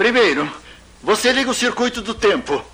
Primeiro, você liga o circuito do tempo.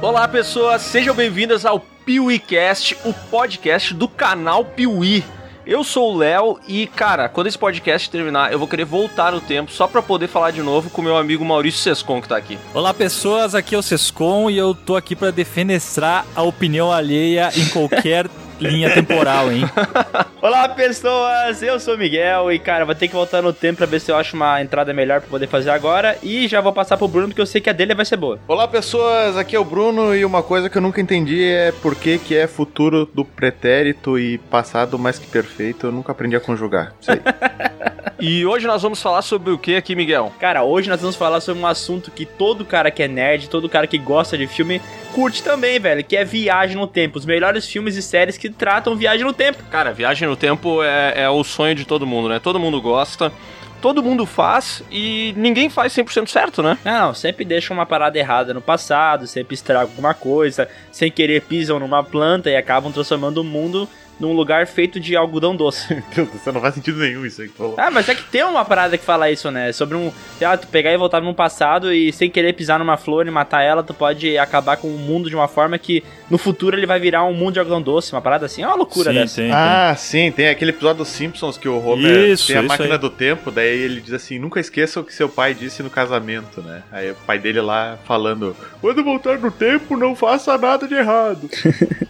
Olá, pessoas, sejam bem-vindas ao PeeWeeCast, o podcast do canal Piuí. Eu sou o Léo e, cara, quando esse podcast terminar, eu vou querer voltar no tempo só pra poder falar de novo com o meu amigo Maurício Sescon, que tá aqui. Olá, pessoas, aqui é o Sescon e eu tô aqui pra defenestrar a opinião alheia em qualquer linha temporal, hein? Olá, pessoas! Eu sou o Miguel e, cara, vou ter que voltar no tempo pra ver se eu acho uma entrada melhor pra poder fazer agora. E já vou passar pro Bruno porque eu sei que a dele vai ser boa. Olá, pessoas! Aqui é o Bruno e uma coisa que eu nunca entendi é por que, que é futuro do pretérito e passado mais que perfeito. Eu nunca aprendi a conjugar. Aí. E hoje nós vamos falar sobre o que aqui, Miguel? Cara, hoje nós vamos falar sobre um assunto que todo cara que é nerd, todo cara que gosta de filme, curte também, velho, que é viagem no tempo. Os melhores filmes e séries que tratam viagem no tempo. Cara, viagem no tempo é, é o sonho de todo mundo, né? Todo mundo gosta. Todo mundo faz e ninguém faz 100% certo, né? Não, sempre deixa uma parada errada no passado, sempre estraga alguma coisa, sem querer pisam numa planta e acabam transformando o mundo num lugar feito de algodão doce. Você não faz sentido nenhum isso aí que falou. Ah, mas é que tem uma parada que fala isso, né? Sobre um. Ah, tu pegar e voltar no passado e sem querer pisar numa flor e matar ela, tu pode acabar com o mundo de uma forma que no futuro ele vai virar um mundo de algodão doce. Uma parada assim, é uma loucura sim, dessa. sim, Ah, sim, tem aquele episódio dos Simpsons que o Homer Isso, tem a máquina aí. do tempo, daí ele diz assim: nunca esqueça o que seu pai disse no casamento, né? Aí o pai dele lá falando: quando voltar no tempo, não faça nada de errado.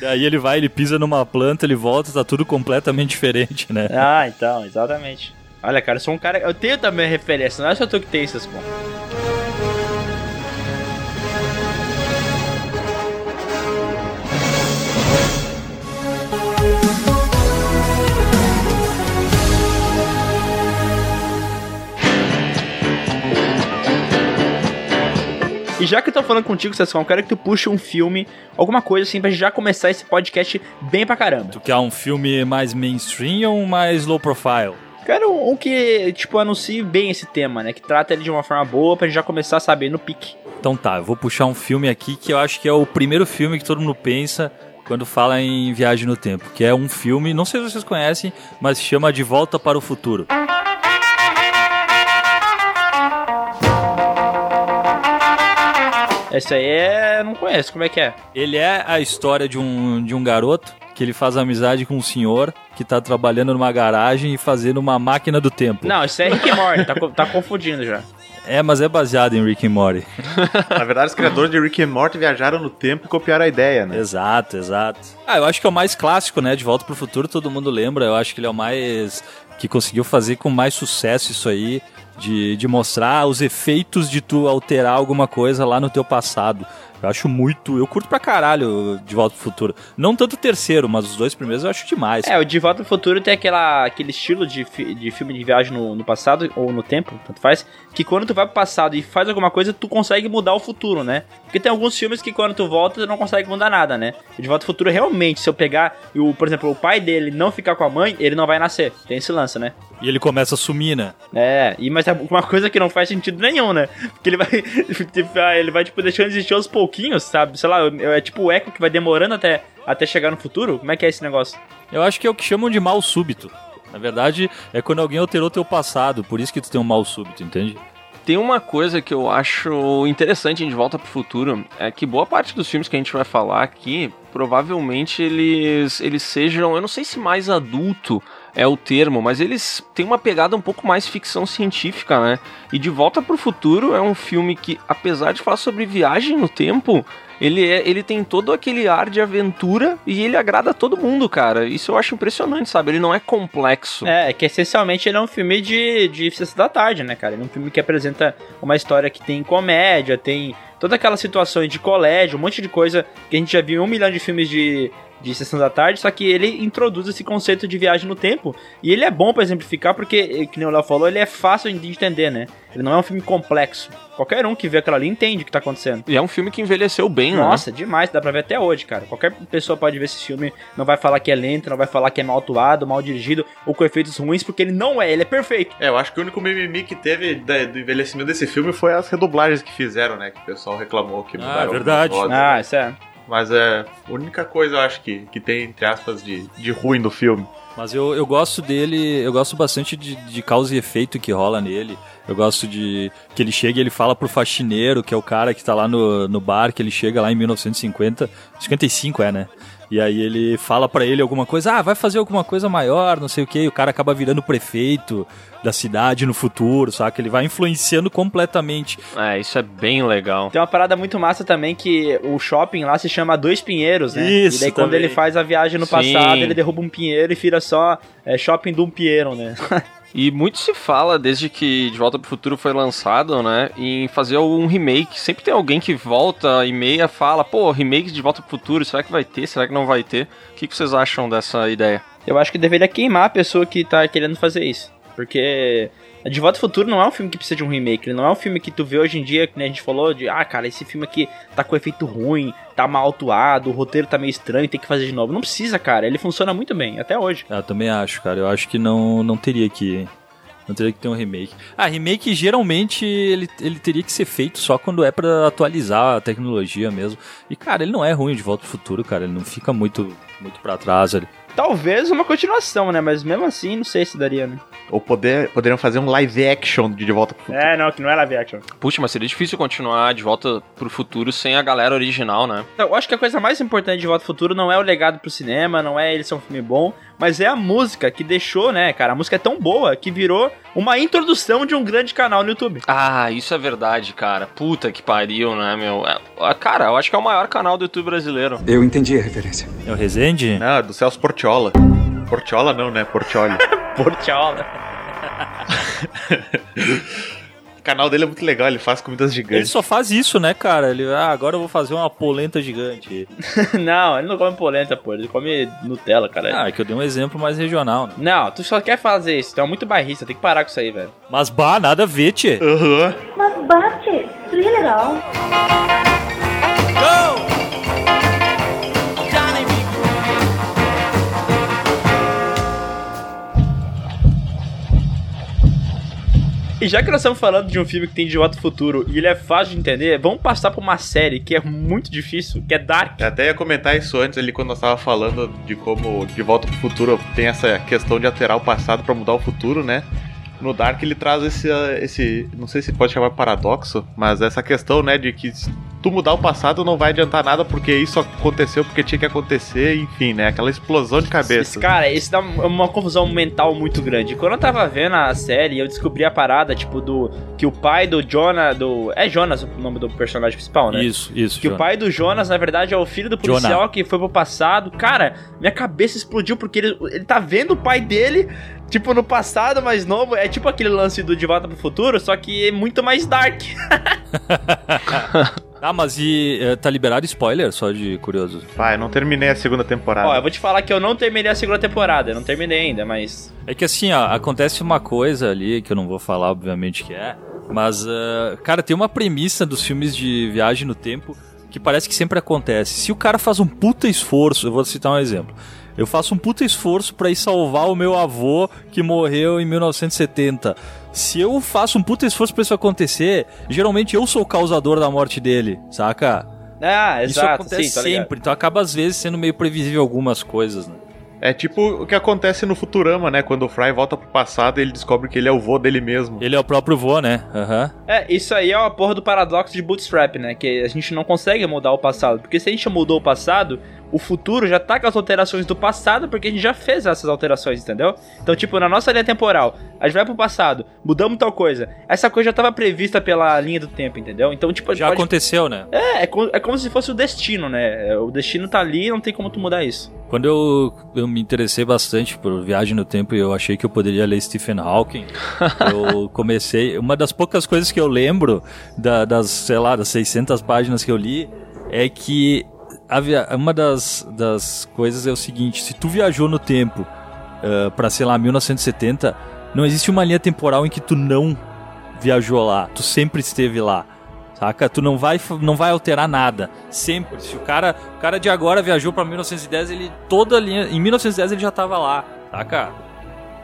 Daí ele vai, ele pisa numa planta, ele volta, tá tudo completamente diferente, né? Ah, então, exatamente. Olha, cara, eu sou um cara. Eu tenho também referência, não é só tu que tem essas pô. E já que eu tô falando contigo, Sessão, eu quero que tu puxe um filme, alguma coisa assim, pra gente já começar esse podcast bem pra caramba. Tu quer um filme mais mainstream ou mais low profile? Quero um que, tipo, anuncie bem esse tema, né? Que trata ele de uma forma boa pra gente já começar a saber no pique. Então tá, eu vou puxar um filme aqui que eu acho que é o primeiro filme que todo mundo pensa quando fala em viagem no tempo, que é um filme, não sei se vocês conhecem, mas se chama De Volta para o Futuro. Esse aí é. não conheço, como é que é? Ele é a história de um, de um garoto que ele faz amizade com um senhor que tá trabalhando numa garagem e fazendo uma máquina do tempo. Não, isso é Rick and Morty, tá, tá confundindo já. É, mas é baseado em Rick and Morty. Na verdade, os criadores de Rick and Morty viajaram no tempo e copiaram a ideia, né? Exato, exato. Ah, eu acho que é o mais clássico, né? De Volta pro Futuro, todo mundo lembra. Eu acho que ele é o mais. que conseguiu fazer com mais sucesso isso aí. De, de mostrar os efeitos de tu alterar alguma coisa lá no teu passado. Eu acho muito. Eu curto pra caralho De Volta pro Futuro. Não tanto o terceiro, mas os dois primeiros eu acho demais. É, o De Volta ao Futuro tem aquela, aquele estilo de, fi- de filme de viagem no, no passado, ou no tempo, tanto faz, que quando tu vai pro passado e faz alguma coisa, tu consegue mudar o futuro, né? Porque tem alguns filmes que quando tu volta, tu não consegue mudar nada, né? O De Volta ao Futuro, realmente, se eu pegar, o, por exemplo, o pai dele não ficar com a mãe, ele não vai nascer. Tem esse lance, né? E ele começa a sumir, né? É, e, mas é uma coisa que não faz sentido nenhum, né? Porque ele vai, tipo, ah, ele vai, tipo, deixando de existir aos pouquinhos, sabe? Sei lá, é tipo o eco que vai demorando até, até chegar no futuro. Como é que é esse negócio? Eu acho que é o que chamam de mal súbito. Na verdade, é quando alguém alterou teu passado, por isso que tu tem um mal súbito, entende? Tem uma coisa que eu acho interessante De Volta pro Futuro, é que boa parte dos filmes que a gente vai falar aqui, provavelmente eles, eles sejam, eu não sei se mais adulto é o termo, mas eles têm uma pegada um pouco mais ficção científica, né? E De Volta pro Futuro é um filme que, apesar de falar sobre viagem no tempo, ele, é, ele tem todo aquele ar de aventura e ele agrada todo mundo, cara. Isso eu acho impressionante, sabe? Ele não é complexo. É, é que essencialmente ele é um filme de, de sexta da tarde, né, cara? Ele é um filme que apresenta uma história que tem comédia, tem toda aquela situação de colégio, um monte de coisa que a gente já viu em um milhão de filmes de, de Sessão da Tarde, só que ele introduz esse conceito de viagem no tempo. E ele é bom pra exemplificar porque, eh, que nem o Léo falou, ele é fácil de entender, né? Ele não é um filme complexo. Qualquer um que vê aquilo ali entende o que tá acontecendo. E é um filme que envelheceu bem, né? Nossa, demais, dá pra ver até hoje, cara. Qualquer pessoa pode ver esse filme, não vai falar que é lento, não vai falar que é mal atuado, mal dirigido ou com efeitos ruins, porque ele não é, ele é perfeito. É, eu acho que o único mimimi que teve do envelhecimento desse filme foi as redublagens que fizeram, né? Que o pessoal reclamou que mudaram. verdade. algumas vozes. Ah, isso é. Mas é a única coisa, eu acho, que, que tem, entre aspas, de, de ruim do filme. Mas eu, eu gosto dele, eu gosto bastante de, de causa e efeito que rola nele. Eu gosto de que ele chega e ele fala pro faxineiro, que é o cara que tá lá no, no bar, que ele chega lá em 1950, 55 é, né? E aí ele fala pra ele alguma coisa, ah, vai fazer alguma coisa maior, não sei o que, e o cara acaba virando prefeito da cidade no futuro, saca? Ele vai influenciando completamente. É, isso é bem legal. Tem uma parada muito massa também que o shopping lá se chama Dois Pinheiros, né? Isso e daí quando também. ele faz a viagem no Sim. passado, ele derruba um pinheiro e vira só é, shopping do um pinheiro, né? E muito se fala, desde que De Volta pro Futuro foi lançado, né, em fazer um remake. Sempre tem alguém que volta e meia fala, pô, remake de Volta pro Futuro, será que vai ter? Será que não vai ter? O que vocês acham dessa ideia? Eu acho que deveria queimar a pessoa que tá querendo fazer isso. Porque De Volta ao Futuro não é um filme que precisa de um remake. Ele não é um filme que tu vê hoje em dia, que nem a gente falou, de ah, cara, esse filme aqui tá com efeito ruim, tá mal atuado, o roteiro tá meio estranho, tem que fazer de novo. Não precisa, cara. Ele funciona muito bem, até hoje. Ah, Eu também acho, cara. Eu acho que não, não teria que. Não teria que ter um remake. Ah, remake geralmente ele, ele teria que ser feito só quando é pra atualizar a tecnologia mesmo. E, cara, ele não é ruim de volta pro futuro, cara. Ele não fica muito, muito pra trás ali. Talvez uma continuação, né? Mas mesmo assim, não sei se daria, né? Ou poder, poderiam fazer um live action de De Volta pro Futuro. É, não, que não é live action. Puxa, mas seria difícil continuar De Volta pro Futuro sem a galera original, né? Eu acho que a coisa mais importante de Volta ao Futuro não é o legado pro cinema, não é ele ser um filme bom, mas é a música que deixou, né, cara? A música é tão boa que virou uma introdução de um grande canal no YouTube. Ah, isso é verdade, cara. Puta que pariu, né, meu? É, ah, cara, eu acho que é o maior canal do YouTube brasileiro. Eu entendi a referência. É o Resende? É do Celso Portiola. Portiola não, né? Portioli. Portiola. o canal dele é muito legal, ele faz comidas Ele gigantes. só faz isso, né, cara? Ele, ah, agora eu vou fazer uma polenta gigante. não, ele não come polenta, pô. Ele come Nutella, cara. Ah, é que eu dei um exemplo mais regional, né? Não, tu só quer fazer isso. Tu é muito bairrista, tem que parar com isso aí, velho. Mas, bah, nada a ver, tchê. Aham. Mas isso é legal. E já que nós estamos falando de um filme que tem de volta futuro e ele é fácil de entender, vamos passar pra uma série que é muito difícil, que é Dark. Eu até ia comentar isso antes ali quando nós tava falando de como De Volta pro Futuro tem essa questão de alterar o passado pra mudar o futuro, né? No Dark ele traz esse, esse, não sei se pode chamar paradoxo, mas essa questão, né, de que tu mudar o passado não vai adiantar nada porque isso aconteceu porque tinha que acontecer, enfim, né? Aquela explosão de cabeça. Cara, isso dá uma confusão mental muito grande. Quando eu tava vendo a série, eu descobri a parada, tipo, do. Que o pai do Jonas. Do, é Jonas o nome do personagem principal, né? Isso, isso. Que o Jonah. pai do Jonas, na verdade, é o filho do policial Jonah. que foi pro passado. Cara, minha cabeça explodiu porque ele, ele tá vendo o pai dele, tipo, no passado mais novo. É tipo aquele lance do De Volta pro Futuro, só que é muito mais dark. Ah, mas e eh, tá liberado spoiler, só de curioso? Pai, eu não terminei a segunda temporada. Ó, eu vou te falar que eu não terminei a segunda temporada. Eu não terminei ainda, mas. É que assim, ó, acontece uma coisa ali que eu não vou falar, obviamente, que é. Mas, ah, cara, tem uma premissa dos filmes de viagem no tempo que parece que sempre acontece. Se o cara faz um puta esforço, eu vou citar um exemplo. Eu faço um puta esforço pra ir salvar o meu avô que morreu em 1970. Se eu faço um puta esforço pra isso acontecer, geralmente eu sou o causador da morte dele, saca? Ah, isso exato, acontece sim, ligado. sempre, então acaba às vezes sendo meio previsível algumas coisas, né? É tipo o que acontece no Futurama, né? Quando o Fry volta pro passado ele descobre que ele é o vô dele mesmo. Ele é o próprio vô, né? Aham. É, isso aí é uma porra do paradoxo de Bootstrap, né? Que a gente não consegue mudar o passado. Porque se a gente mudou o passado, o futuro já tá com as alterações do passado, porque a gente já fez essas alterações, entendeu? Então, tipo, na nossa linha temporal, a gente vai pro passado, mudamos tal coisa. Essa coisa já tava prevista pela linha do tempo, entendeu? Então, tipo, a gente Já pode- aconteceu, né? É, é, é como se fosse o destino, né? É, O destino tá ali e não tem como tu mudar isso. Quando eu, eu me interessei bastante por Viagem no Tempo e eu achei que eu poderia ler Stephen Hawking, eu comecei. Uma das poucas coisas que eu lembro da- das, sei lá, das 600 páginas que eu li é que via- uma das, das coisas é o seguinte: se tu viajou no tempo ah, pra, sei lá, 1970, não existe uma linha temporal em que tu não viajou lá, tu sempre esteve lá. Saca? Tu não vai, não vai alterar nada. Sempre. Se o cara, o cara de agora viajou pra 1910, ele toda linha. Em 1910 ele já tava lá. Saca?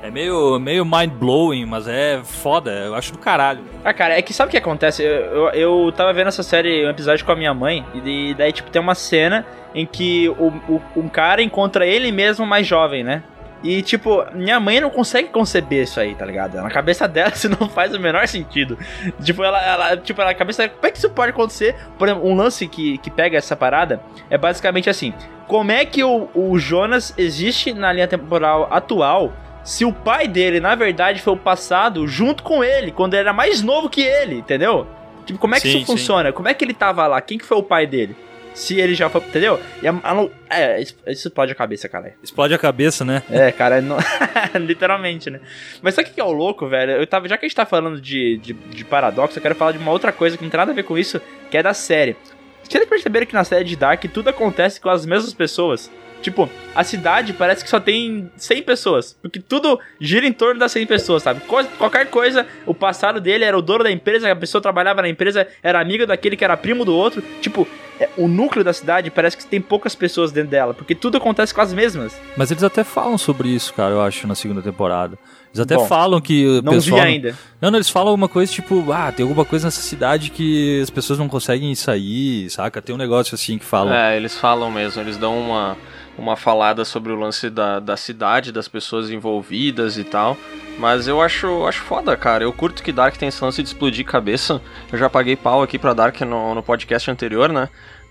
É meio, meio mind-blowing, mas é foda, eu acho do caralho. Ah, cara, é que sabe o que acontece? Eu, eu, eu tava vendo essa série, um episódio com a minha mãe, e daí, tipo, tem uma cena em que o, o, um cara encontra ele mesmo mais jovem, né? E, tipo, minha mãe não consegue conceber isso aí, tá ligado? Na cabeça dela isso não faz o menor sentido. Tipo, ela, ela tipo, na cabeça dela, como é que isso pode acontecer? Por exemplo, um lance que, que pega essa parada é basicamente assim: como é que o, o Jonas existe na linha temporal atual se o pai dele, na verdade, foi o passado junto com ele, quando ele era mais novo que ele, entendeu? Tipo, como é que sim, isso funciona? Sim. Como é que ele tava lá? Quem que foi o pai dele? Se ele já foi, entendeu? E a, a, é, isso explode a cabeça, cara. Explode a cabeça, né? É, cara, não, literalmente, né? Mas sabe o que é o louco, velho? Eu tava, já que a gente tá falando de, de, de paradoxo, eu quero falar de uma outra coisa que não tem nada a ver com isso, que é da série. Vocês perceberam que na série de Dark tudo acontece com as mesmas pessoas? Tipo, a cidade parece que só tem 100 pessoas. Porque tudo gira em torno das 100 pessoas, sabe? qualquer coisa, o passado dele era o dono da empresa, a pessoa trabalhava na empresa, era amiga daquele que era primo do outro. Tipo, é, o núcleo da cidade parece que tem poucas pessoas dentro dela, porque tudo acontece com as mesmas. Mas eles até falam sobre isso, cara, eu acho, na segunda temporada. Eles até Bom, falam que. Não pessoal... vi ainda. Não, não, eles falam alguma coisa tipo, ah, tem alguma coisa nessa cidade que as pessoas não conseguem sair, saca? Tem um negócio assim que falam. É, eles falam mesmo, eles dão uma uma falada sobre o lance da, da cidade, das pessoas envolvidas e tal. Mas eu acho, acho foda, cara. Eu curto que Dark tem esse lance de explodir cabeça. Eu já paguei pau aqui pra Dark no, no podcast anterior, né?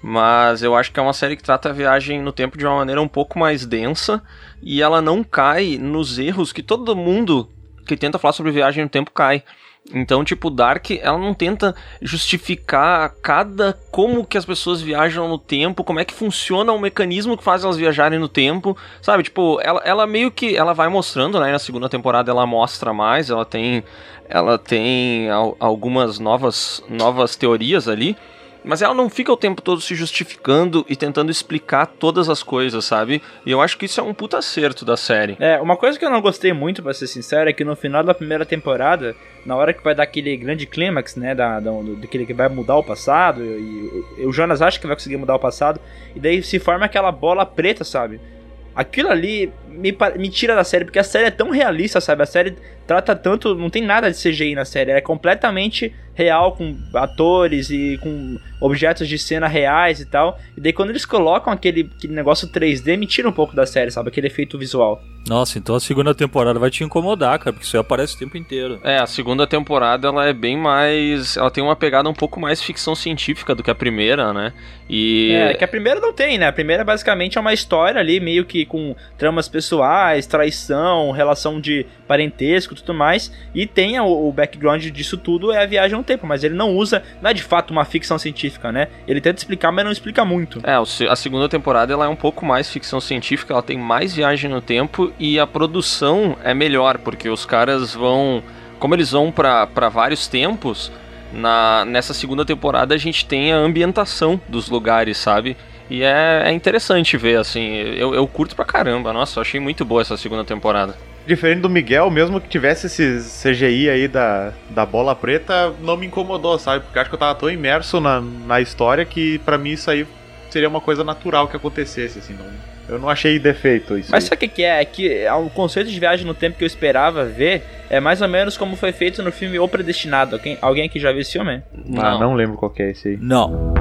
Mas eu acho que é uma série que trata a viagem no tempo de uma maneira um pouco mais densa e ela não cai nos erros que todo mundo que tenta falar sobre viagem no tempo cai. Então, tipo, Dark, ela não tenta justificar cada como que as pessoas viajam no tempo, como é que funciona o mecanismo que faz elas viajarem no tempo, sabe? Tipo, ela, ela meio que ela vai mostrando, né? Na segunda temporada ela mostra mais, ela tem ela tem algumas novas novas teorias ali. Mas ela não fica o tempo todo se justificando e tentando explicar todas as coisas, sabe? E eu acho que isso é um puta acerto da série. É, uma coisa que eu não gostei muito, pra ser sincero, é que no final da primeira temporada, na hora que vai dar aquele grande clímax, né, da, da, daquele que vai mudar o passado, e, e o Jonas acha que vai conseguir mudar o passado, e daí se forma aquela bola preta, sabe? Aquilo ali me, me tira da série, porque a série é tão realista, sabe? A série trata tanto. Não tem nada de CGI na série, é completamente real, com atores e com objetos de cena reais e tal. E daí quando eles colocam aquele, aquele negócio 3D, me tira um pouco da série, sabe? Aquele efeito visual. Nossa, então a segunda temporada vai te incomodar, cara, porque isso aí aparece o tempo inteiro. É, a segunda temporada ela é bem mais. Ela tem uma pegada um pouco mais ficção científica do que a primeira, né? E. É, que a primeira não tem, né? A primeira basicamente é uma história ali, meio que com tramas pessoais, traição, relação de parentesco tudo mais. E tem o, o background disso tudo é a viagem no tempo, mas ele não usa, não é de fato uma ficção científica, né? Ele tenta explicar, mas não explica muito. É, a segunda temporada ela é um pouco mais ficção científica, ela tem mais viagem no tempo e a produção é melhor, porque os caras vão. Como eles vão para vários tempos, na, nessa segunda temporada a gente tem a ambientação dos lugares, sabe? E é, é interessante ver, assim. Eu, eu curto pra caramba. Nossa, achei muito boa essa segunda temporada. Diferente do Miguel, mesmo que tivesse esse CGI aí da, da bola preta, não me incomodou, sabe? Porque acho que eu tava tão imerso na, na história que para mim isso aí seria uma coisa natural que acontecesse, assim. Não, eu não achei defeito isso. Mas aí. sabe o que, é? É que é o conceito de viagem no tempo que eu esperava ver é mais ou menos como foi feito no filme O Predestinado. Alguém, alguém aqui já viu esse filme? Não. Ah, não lembro qual que é esse aí. Não.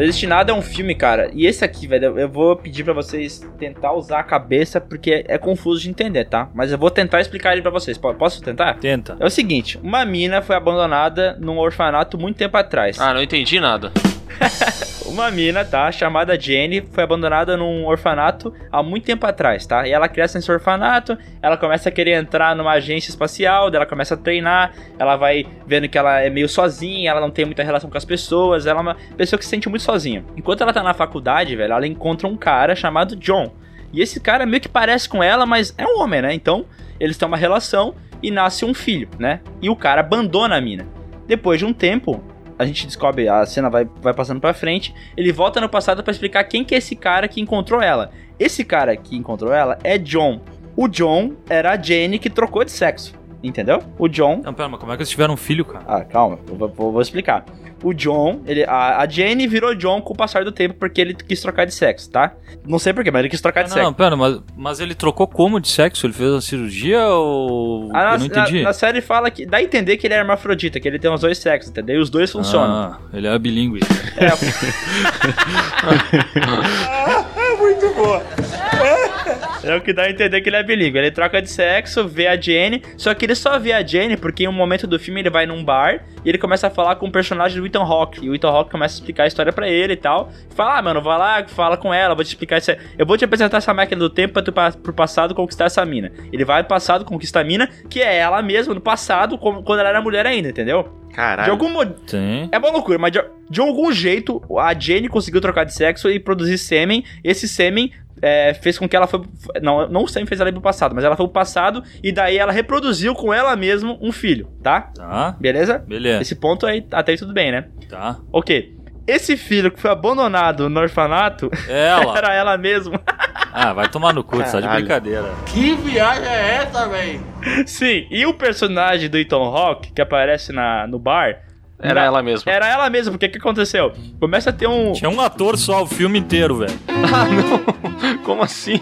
Predestinado é um filme, cara. E esse aqui, velho, eu vou pedir para vocês tentar usar a cabeça porque é, confuso de entender, tá? Mas eu vou tentar explicar ele para vocês. Posso tentar? Tenta. É o seguinte, uma mina foi abandonada num orfanato muito tempo atrás. Ah, não entendi nada. uma mina, tá? Chamada Jenny, foi abandonada num orfanato há muito tempo atrás, tá? E ela cresce nesse orfanato, ela começa a querer entrar numa agência espacial, ela começa a treinar, ela vai vendo que ela é meio sozinha, ela não tem muita relação com as pessoas, ela é uma pessoa que se sente muito sozinha. Enquanto ela tá na faculdade, velho, ela encontra um cara chamado John. E esse cara meio que parece com ela, mas é um homem, né? Então, eles têm uma relação e nasce um filho, né? E o cara abandona a mina. Depois de um tempo, a gente descobre, a cena vai, vai passando pra frente, ele volta no passado para explicar quem que é esse cara que encontrou ela. Esse cara que encontrou ela é John. O John era a Jane que trocou de sexo. Entendeu? O John. Não, pera, mas como é que eles tiveram um filho, cara? Ah, calma, eu vou, vou- vou explicar. O John, ele, a, a Jane virou John com o passar do tempo porque ele quis trocar de sexo, tá? Não sei porquê, mas ele quis trocar de Não, sexo. não, pera, mas, mas ele trocou como de sexo? Ele fez uma cirurgia ou. Ah, na, Eu não entendi. na- na série fala que. Dá a entender que ele é hermafrodita, que ele tem os dois sexos, entendeu? E os dois funcionam. Ah, ele é bilíngue. É o que dá a entender que ele é bilíngue. Ele troca de sexo, vê a Jane, só que ele só vê a Jane porque em um momento do filme ele vai num bar e ele começa a falar com o personagem do Ethan Hawke. E o Ethan Hawke começa a explicar a história pra ele e tal. Fala, ah, mano, vai lá, fala com ela, vou te explicar isso aí. Eu vou te apresentar essa máquina do tempo pra tu pa- pro passado conquistar essa mina. Ele vai pro passado conquistar a mina, que é ela mesma no passado, quando ela era mulher ainda, entendeu? De Caralho. algum mo- Tem. é uma loucura, mas de, de algum jeito a Jane conseguiu trocar de sexo e produzir sêmen. Esse sêmen é, fez com que ela foi. Não, não o sêmen fez ela ir pro passado, mas ela foi pro passado e daí ela reproduziu com ela mesma um filho, tá? Tá, Beleza? beleza. Esse ponto aí, até aí tudo bem, né? Tá. Ok. Esse filho que foi abandonado no orfanato Ela. era ela mesma. Ah, vai tomar no cu, tá de brincadeira. Que viagem é essa, velho? Sim, e o personagem do Ethan Hawke, que aparece na, no bar. Era ela mesma. Era ela mesma, porque o que aconteceu? Começa a ter um. Tinha um ator só o filme inteiro, velho. Ah, não. Como assim?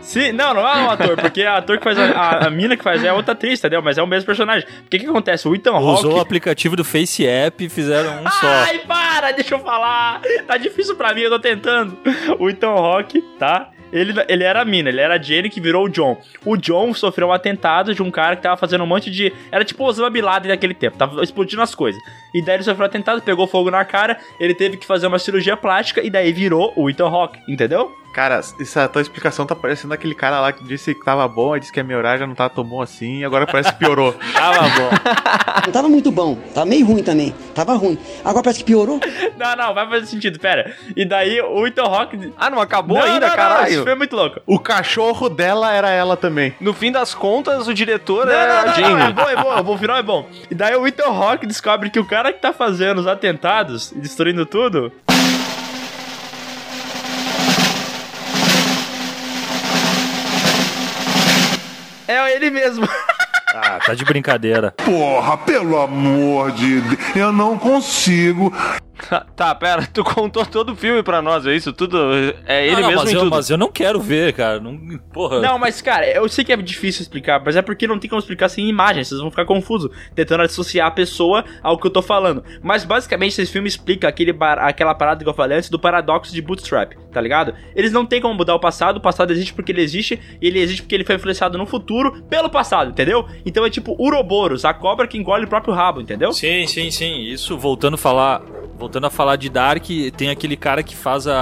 Sim, não, não é um ator, porque a ator que faz a, a, a mina que faz é outra atriz, entendeu? Mas é o mesmo personagem. O que acontece? O Ethan Hawke. Usou o aplicativo do Face App e fizeram um só. Ai, para, deixa eu falar. Tá difícil pra mim, eu tô tentando. O Ethan Hawke, tá? Ele, ele era a mina, ele era a Jenny que virou o John. O John sofreu um atentado de um cara que tava fazendo um monte de. Era tipo Osama Bin Laden daquele tempo, tava explodindo as coisas. E daí ele sofreu um atentado, pegou fogo na cara, ele teve que fazer uma cirurgia plástica e daí virou o Ethan Hawke, entendeu? Cara, essa tua explicação tá parecendo aquele cara lá que disse que tava bom, aí disse que a minha horário já não tava tão bom assim, e agora parece que piorou. Tava bom. Não tava muito bom, tava meio ruim também. Tava ruim. Agora parece que piorou. Não, não, vai fazer sentido, pera. E daí o Ethan Hawke. Ah, não acabou Não, ainda, não, não, caralho? isso foi muito louco. o cachorro dela era ela também. No fim das contas, o diretor Não, é não, a não, Jane. não, é bom, é bom, o final é bom. E daí o Ethan Hawke descobre que o cara que tá fazendo os atentados e destruindo tudo. É ele mesmo. Ah, tá de brincadeira. Porra, pelo amor de Deus, eu não consigo. Tá, tá, pera, tu contou todo o filme pra nós, é isso? Tudo. É ele Ah, não, mesmo mas em eu, tudo. mas eu não quero ver, cara. Não, porra. Não, mas cara, eu sei que é difícil explicar, mas é porque não tem como explicar sem imagens, vocês vão ficar confusos, tentando associar a pessoa ao que eu tô falando. Mas basicamente esse filme explica aquele bar- aquela parada que eu falei antes do paradoxo de Bootstrap, tá ligado? Eles não tem como mudar o passado, o passado existe porque ele existe, e ele existe porque ele foi influenciado no futuro pelo passado, entendeu? Então é tipo Uroboros, a cobra que engole o próprio rabo, entendeu? Sim, sim, sim. Isso voltando a falar, voltando a falar de Dark, tem aquele cara que faz a,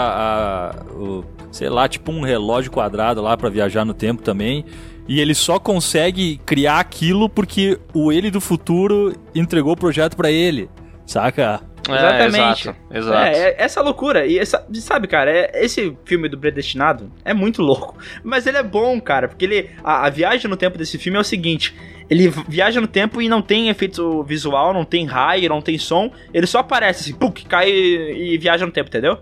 a- o, sei lá, tipo um relógio quadrado lá pra viajar no tempo também. E ele só consegue criar aquilo porque o ele do futuro entregou o projeto pra ele. Saca? É, Exatamente. exato, exato. É, é essa loucura. E essa, sabe, cara, é- esse filme do Predestinado é muito louco. Mas ele é bom, cara, porque ele. A, a viagem no tempo desse filme é o seguinte: ele viaja no tempo e não tem efeito visual, não tem raio, não tem som. Ele só aparece assim, puk, cai e, e viaja no tempo, entendeu?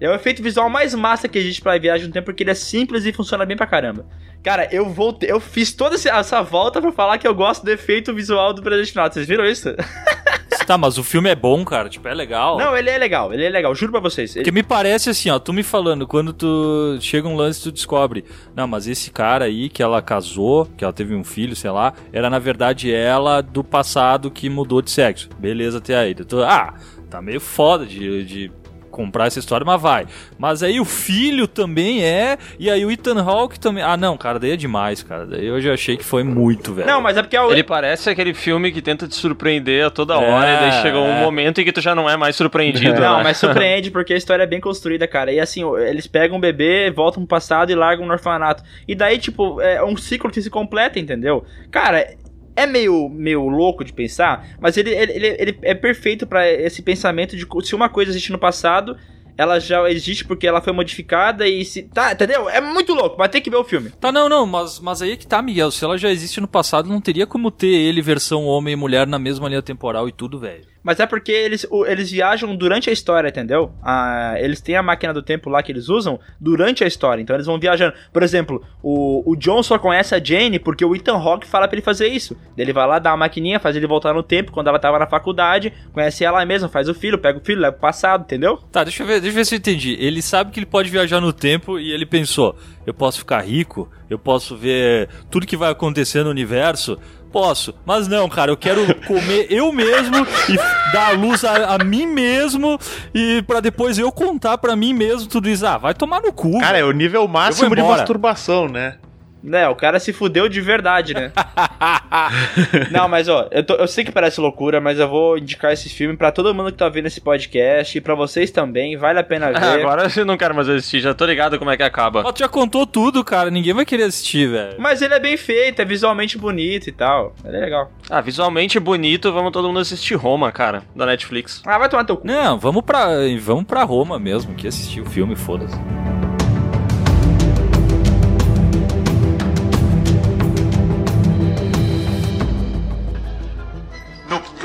É o efeito visual mais massa que existe pra viagem no tempo, porque ele é simples e funciona bem pra caramba. Cara, eu voltei, eu fiz toda essa volta pra falar que eu gosto do efeito visual do Predestinado. Vocês viram isso? tá, mas o filme é bom, cara. Tipo, é legal. Não, ele é legal, ele é legal, juro pra vocês. Ele- Porque me parece assim, ó, tu me falando, quando tu chega um lance tu descobre, não, mas esse cara aí que ela casou, que ela teve um filho, sei lá, era na verdade ela do passado que mudou de sexo. Beleza até aí. Ah, tá meio foda de, de comprar essa história, mas vai. Mas aí o filho também é, e aí o Ethan Hawke também. Ah, não, cara, daí é demais, cara. Daí eu já achei que foi muito, velho. Não, mas é porque é o. Ele parece aquele filme que tenta te surpreender a toda hora, É, e daí chega um é. momento em que tu já não é mais surpreendido. Não, né? mas surpreende porque a história é bem construída, cara. E assim, eles pegam um bebê, voltam pro passado e largam no orfanato. E daí, tipo, é um ciclo que se completa, entendeu? Cara, é meio, meio louco de pensar, mas ele, ele, ele, ele é perfeito pra esse pensamento de se uma coisa existe no passado, ela já existe porque ela foi modificada e se. Tá, entendeu? É muito louco, mas tem que ver o filme. Tá, não, não, mas, mas aí é que tá, Miguel. Se ela já existe no passado, não teria como ter ele versão homem e mulher na mesma linha temporal e tudo, velho. Mas é porque eles, o- eles viajam durante a história, entendeu? Ah, eles têm a máquina do tempo lá que eles usam durante a história. Então eles vão viajando. Por exemplo, o, o John só conhece a Jane porque o Ethan Hawke fala pra ele fazer isso. Ele vai lá, dá a maquininha, faz ele voltar no tempo, quando ela tava na faculdade, conhece ela mesmo, faz o filho, pega o filho, leva pro passado, entendeu? Tá, deixa eu ver, deixa eu ver se eu entendi. Ele sabe que ele pode viajar no tempo e ele pensou: eu posso ficar rico, eu posso ver tudo que vai acontecer no universo. Posso, mas não, cara, eu quero comer eu mesmo e dar a luz a, a mim mesmo e pra depois eu contar pra mim mesmo tudo isso. Ah, vai tomar no cu. Cara, é o nível máximo de masturbação, né? Né, o cara se fudeu de verdade, né? não, mas ó, eu, tô- eu sei que parece loucura, mas eu vou indicar esse filme pra todo mundo que tá vendo esse podcast e pra vocês também, vale a pena ver. Ah, agora eu não quero mais assistir, já tô ligado como é que acaba. Mas tu já contou tudo, cara. Ninguém vai querer assistir, velho. Mas ele é bem feito, é visualmente bonito e tal. Ele é legal. Ah, visualmente bonito, vamos todo mundo assistir Roma, cara, da Netflix. Ah, vai tomar teu cu. Não, vamos pra, vamos pra Roma mesmo, que assistir o filme, foda-se.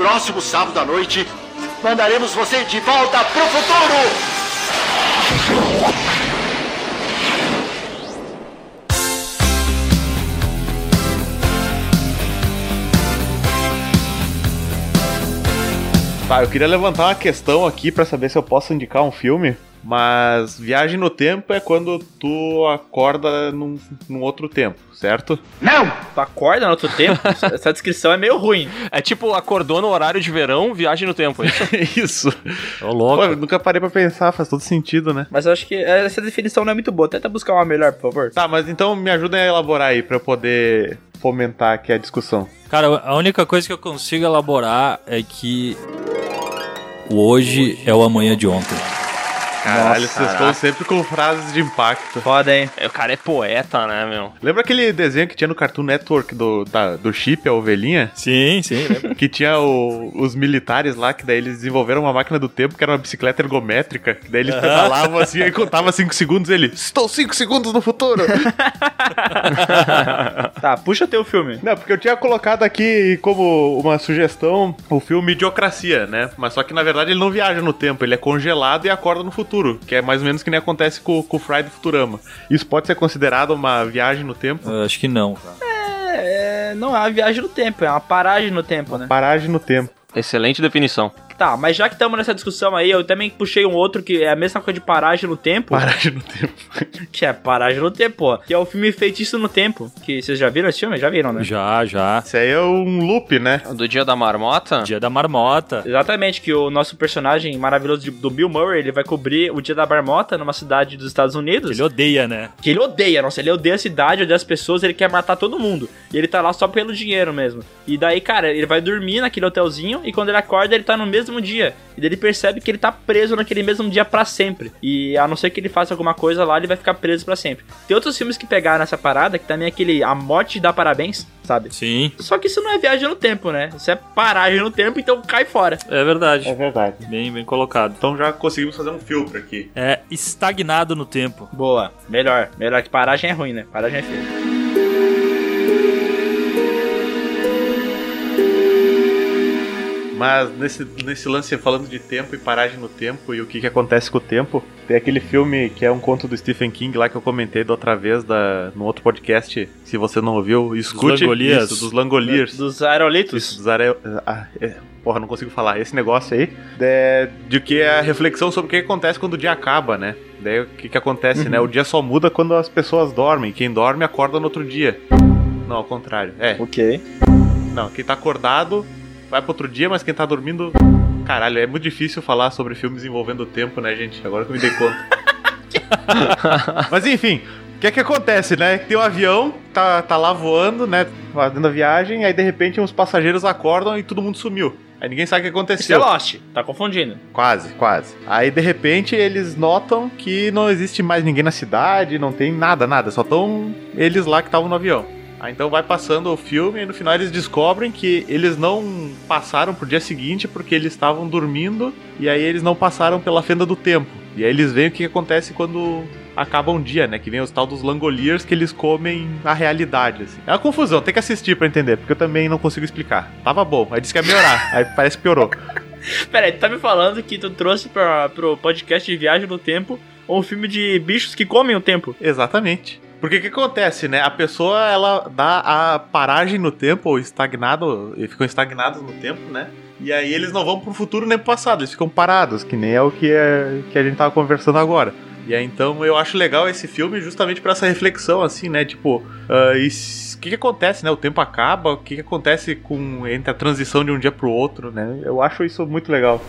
Próximo sábado à noite, mandaremos você de volta pro futuro! Tá, eu queria levantar uma questão aqui pra saber se eu posso indicar um filme, mas Viagem no Tempo é quando tu acorda num, num outro tempo, certo? Tu acorda no outro tempo? Essa descrição é meio ruim. É tipo, acordou no horário de verão, viagem no tempo. é isso? Ô, Pô, louco. eu nunca parei pra pensar, faz todo sentido, né? Mas eu acho que essa definição não é muito boa. Tenta buscar uma melhor, por favor. Tá, mas então me ajudem a elaborar aí pra eu poder fomentar aqui a discussão. Cara, a única coisa que eu consigo elaborar é que o hoje é o amanhã de ontem. Caralho, Nossa, vocês estão sempre com frases de impacto. Foda, hein? É, O cara é poeta, né, meu? Lembra aquele desenho que tinha no Cartoon Network do, da- do Chip, a ovelhinha? Sim, sim, lembra? Que tinha o- os militares lá, que daí eles desenvolveram uma máquina do tempo que era uma bicicleta ergométrica. Que daí eles pedalavam assim, aí contava 5 segundos ele. Estou 5 segundos no futuro! Tá, puxa teu filme. Não, porque eu tinha colocado aqui como uma sugestão o filme Idiocracia, né? Mas só que na verdade ele não viaja no tempo, ele é congelado e acorda no futuro. Que é mais ou menos que nem acontece com, com o Fry do Futurama. Isso pode ser considerado uma viagem no tempo? Eu acho que não, cara. É, não é uma viagem no tempo, é uma paragem no tempo, né? Paragem no tempo. Excelente definição. Tá, mas já que estamos nessa discussão aí, eu também puxei um outro que é a mesma coisa de paragem no tempo. Paragem no tempo. Que é paragem no tempo, ó. Que é o filme Feitiço no Tempo. Que vocês já viram esse filme? Já viram, né? Já, já. Isso aí é um loop, né? Do dia da marmota? Dia da marmota. Exatamente, que o nosso personagem maravilhoso de- do Bill Murray, ele vai cobrir o Dia da Marmota numa cidade dos Estados Unidos. Ele odeia, né? Que ele odeia, nossa, ele odeia a cidade, odeia as pessoas, ele quer matar todo mundo. E ele tá lá só pelo dinheiro mesmo. E daí, cara, ele vai dormir naquele hotelzinho e quando ele acorda, ele tá no mesmo dia. E daí ele percebe que ele tá preso naquele mesmo dia pra sempre. E a não ser que ele faça alguma coisa lá, ele vai ficar preso pra sempre. Tem outros filmes que pegaram essa parada, que também é aquele A Morte dá Parabéns, sabe? Sim, Só que isso não é viagem no tempo, né? Isso é paragem no tempo, então cai fora. é verdade. verdade. Bem, bem colocado. Então já conseguimos fazer um filtro aqui. É estagnado no tempo. Boa, melhor. Melhor que paragem é ruim, né? Paragem é feio. Mas nesse, nesse lance falando de tempo e paragem no tempo e o que, que acontece com o tempo, tem aquele filme que é um conto do Stephen King lá que eu comentei da outra vez da, no outro podcast. Se você não ouviu, escute. Langoliers. Isso, dos Langoliers. Dos aerolitos. Isso, dos are... ah, é, porra, não consigo falar. Esse negócio aí de, de que é a reflexão sobre o que acontece quando o dia acaba, né? Daí o que, que acontece, né? O dia só muda quando as pessoas dormem. Quem dorme acorda no outro dia. Não, ao contrário. É. Ok. Não, quem tá acordado vai pro outro dia, mas quem tá dormindo. Caralho, é muito difícil falar sobre filmes envolvendo o tempo, né, gente? Agora que eu me dei conta. mas enfim, o que é que acontece, né? Tem um avião, tá, tá lá voando, né? Fazendo a viagem, aí de repente uns passageiros acordam e todo mundo sumiu. Aí ninguém sabe o que Isso é aconteceu. Lost. Tá confundindo. Quase, quase. Aí de repente eles notam que não existe mais ninguém na cidade, não tem nada, nada. Só estão eles lá que estavam no avião. Aí então vai passando o filme e no final eles descobrem que eles não passaram pro dia seguinte porque eles estavam dormindo e aí eles não passaram pela fenda do tempo. E aí eles veem o que acontece quando acaba um dia, né? Que vem os tal dos Langoliers que eles comem a realidade, assim. É uma confusão, tem que assistir pra entender, porque eu também não consigo explicar. Tava bom, aí disse que ia melhorar, aí parece que piorou. Pera aí, tu tá me falando que tu trouxe pra, pro podcast de Viagem no Tempo um filme de bichos que comem o tempo. Exatamente. Porque o que acontece, né? A pessoa, ela dá a paragem no tempo, ou estagnado, e ficam estagnados no tempo, né? E aí eles não vão pro futuro nem pro passado, eles ficam parados, que nem é o que, é, que a gente tava conversando agora. E aí então eu acho legal esse filme justamente para essa reflexão, assim, né? Tipo, uh, o que, que acontece, né? O tempo acaba, o que, que acontece com entre a transição de um dia pro outro, né? Eu acho isso muito legal.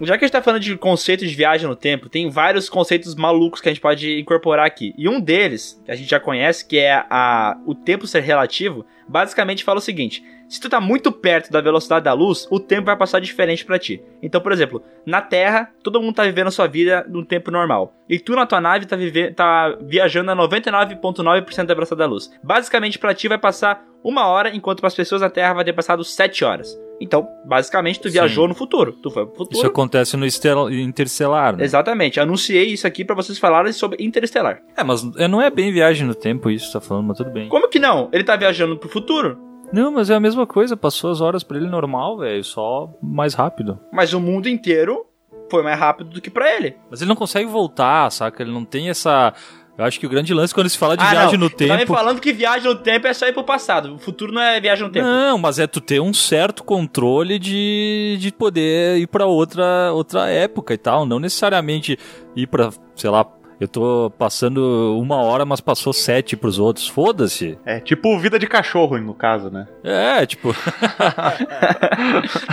Já que a gente tá falando de conceitos de viagem no tempo, tem vários conceitos malucos que a gente pode incorporar aqui. E um deles, que a gente já conhece, que é a, o tempo ser relativo, basicamente fala o seguinte: se tu tá muito perto da velocidade da luz, o tempo vai passar diferente para ti. Então, por exemplo, na Terra, todo mundo tá vivendo a sua vida num tempo normal. E tu na tua nave tá, vive, tá viajando a 99,9% da velocidade da luz. Basicamente, para ti vai passar uma hora, enquanto para as pessoas na Terra vai ter passado 7 horas. Então, basicamente, tu viajou Sim. no futuro. Tu foi pro futuro. Isso acontece no estel- Interstellar, né? Exatamente. Anunciei isso aqui para vocês falarem sobre Interestelar. É, mas é, não é bem viagem no tempo isso, tá falando, mas tudo bem. Como que não? Ele tá viajando pro futuro, Não, mas é a mesma coisa, passou as horas pra ele normal, velho, só mais rápido. mas o mundo inteiro foi mais rápido do que pra ele. Mas ele não consegue voltar, saca? Ele não tem essa. Eu acho que o grande lance quando se fala de ah, viagem não. no Tu tá me tempo. falando que viagem no tempo é só ir pro passado. O futuro não é viagem no tempo. Não, mas é tu ter um certo controle de, de poder ir pra outra, outra época e tal. Não necessariamente ir pra, sei lá, eu tô passando uma hora, mas passou sete pros outros. Foda-se. É tipo vida de cachorro, no caso, né? É, tipo.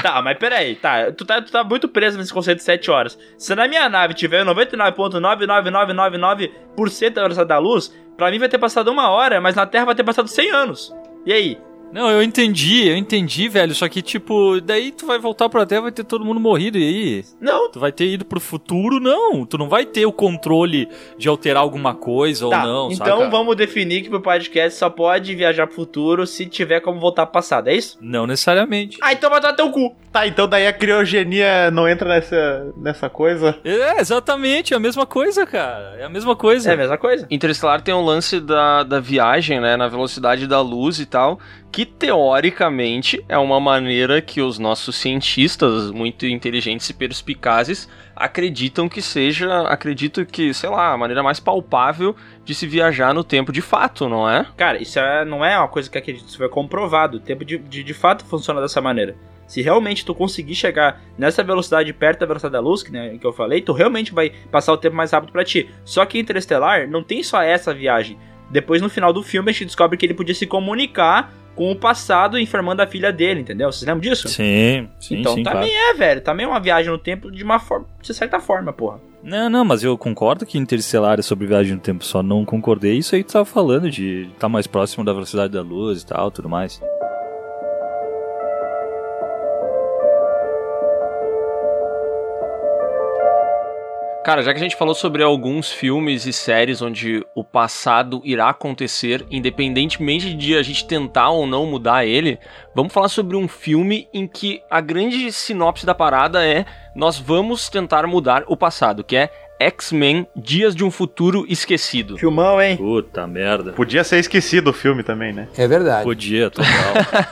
tá, mas peraí, tá. Tu, tá. tu tá muito preso nesse conceito de 7 horas. Se na minha nave tiver 99,99999% da velocidade da luz, pra mim vai ter passado uma hora, mas na Terra vai ter passado 100 anos. E aí? Não, eu entendi, eu entendi, velho. Só que, tipo, daí tu vai voltar pra Terra vai ter todo mundo morrido. E aí? Não. Tu vai ter ido pro futuro? Não. Tu não vai ter o controle de alterar alguma coisa Tá, ou não, então saca? vamos definir que pro podcast só pode viajar pro futuro se tiver como voltar pro passado, é isso? Não necessariamente. Ah, então vai dar teu cu. Tá, então daí a criogenia não entra nessa, nessa coisa. É, exatamente, é a mesma coisa, cara. É a mesma coisa. É a mesma coisa. Interestelar tem um lance da, da viagem, né, na velocidade da luz e tal, que teoricamente é uma maneira que os nossos cientistas muito inteligentes e perspicazes acreditam que seja, acredito que, sei lá, a maneira mais palpável de se viajar no tempo de fato, não é? Cara, isso é- não é uma coisa que acredito, isso foi comprovado. O tempo de, de, de fato funciona dessa maneira. Se realmente tu conseguir chegar nessa velocidade perto da velocidade da luz, que, né, que eu falei, tu realmente vai passar o tempo mais rápido pra ti. Só que Interestelar não tem só essa viagem. Depois, no final do filme, a gente descobre que ele podia se comunicar com o passado informando a filha dele, entendeu? Vocês lembram disso? Sim, sim, então sim, também claro. é, velho. Também é uma viagem no tempo de uma forma, de certa forma, porra. Não, não, mas eu concordo que Interestelar é sobre viagem no tempo, só não concordei. Isso aí tu tava falando de estar mais próximo da velocidade da luz e tal, tudo mais. Cara, já que a gente falou sobre alguns filmes e séries onde o passado irá acontecer, independentemente de a gente tentar ou não mudar ele, vamos falar sobre um filme em que a grande sinopse da parada é nós vamos tentar mudar o passado, que é X-Men Dias de um Futuro Esquecido. Filmão, hein? Puta merda. Podia ser esquecido o filme também, né? É verdade. Podia, total.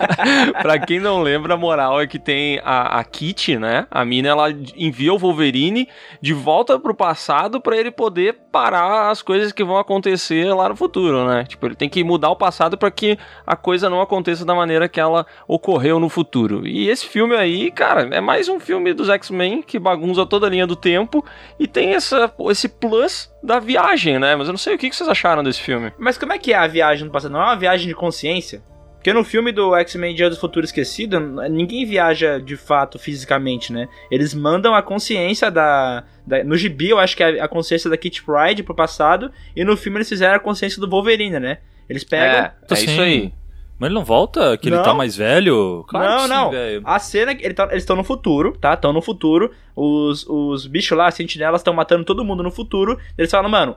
pra quem não lembra, a moral é que tem a, a Kitty, né? A mina, ela envia o Wolverine de volta pro passado pra ele poder parar as coisas que vão acontecer lá no futuro, né? Tipo, ele tem que mudar o passado pra que a coisa não aconteça da maneira que ela ocorreu no futuro. E esse filme aí, cara, é mais um filme dos X-Men que bagunça toda a linha do tempo e tem essa, esse plus da viagem, né? Mas eu não sei o que vocês acharam desse filme. Mas como é que é a viagem no passado? Não é uma viagem de consciência? Porque no filme do X-Men Dia do Futuro Esquecido, ninguém viaja de fato fisicamente, né? Eles mandam a consciência da. da- no gibi, eu acho que é a consciência da Kitty Pryde pro passado, e no filme eles fizeram a consciência do Wolverine, né? Eles pegam. É, é isso aí. Mas ele não volta? Que ele Não. tá mais velho? Claro não, que sim, não. A cena que ele tá- eles estão no futuro, tá? Estão no futuro. Os, os bichos lá, as sentinelas, estão matando todo mundo no futuro. Eles falam, mano,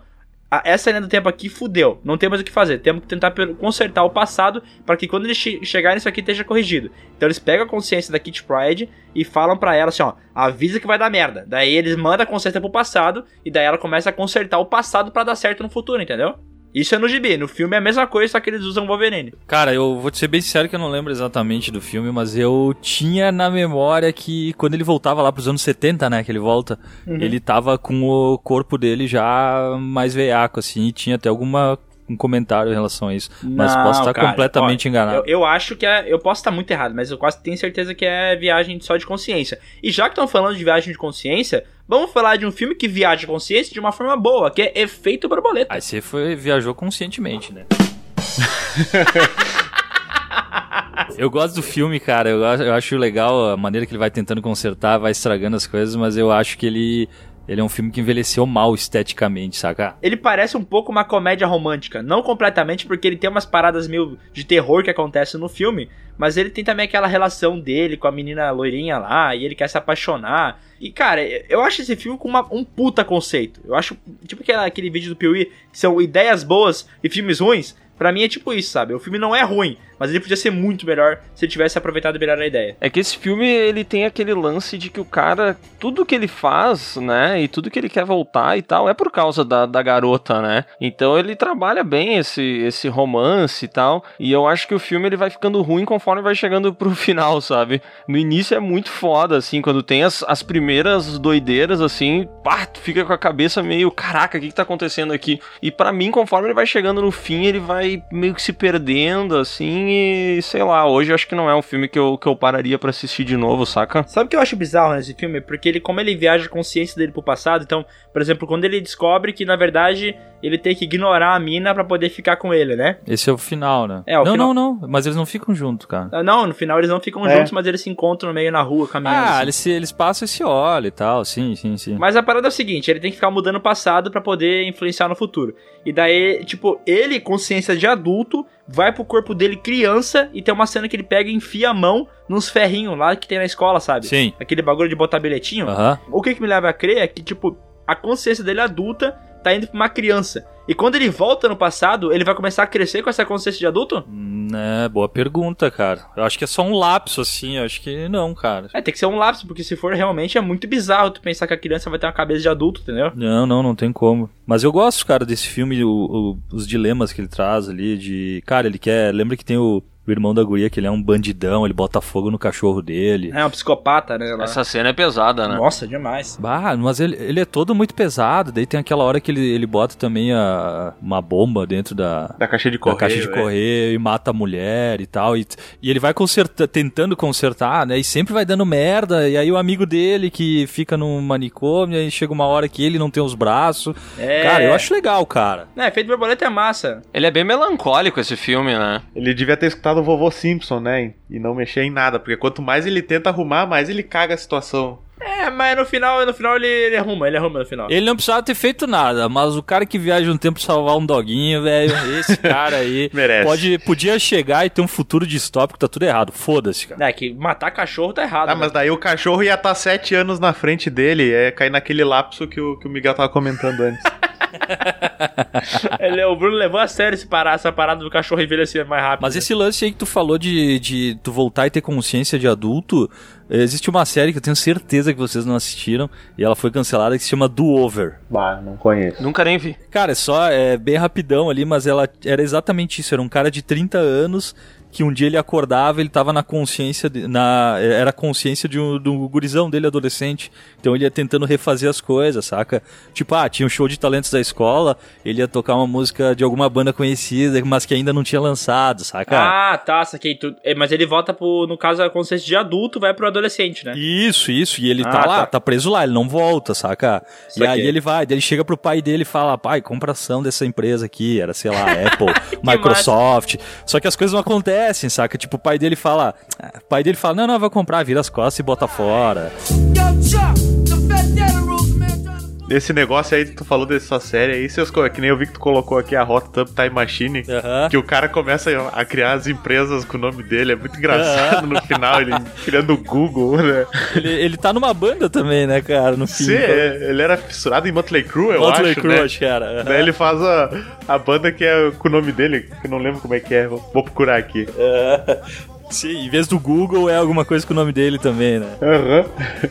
a- essa linha do tempo aqui fudeu. Não tem mais o que fazer. Temos que tentar consertar o passado para que quando eles che chegarem isso aqui esteja corrigido. Então eles pegam a consciência da Kitty Pride e falam pra ela assim, ó, avisa que vai dar merda. Daí eles mandam a consciência pro passado e daí ela começa a consertar o passado pra dar certo no futuro, entendeu? Isso é no gibi. No filme é a mesma coisa, só que eles usam Wolverine. Cara, eu vou te ser bem sincero que eu não lembro exatamente do filme, mas eu tinha na memória que quando ele voltava lá pros anos 70, né, que ele volta, ele tava com o corpo dele já mais veiaco, assim, e tinha até alguma um comentário em relação a isso. Mas Não, posso estar cara, completamente ó, enganado. Eu, eu acho que é. Eu posso estar muito errado, mas eu quase tenho certeza que é viagem só de consciência. E já que estão falando de viagem de consciência, vamos falar de um filme que viaja de consciência de uma forma boa, que é Efeito Borboleta. Aí você foi, viajou conscientemente, né? Eu gosto do filme, cara. Eu, eu acho legal a maneira que ele vai tentando consertar, vai estragando as coisas, mas eu acho que ele, ele é um filme que envelheceu mal esteticamente, saca? Ele parece um pouco uma comédia romântica. Não completamente, porque ele tem umas paradas meio de terror que acontecem no filme. Mas ele tem também aquela relação dele com a menina loirinha lá, e ele quer se apaixonar. E, cara, eu acho esse filme com uma- um puta conceito. Eu acho, tipo aquela, aquele vídeo do Piuí, que são ideias boas e filmes ruins. Pra mim é tipo isso, sabe? O filme não é ruim, mas ele podia ser muito melhor se ele tivesse aproveitado melhor a ideia. É que esse filme, ele tem aquele lance de que o cara, tudo que ele faz, né, e tudo que ele quer voltar e tal, é por causa da, da garota, né? Então ele trabalha bem esse, esse romance e tal, e eu acho que o filme ele vai ficando ruim conforme vai chegando pro final, sabe? No início é muito foda, assim, quando tem as, as primeiras doideiras, assim, pá, tu fica com a cabeça meio, caraca, o que que tá acontecendo aqui? E pra mim, conforme ele vai chegando no fim, ele vai meio que se perdendo, assim, e sei lá, hoje eu acho que não é um filme que eu, que eu pararia pra assistir de novo, saca? Sabe o que eu acho bizarro nesse filme? Porque ele, como ele viaja a consciência dele pro passado, então, por exemplo, quando ele descobre que na verdade ele tem que ignorar a mina pra poder ficar com ele, né? Esse é o final, né? É, o não, final. não, não. Mas eles não ficam juntos, cara. Ah, Não, no final eles não ficam É. juntos, mas eles se encontram no meio na rua, caminhando. Ah, assim. eles, eles passam e se olham e tal. Sim, sim, sim. Mas a parada é o seguinte, ele tem que ficar mudando o passado pra poder influenciar no futuro. E daí, tipo, ele, consciência de adulto, vai pro corpo dele criança e tem uma cena que ele pega e enfia a mão nos ferrinhos lá que tem na escola, sabe? Sim. Aquele bagulho de botar bilhetinho. Aham. O que, que me leva a crer é que, tipo, a consciência dele adulta tá indo pra uma criança. E quando ele volta no passado, ele vai começar a crescer com essa consciência de adulto? Hum, É, boa pergunta, cara. Eu acho que é só um lapso, assim. Eu acho que não, cara. É, tem que ser um lapso, porque se for realmente é muito bizarro tu pensar que a criança vai ter uma cabeça de adulto, entendeu? Não, não, não tem como. Mas eu gosto, cara, desse filme, o- o- os dilemas que ele traz ali, de... Cara, ele quer... Lembra que tem o, o irmão da guria, que ele é um bandidão, ele bota fogo no cachorro dele. É um psicopata, né? lá. Essa cena é pesada, né? Nossa, demais. Bah, mas ele, ele é todo muito pesado. Daí tem aquela hora que ele, ele bota também a, uma bomba dentro da, Da caixa de da correio. caixa de é. correio e mata a mulher e tal. E, e ele vai conserta, tentando consertar, né? E sempre vai dando merda. E aí o amigo dele que fica no manicômio, aí chega uma hora que ele não tem os braços. É. Cara, eu acho legal, cara. É, feito borboleta é massa. Ele é bem melancólico esse filme, né? Ele devia ter escutado o vovô Simpson, né? E não mexer em nada, porque quanto mais ele tenta arrumar, mais ele caga a situação. É, mas no final, no final ele, ele arruma, ele arruma no final. Ele não precisava ter feito nada, mas o cara que viaja um tempo salvar um doguinho, velho, esse cara aí Merece. pode, podia chegar e ter um futuro distópico, tá tudo errado. Foda-se, cara. É, que matar cachorro tá errado. Ah, né? mas daí o cachorro ia estar sete anos na frente dele, é cair naquele lapso que o, que o Miguel tava comentando antes. Ele, o Bruno levou a sério esse parada, essa parada do cachorro envelhecer mais rápido. Mas esse lance aí que tu falou de, de tu voltar e ter consciência de adulto, existe uma série que eu tenho certeza que vocês não assistiram e ela foi cancelada que se chama Do Over. Bah, não conheço. Nunca nem vi. Cara, é só é bem rapidão ali, mas ela era exatamente isso, era um cara de 30 anos que um dia ele acordava, ele tava na consciência de- na era consciência de um, do gurizão dele adolescente. Então ele ia tentando refazer as coisas, saca? Tipo, ah, tinha um show de talentos da escola, ele ia tocar uma música de alguma banda conhecida, mas que ainda não tinha lançado, saca? Ah, tá, saquei tudo. É, Mas ele volta pro, no caso, a consciência de adulto, vai pro adolescente, né? Isso, isso. E ele Ah, tá lá, tá. tá. preso lá, ele não volta, saca? E Saquei. aí ele vai, ele chega pro pai dele e fala: pai, compra ação dessa empresa aqui, era, sei lá, Apple, Microsoft. Só que as coisas não acontecem, saca? Tipo, o pai dele fala. O pai dele fala: não, não, vai comprar, vira as costas e bota fora. Esse negócio aí que tu falou dessa série aí, seus, que nem eu vi que tu colocou aqui a Hot Tub Time Machine, Aham. que o cara começa a criar as empresas com o nome dele, é muito engraçado no final, ele criando o Google, né? Ele, ele tá numa banda também, né, cara? No fim. Sim, é, ele era fissurado em Motley Crue, eu Motley acho, Crue, né? acho que era. Aham. Daí ele faz a, a banda que é com o nome dele, que eu não lembro como é que é, vou vou procurar aqui. Sim, em vez do Google é alguma coisa com o nome dele também, né?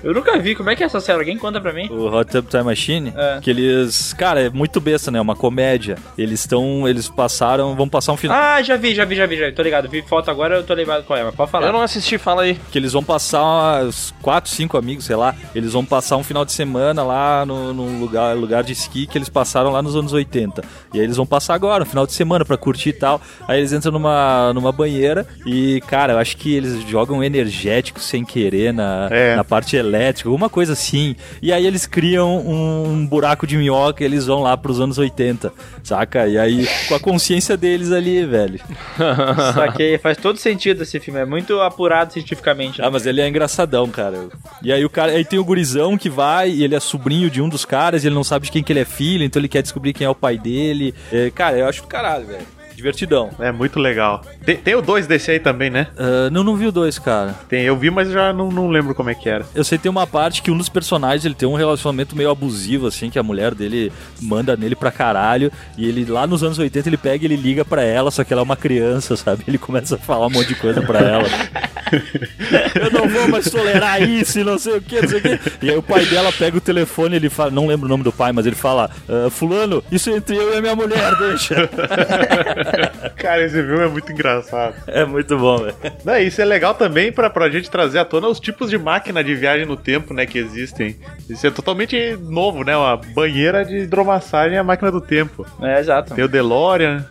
Eu nunca vi. Como é que é essa série? Alguém conta pra mim? O Hot Tub Time Machine, É. que eles, cara, é muito besta, né? É uma comédia. Eles estão, eles passaram, vão passar um final Ah, já vi, já vi, já vi, já vi. Tô ligado. Vi foto agora, eu tô ligado qual é, mas pode falar. Eu não assisti, fala aí. que eles vão passar uns quatro, cinco amigos, sei lá, eles vão passar um final de semana lá no, no lugar, lugar de esqui que eles passaram lá nos anos 80. E aí eles vão passar agora, um final de semana pra curtir e tal. Aí eles entram numa, numa banheira e, cara, eu acho que eles jogam energético sem querer na, É. na parte elétrica, alguma coisa assim. E aí eles criam um, buraco de minhoca e eles vão lá pros anos 80, saca? E aí, com a consciência deles ali, velho. Saquei, faz todo sentido esse filme. É muito apurado cientificamente. né? Ah, mas ele é engraçadão, cara. E aí o cara, aí tem o gurizão que vai e ele é sobrinho de um dos caras e ele não sabe de quem que ele é filho, então ele quer descobrir quem é o pai dele. É, cara, eu acho do caralho, velho. Divertidão. É muito legal. Tem, tem o 2 desse aí também, né? Ah, não, não vi o dois, cara. Tem, eu vi, mas já não, não lembro como é que era. Eu sei que tem uma parte que um dos personagens ele tem um relacionamento meio abusivo, assim, que a mulher dele manda nele pra caralho. E ele lá nos anos 80 ele pega e ele liga pra ela, só que ela é uma criança, sabe? Ele começa a falar um monte de coisa pra ela. eu não vou mais tolerar isso e não sei o que, não sei o que. E aí o pai dela pega o telefone ele fala, não lembro o nome do pai, mas ele fala, "Ah, fulano, isso é entre eu e a minha mulher, deixa. Cara, esse filme é muito engraçado. é muito bom, velho. Não, isso é legal também pra, pra gente trazer à tona os tipos de máquina de viagem no tempo, né, que existem. Isso é totalmente novo, né? Uma banheira de hidromassagem e a máquina do tempo. É, exato. Tem o DeLorean.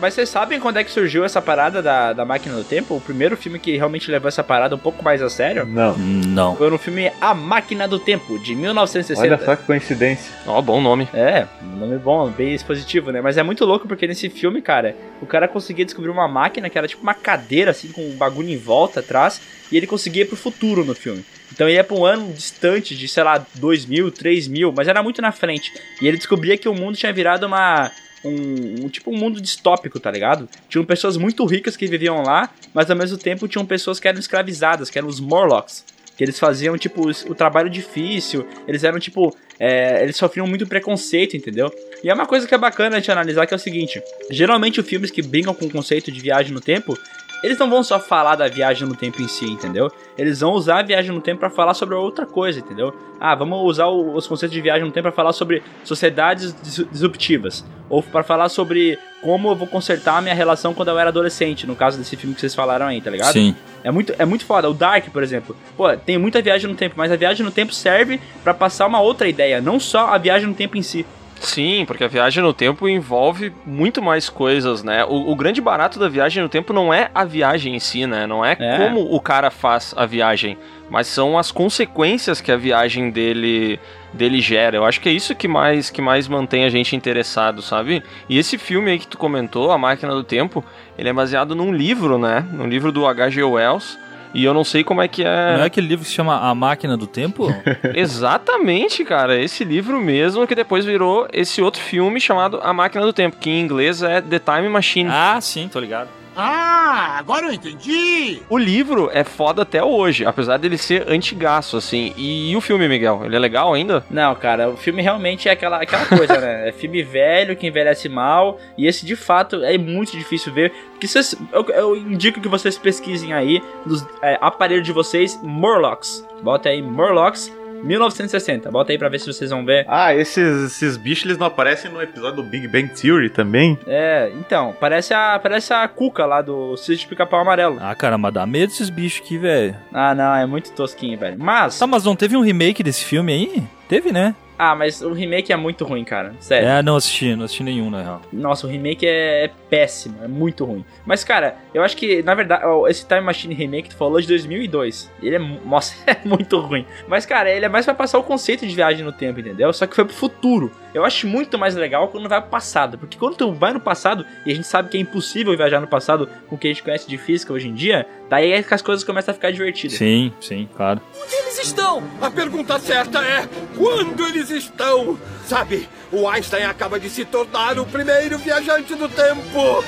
Mas vocês sabem quando é que surgiu essa parada da, da máquina do tempo? O primeiro filme que realmente levou essa parada um pouco mais a sério? Não. Não. Foi no filme A Máquina do Tempo, de 1960. Olha só que coincidência. Ó, bom nome. É, nome bom, bem expositivo, né? Mas é muito louco porque nesse filme, cara, o cara conseguia descobrir uma máquina que era tipo uma cadeira, assim, com um bagulho em volta atrás, e ele conseguia ir pro futuro no filme. Então ele ia pra um ano distante de, sei lá, 2000, 3000, mas era muito na frente. E ele descobria que o mundo tinha virado uma. Um, um tipo um mundo distópico, tá ligado? Tinham pessoas muito ricas que viviam lá, mas ao mesmo tempo tinham pessoas que eram escravizadas, que eram os Morlocks. Que eles faziam, tipo, o trabalho difícil, eles eram, tipo, é, eles sofriam muito preconceito, entendeu? E é uma coisa que é bacana de analisar, que é o seguinte, geralmente os filmes que brincam com o conceito de viagem no tempo, eles não vão só falar da viagem no tempo em si, entendeu? Eles vão usar a viagem no tempo pra falar sobre outra coisa, entendeu? Ah, vamos usar o- os conceitos de viagem no tempo pra falar sobre sociedades dis- disruptivas. Ou pra falar sobre como eu vou consertar a minha relação quando eu era adolescente, no caso desse filme que vocês falaram aí, tá ligado? Sim. É muito, é muito foda. O Dark, por exemplo. Pô, tem muita viagem no tempo, mas a viagem no tempo serve pra passar uma outra ideia, não só a viagem no tempo em si. Sim, porque a viagem no tempo envolve muito mais coisas, né? O, o grande barato da viagem no tempo não é a viagem em si, né? Não é, É. como o cara faz a viagem, mas são as consequências que a viagem dele dele gera. Eu acho que é isso que mais que mais mantém a gente interessado, sabe? E esse filme aí que tu comentou, A Máquina do Tempo, ele é baseado num livro, né? Num livro do H.G. Wells. E eu não sei como é que é. Não é aquele livro que se chama A Máquina do Tempo? Exatamente, cara. Esse livro mesmo que depois virou esse outro filme chamado A Máquina do Tempo, que em inglês é The Time Machine. ah, sim, tô ligado. Ah, agora eu entendi! O livro é foda até hoje, apesar dele ser antigaço, assim. E, o filme, Miguel? Ele é legal ainda? Não, cara, o filme realmente é aquela, aquela coisa, né? É filme velho que envelhece mal. E esse, de fato, é muito difícil ver. Porque vocês, eu, eu indico que vocês pesquisem aí nos é, aparelhos de vocês Morlocks. Bota aí Morlocks 1960. Bota aí pra ver se vocês vão ver. Ah, esses, esses bichos eles não aparecem no episódio do Big Bang Theory também? É, então, parece a, parece a Cuca lá do Sítio de Pica-Pau Amarelo. Ah, cara, mas dá medo esses bichos aqui, velho. Ah, não, é muito tosquinho, velho. Mas. Tá, mas não teve um remake desse filme aí? Teve, né? Ah, mas o remake é muito ruim, cara. Sério. É, não assisti, não assisti nenhum, na real. Nossa, o remake é, é péssimo, é muito ruim. Mas, cara, eu acho que, na verdade, esse Time Machine Remake que tu falou é de 2002. Ele é, nossa, é muito ruim. Mas, cara, ele é mais pra passar o conceito de viagem no tempo, entendeu? Só que foi pro futuro. Eu acho muito mais legal quando vai pro passado. Porque quando tu vai no passado, e a gente sabe que é impossível viajar no passado com o que a gente conhece de física hoje em dia, daí é que as coisas começam a ficar divertidas. Sim, sim, claro. Eles estão! A pergunta certa é: quando eles estão? Sabe, o Einstein acaba de se tornar o primeiro viajante do tempo!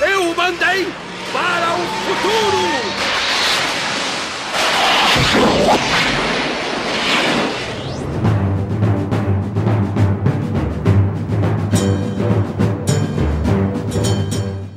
Eu o mandei para o futuro!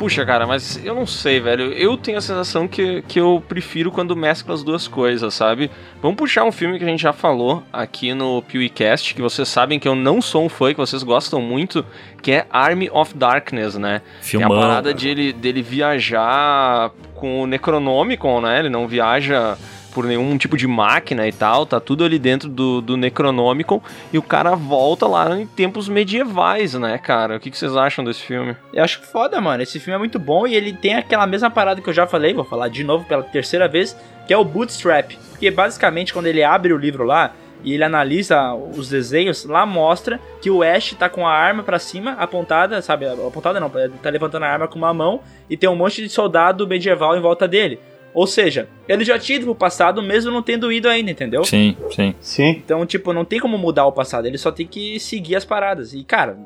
Puxa, cara, mas eu não sei, velho. Eu tenho a sensação que, que eu prefiro quando mescla as duas coisas, sabe? Vamos puxar um filme que a gente já falou aqui no PewCast, que vocês sabem que eu não sou um fã, que vocês gostam muito, que é Army of Darkness, né? Filmão, Tem a parada cara. de ele, dele viajar com o Necronomicon, né? Ele não viaja por nenhum tipo de máquina e tal, tá tudo ali dentro do, do Necronomicon e o cara volta lá em tempos medievais, né, cara? O que, que vocês acham desse filme? Eu acho foda, mano. Esse filme é muito bom e ele tem aquela mesma parada que eu já falei, vou falar de novo pela terceira vez, que é o bootstrap. Porque basicamente quando ele abre o livro lá e ele analisa os desenhos, lá mostra que o Ash tá com a arma pra cima, apontada, sabe? Apontada não, tá levantando a arma com uma mão e tem um monte de soldado medieval em volta dele. Ou seja, ele já tinha ido pro passado mesmo não tendo ido ainda, entendeu? Sim, sim. Sim. Então, tipo, não tem como mudar o passado, ele só tem que seguir as paradas. E, cara,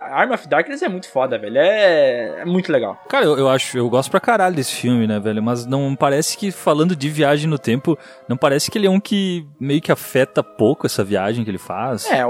Arm of Darkness é muito foda, velho. É, é muito legal. Cara, eu, eu acho, eu gosto pra caralho desse filme, né, velho? Mas não parece que, falando de viagem no tempo, não parece que ele é um que meio que afeta pouco essa viagem que ele faz. É,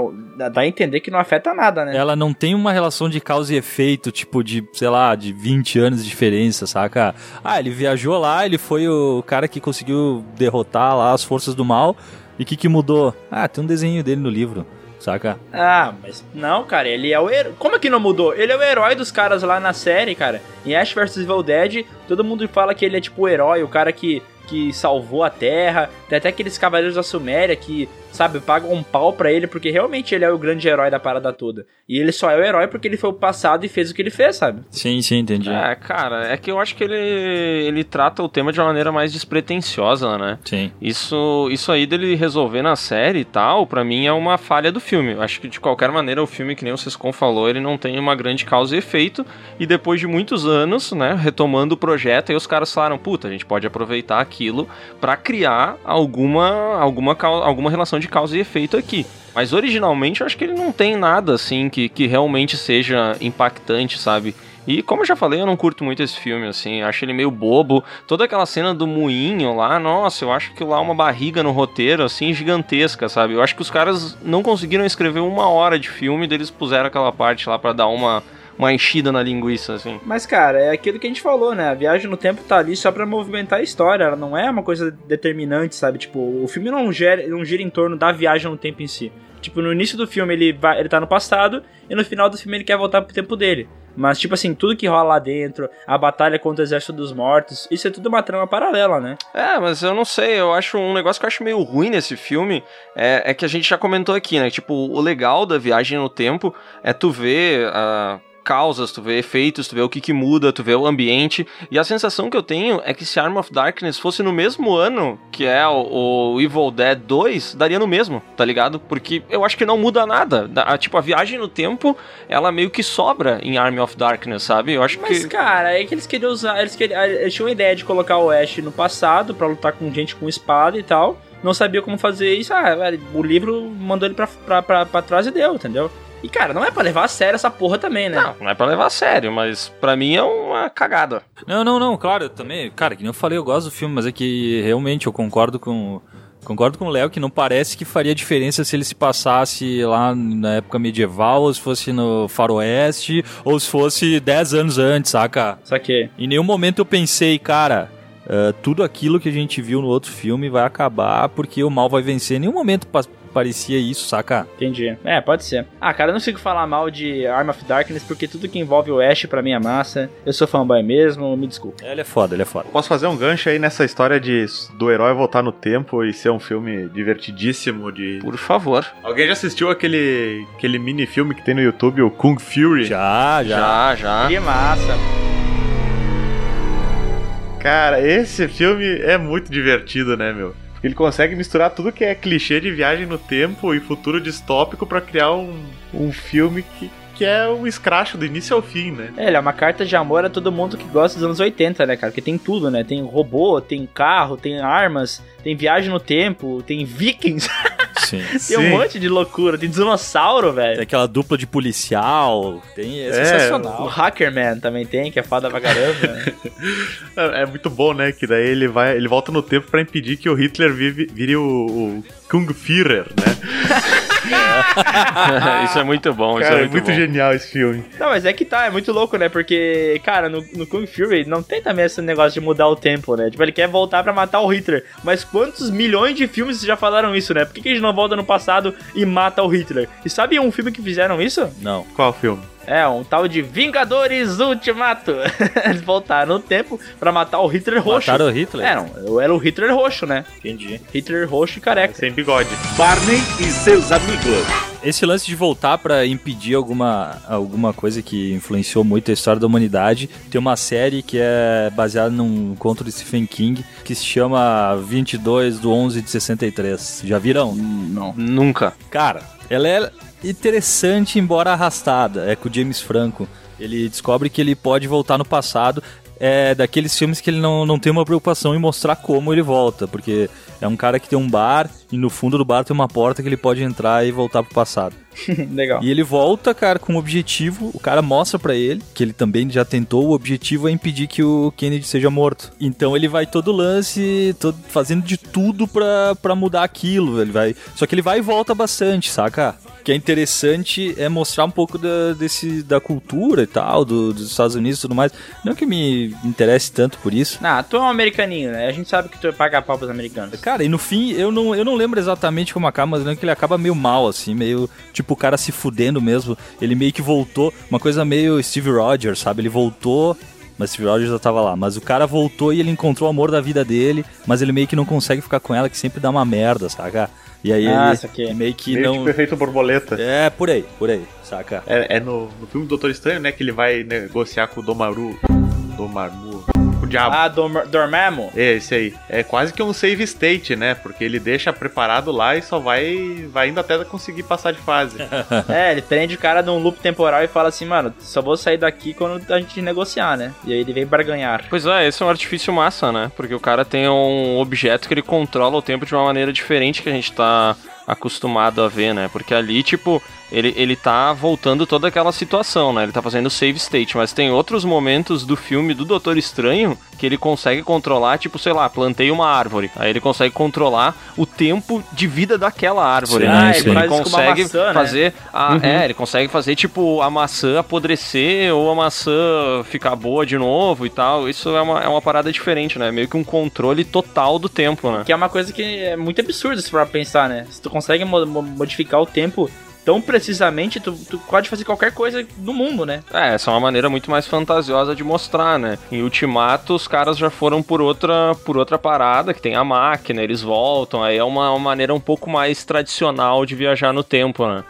dá a entender que não afeta nada, né? Ela não tem uma relação de causa e efeito, tipo, de, sei lá, de 20 anos de diferença, saca? Ah, ele viajou lá, ele foi o cara que conseguiu derrotar lá as forças do mal. E o que, que mudou? Ah, tem um desenho dele no livro, saca? Ah, mas não, cara, ele é o herói. Como que não mudou? Ele é o herói dos caras lá na série, cara. Em Ash vs Evil Dead, todo mundo fala que ele é tipo o herói, o cara que, que salvou a Terra. Tem até aqueles cavaleiros da Suméria que, sabe, pagam um pau pra ele porque realmente ele é o grande herói da parada toda. E ele só é o herói porque ele foi o passado e fez o que ele fez, sabe? Sim, sim, entendi. É, cara, é que eu acho que ele, ele trata o tema de uma maneira mais despretensiosa, né? Sim. Isso, isso aí dele resolver na série e tal, pra mim é uma falha do filme. Eu acho que de qualquer maneira o filme, que nem o Sescon falou, ele não tem uma grande causa e efeito. E depois de muitos anos, né, retomando o projeto, aí os caras falaram, puta, a gente pode aproveitar aquilo pra criar alguma, alguma, alguma relação de causa e efeito aqui. Mas originalmente eu acho que ele não tem nada assim que, que realmente seja impactante, sabe? E como eu já falei, eu não curto muito esse filme, assim, acho ele meio bobo. Toda aquela cena do moinho lá, nossa, eu acho que lá uma barriga no roteiro, assim, gigantesca, sabe? Eu acho que os caras não conseguiram escrever uma hora de filme, deles puseram aquela parte lá pra dar uma, uma enchida na linguiça, assim. Mas, cara, é aquilo que a gente falou, né? A viagem no tempo tá ali só pra movimentar a história. Ela não é uma coisa determinante, sabe? Tipo, o filme não, gera, não gira em torno da viagem no tempo em si. Tipo, no início do filme ele, vai, ele tá no passado e no final do filme ele quer voltar pro tempo dele. Mas, tipo assim, tudo que rola lá dentro, a batalha contra o exército dos mortos, isso é tudo uma trama paralela, né? É, mas eu não sei, eu acho um negócio que eu acho meio ruim nesse filme é, é que a gente já comentou aqui, né? Tipo, o legal da viagem no tempo é tu ver ah, causas, tu vê efeitos, tu vê o que que muda, tu vê o ambiente. E a sensação que eu tenho é que se Arm of Darkness fosse no mesmo ano que é o, o Evil Dead 2, daria no mesmo, tá ligado? Porque eu acho que não muda nada. Da- tipo, a viagem no tempo, ela meio que sobra em Arm of Darkness, sabe? Eu acho Mas, que. cara, é que eles queriam usar. Eles, queriam, eles tinham a ideia de colocar o Ash no passado pra lutar com gente com espada e tal. Não sabia como fazer isso. Ah, o livro mandou ele pra, pra, pra, pra trás e deu, entendeu? E, cara, não é pra levar a sério essa porra também, né? Não, não é pra levar a sério, mas pra mim é uma cagada. Não, não, não, claro, eu também, cara, que nem eu falei, eu gosto do filme, mas é que realmente eu concordo com concordo com o Léo que não parece que faria diferença se ele se passasse lá na época medieval, ou se fosse no faroeste, ou se fosse 10 anos antes, saca? Só que. Em nenhum momento eu pensei, cara, eh, tudo aquilo que a gente viu no outro filme vai acabar porque o mal vai vencer. Em nenhum momento parecia isso, saca? Entendi. É, pode ser. Ah, cara, eu não consigo falar mal de Arm of Darkness porque tudo que envolve o Ash pra mim é massa. Eu sou fanboy mesmo, me desculpa. Ele é foda, ele é foda. Posso fazer um gancho aí nessa história de do herói voltar no tempo e ser um filme divertidíssimo de. Por favor. Alguém já assistiu aquele aquele mini filme que tem no YouTube, o Kung Fury? Já, já. Já, já. Que massa. Cara, esse filme é muito divertido, né, meu? Ele consegue misturar tudo que é clichê de viagem no tempo e futuro distópico pra criar um, um filme que, que é um escracho do início ao fim, né? É, ele é uma carta de amor a todo mundo que gosta dos anos 80, né, cara? Porque tem tudo, né? Tem robô, tem carro, tem armas, tem viagem no tempo, tem vikings. Sim. Tem um monte de loucura. Tem dinossauro, velho. Tem aquela dupla de policial. Tem, é, É, O sensacional. Hackerman também tem, que é foda pra caramba. É, é muito bom, né? Que daí ele vai, ele volta no tempo pra impedir que o Hitler vive, vire o, o Kung Führer, né? isso é muito bom, isso Cara, é é muito, muito bom. Genial esse filme. Não, mas é que tá, é muito louco, né? Porque, cara, no, no Kung Fury não tem também esse negócio de mudar o tempo, né? Tipo, ele quer voltar pra matar o Hitler. Mas quantos milhões de filmes já falaram isso, né? Por que, que a gente não volta no passado e mata o Hitler? E sabe um filme que fizeram isso? Não. Qual filme? É, um tal de Vingadores Ultimato. Eles voltaram no tempo pra matar o Hitler roxo. Mataram o Hitler? É, não, era o Hitler roxo, né? Entendi. Hitler roxo e careca. Sem bigode. Barney e seus amigos. Esse lance de voltar pra impedir alguma, alguma coisa que influenciou muito a história da humanidade, tem uma série que é baseada num conto de Stephen King que se chama 22 do 11 de 63. Já viram? Não. Nunca. Cara, ela é interessante, embora arrastada. É com o James Franco. Ele descobre que ele pode voltar no passado. É daqueles filmes que ele não, não tem uma preocupação em mostrar como ele volta, porque é um cara que tem um bar e no fundo do bar tem uma porta que ele pode entrar e voltar pro passado. Legal. E ele volta, cara, com um objetivo. O cara mostra pra ele que ele também já tentou. O objetivo é impedir que o Kennedy seja morto. Então ele vai todo lance, todo, fazendo de tudo pra, pra mudar aquilo. Ele vai. Só que ele vai e volta bastante, saca? O que é interessante é mostrar um pouco da, desse, da cultura e tal, do- dos Estados Unidos e tudo mais. Não que me interesse tanto por isso. Ah, tu é um americaninho, né? A gente sabe que tu paga pau pros americanos. Cara, e no fim, eu não, eu não lembro exatamente como acaba, mas eu lembro que ele acaba meio mal, assim, meio, tipo, o cara se fudendo mesmo. Ele meio que voltou, uma coisa meio Steve Rogers, sabe? Ele voltou, mas Steve Rogers já tava lá. Mas o cara voltou e ele encontrou o amor da vida dele, mas ele meio que não consegue ficar com ela, que sempre dá uma merda, saca? E aí Ah, ele isso aqui. meio que Meio não... tipo efeito borboleta. É, por aí, por aí, saca? É, é no, no filme do Doutor Estranho, né? Que ele vai negociar com o Domaru. Domaru. Diabo. Ah, Dorm Dormammu? É, esse aí. É quase que um save state, né? Porque ele deixa preparado lá e só vai, vai indo até conseguir passar de fase. É, ele prende o cara num loop temporal e fala assim, mano, só vou sair daqui quando a gente negociar, né? E aí ele vem barganhar. Pois é, esse é um artifício massa, né? Porque o cara tem um objeto que ele controla o tempo de uma maneira diferente que a gente tá acostumado a ver, né? Porque ali, tipo, ele, ele tá voltando toda aquela situação, né? Ele tá fazendo save state, mas tem outros momentos do filme do Doutor Estranho que ele consegue controlar, tipo, sei lá, plantei uma árvore. Aí ele consegue controlar o tempo de vida daquela árvore, Sim, né? ah, ele, ele com uma consegue maçã, né? fazer a, é, ele consegue fazer tipo a maçã apodrecer ou a maçã ficar boa de novo e tal. Isso é uma, é uma parada diferente, né? Meio que um controle total do tempo, né? Que é uma coisa que é muito absurda se for pra pensar, né? Se tu consegue mo- mo- modificar o tempo tão precisamente, tu, tu pode fazer qualquer coisa no mundo, né? É, essa é uma maneira muito mais fantasiosa de mostrar, né? Em Ultimato, os caras já foram por outra, por outra parada, que tem a máquina, eles voltam, aí é uma, uma maneira um pouco mais tradicional de viajar no tempo, né?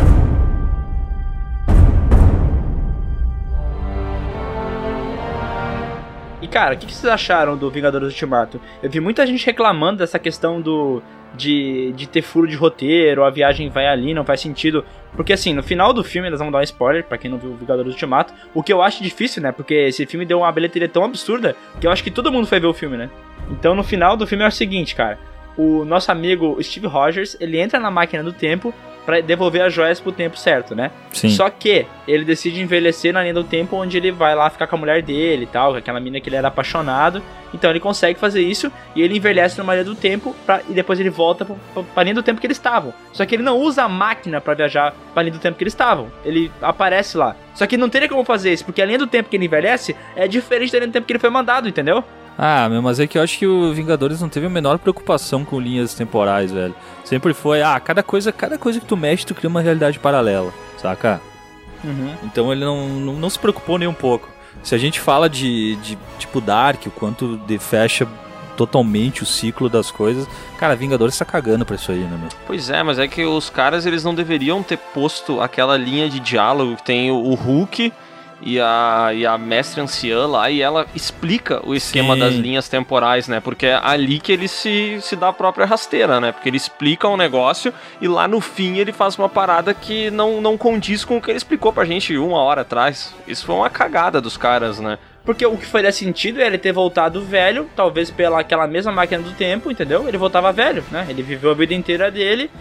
E cara, o que, que vocês acharam do Vingadores Ultimato? Eu vi muita gente reclamando dessa questão do de, de ter furo de roteiro, a viagem vai ali, não faz sentido. Porque assim, no final do filme, eles vão dar um spoiler pra quem não viu Vingadores Ultimato, o que eu acho difícil, né? Porque esse filme deu uma bilheteria tão absurda que eu acho que todo mundo foi ver o filme, né? Então no final do filme é o seguinte, cara. O nosso amigo Steve Rogers, ele entra na máquina do tempo pra devolver as joias pro tempo certo, né? Sim. Só que ele decide envelhecer na linha do tempo onde ele vai lá ficar com a mulher dele e tal, com aquela mina que ele era apaixonado. Então ele consegue fazer isso e ele envelhece numa linha do tempo pra, e depois ele volta pra, pra, pra linha do tempo que eles estavam. Só que ele não usa a máquina pra viajar pra linha do tempo que eles estavam. Ele aparece lá. Só que não teria como fazer isso, porque a linha do tempo que ele envelhece é diferente da linha do tempo que ele foi mandado, entendeu? Ah, meu, mas é que eu acho que o Vingadores não teve a menor preocupação com linhas temporais, velho. Sempre foi, ah, cada coisa, cada coisa que tu mexe, tu cria uma realidade paralela, saca? Uhum. Então ele não, não, não se preocupou nem um pouco. Se a gente fala de, de tipo Dark, o quanto de fecha totalmente o ciclo das coisas, cara, Vingadores tá cagando pra isso aí, né, meu? Pois é, mas é que os caras eles não deveriam ter posto aquela linha de diálogo que tem o, o Hulk e a, e a mestre anciã lá, e ela explica o esquema Sim. das linhas temporais, né? Porque é ali que ele se, se dá a própria rasteira, né? Porque ele explica um negócio e lá no fim ele faz uma parada que não, não condiz com o que ele explicou pra gente uma hora atrás. Isso foi uma cagada dos caras, né? Porque o que faria sentido é ele ter voltado velho, talvez pela aquela mesma máquina do tempo, entendeu? Ele voltava velho, né? Ele viveu a vida inteira dele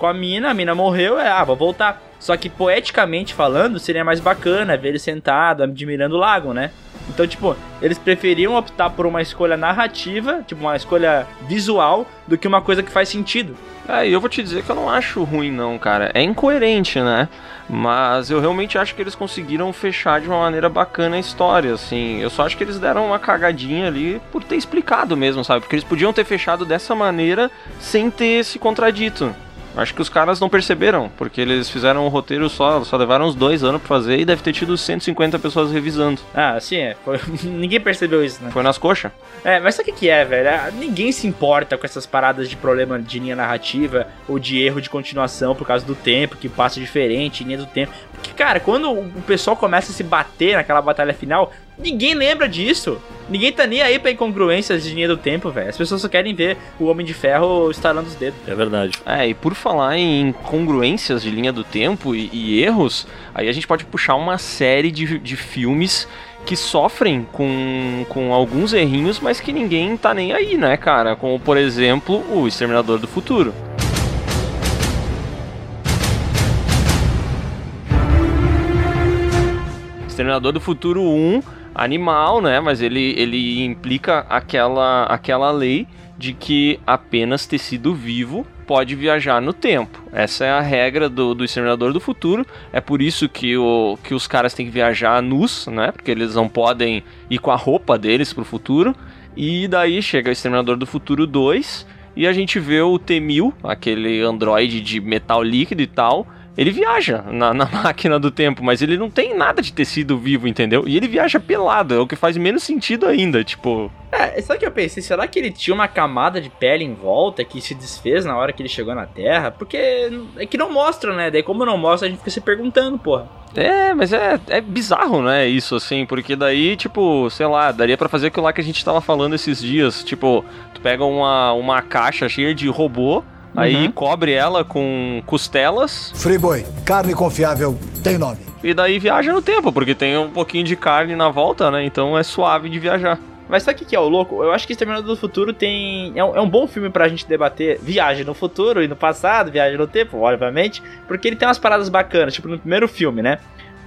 com a mina, a mina morreu, é, ah, vou voltar. Só que poeticamente falando, seria mais bacana ver ele sentado, admirando o lago, né? Então, tipo, eles preferiam optar por uma escolha narrativa, tipo, uma escolha visual, do que uma coisa que faz sentido. É, e eu vou te dizer que eu não acho ruim, não, cara. É incoerente, né? Mas eu realmente acho que eles conseguiram fechar de uma maneira bacana a história, assim. Eu só acho que eles deram uma cagadinha ali por ter explicado mesmo, sabe? Porque eles podiam ter fechado dessa maneira sem ter se contradito. Acho que os caras não perceberam, porque eles fizeram o roteiro só, só levaram uns dois anos pra fazer e deve ter tido 150 pessoas revisando. Ah, sim, é. Foi- Ninguém percebeu isso, né? Foi nas coxas. É, mas sabe o que, que é, velho? Ah, Ninguém se importa com essas paradas de problema de linha narrativa ou de erro de continuação por causa do tempo, que passa diferente, linha do tempo. Porque, cara, quando o pessoal começa a se bater naquela batalha final, ninguém lembra disso. Ninguém tá nem aí pra incongruências de linha do tempo, velho. As pessoas só querem ver o Homem de Ferro estalando os dedos. É verdade. É, e por falar em congruências de linha do tempo e, e erros, aí a gente pode puxar uma série de, de filmes que sofrem com, com alguns errinhos, mas que ninguém tá nem aí, né, cara? Como, por exemplo, o Exterminador do Futuro. Exterminador do Futuro 1, animal, né? Mas ele, ele implica aquela, aquela lei de que apenas tecido vivo pode viajar no tempo. Essa é a regra do, do Exterminador do Futuro. É por isso que, o, que os caras têm que viajar nus, né? Porque eles não podem ir com a roupa deles pro futuro. E daí chega o Exterminador do Futuro 2 e a gente vê o T-1000, aquele androide de metal líquido e tal. Ele viaja na, na máquina do tempo, mas ele não tem nada de tecido vivo, entendeu? E ele viaja pelado, é o que faz menos sentido ainda, tipo... É, sabe o que eu pensei? Será que ele tinha uma camada de pele em volta que se desfez na hora que ele chegou na Terra? Porque é que não mostra, né? Daí como não mostra, a gente fica se perguntando, porra. É, mas é, é bizarro, né, isso, assim, porque daí, tipo, sei lá, daria pra fazer aquilo lá que a gente tava falando esses dias, tipo, tu pega uma, uma caixa cheia de robô, aí cobre ela com costelas, Friboi, carne confiável, tem nome. e daí viaja no tempo, porque tem um pouquinho de carne na volta, né, então é suave de viajar. Mas sabe o que é o louco? Eu acho que Exterminador do Futuro tem. É um, é um bom filme pra gente debater viagem no futuro e no passado, viagem no tempo, obviamente, porque ele tem umas paradas bacanas, tipo no primeiro filme, né?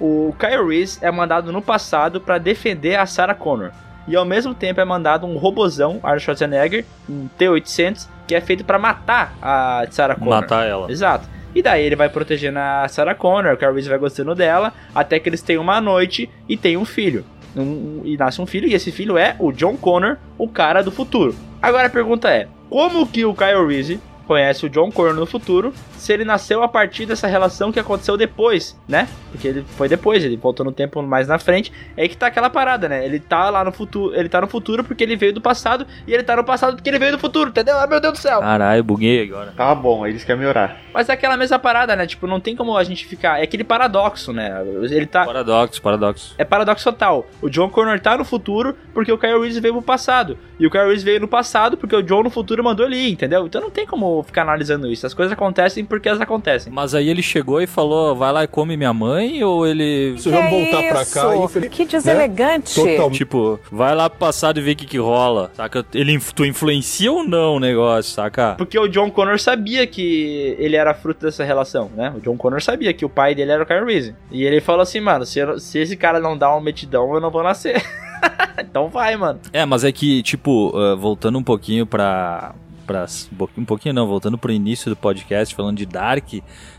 O Kyle Reese é mandado no passado pra defender a Sarah Connor. E ao mesmo tempo é mandado um robozão, Arnold Schwarzenegger, um T-800, que é feito pra matar a Sarah Connor. Matar ela. Exato. E daí ele vai protegendo a Sarah Connor, o Kyle Reese vai gostando dela, até que eles têm uma noite e tem um filho. Um- e nasce um filho, e esse filho é o John Connor, o cara do futuro. Agora a pergunta é: como que o Kyle Reese conhece o John Connor no futuro se ele nasceu a partir dessa relação que aconteceu depois, né? Porque ele foi depois, ele voltou no tempo mais na frente. É aí que tá aquela parada, né? Ele tá lá no futuro, ele tá no futuro porque ele veio do passado e ele tá no passado porque ele veio do futuro, entendeu? Ah, meu Deus do céu. Caralho, buguei agora. Tá bom, aí eles querem melhorar. Mas é aquela mesma parada, né? Tipo, não tem como a gente ficar. É aquele paradoxo, né? Ele tá. Paradoxo, paradoxo. É paradoxo total. O John Connor tá no futuro porque o Kyle Reese veio pro passado. E o Kyle Reese veio no passado porque o John no futuro mandou ele ir, entendeu? Então não tem como ficar analisando isso. As coisas acontecem porque elas acontecem. Mas aí ele chegou e falou, vai lá e come minha mãe, ou ele... Se vamos voltar pra cá, infeliz- Que deselegante. Total- Tipo, vai lá pro passado e vê o que que rola, saca? Ele, tu influencia ou não o negócio, saca? Porque o John Connor sabia que ele era fruto dessa relação, né? O John Connor sabia que o pai dele era o Kyle Reese. E ele falou assim, mano, se, eu- se esse cara não dá uma metidão, eu não vou nascer. então vai, mano. É, mas é que, tipo, uh, voltando um pouquinho pra... pra um pouquinho não, voltando pro início do podcast, falando de Dark.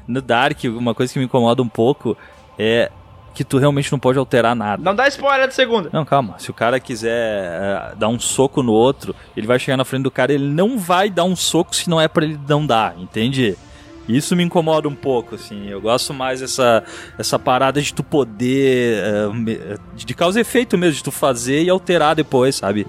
No Dark, uma coisa que me incomoda um pouco é que tu realmente não pode alterar nada. Não dá spoiler de segunda. Não, calma. Se o cara quiser eh, dar um soco no outro, ele vai chegar na frente do cara ele não vai dar um soco se não é pra ele não dar, entende? Isso me incomoda um pouco, assim. Eu gosto mais essa, essa parada de tu poder. me- de causa e efeito mesmo, de tu fazer e alterar depois, sabe?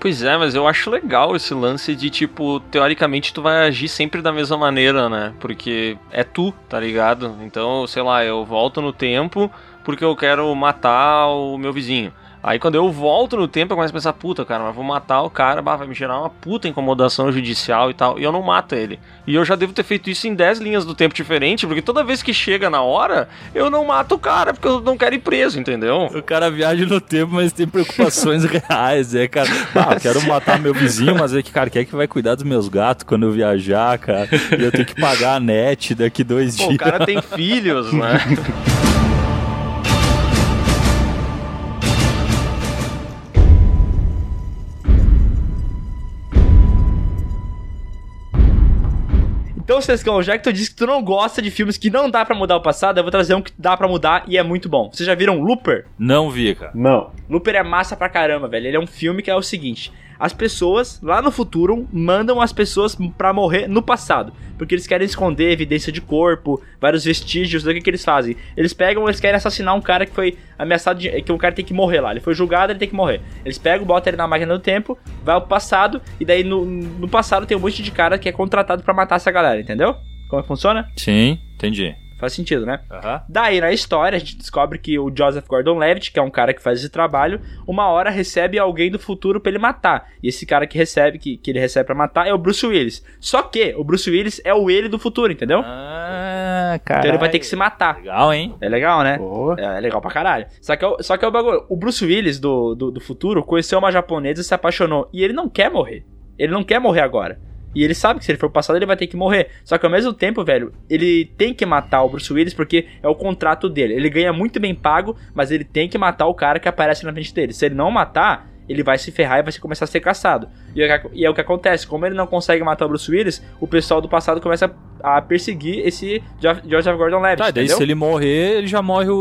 Pois é, mas eu acho legal esse lance de, tipo, teoricamente tu vai agir sempre da mesma maneira, né? Porque é tu, tá ligado? Então, sei lá, eu volto no tempo porque eu quero matar o meu vizinho. Aí quando eu volto no tempo, eu começo a pensar, puta, cara, mas vou matar o cara, bah, vai me gerar uma puta incomodação judicial e tal, e eu não mato ele. E eu já devo ter feito isso em 10 linhas do tempo diferente, porque toda vez que chega na hora, eu não mato o cara, porque eu não quero ir preso, entendeu? O cara viaja no tempo, mas tem preocupações reais, é, cara. Ah, eu quero matar meu vizinho, mas é que, cara, quem é que vai cuidar dos meus gatos quando eu viajar, cara? E eu tenho que pagar a net daqui dois Pô, dias. o cara tem filhos, né? Então, Sescão, já que tu disse que tu não gosta de filmes que não dá pra mudar o passado, eu vou trazer um que dá pra mudar e é muito bom. Vocês já viram Looper? Não vi, cara. Não. Looper é massa pra caramba, velho. Ele é um filme que é o seguinte: as pessoas lá no futuro mandam as pessoas pra morrer no passado, porque eles querem esconder evidência de corpo, vários vestígios do que, que eles fazem. Eles pegam, eles querem assassinar um cara que foi ameaçado de, que o cara tem que morrer lá. Ele foi julgado, ele tem que morrer. Eles pegam, botam ele na máquina do tempo, vai ao passado e daí no, no passado tem um monte de cara que é contratado pra matar essa galera, entendeu? Como é que funciona? Sim, entendi. Faz sentido, né? Aham. Daí na história a gente descobre que o Joseph Gordon-Levitt, que é um cara que faz esse trabalho, uma hora recebe alguém do futuro pra ele matar. E esse cara que recebe, que, que ele recebe pra matar é o Bruce Willis. Só que o Bruce Willis é o ele do futuro, entendeu? Ah, cara. Então ele vai ter que se matar. Legal, hein? É legal, né? É, é legal pra caralho. Só que, é o- só que é o bagulho. O Bruce Willis do, do, do futuro conheceu uma japonesa e se apaixonou. E ele não quer morrer. Ele não quer morrer agora. E ele sabe que se ele for passado, ele vai ter que morrer. Só que ao mesmo tempo, velho, ele tem que matar o Bruce Willis porque é o contrato dele. Ele ganha muito bem pago, mas ele tem que matar o cara que aparece na frente dele. Se ele não matar, ele vai se ferrar e vai começar a ser caçado. E é, o que- e é o que acontece. Como ele não consegue matar o Bruce Willis, o pessoal do passado começa a, perseguir esse Jo- Joseph Gordon-Levitt, Tá, daí entendeu? se ele morrer, ele já morre o,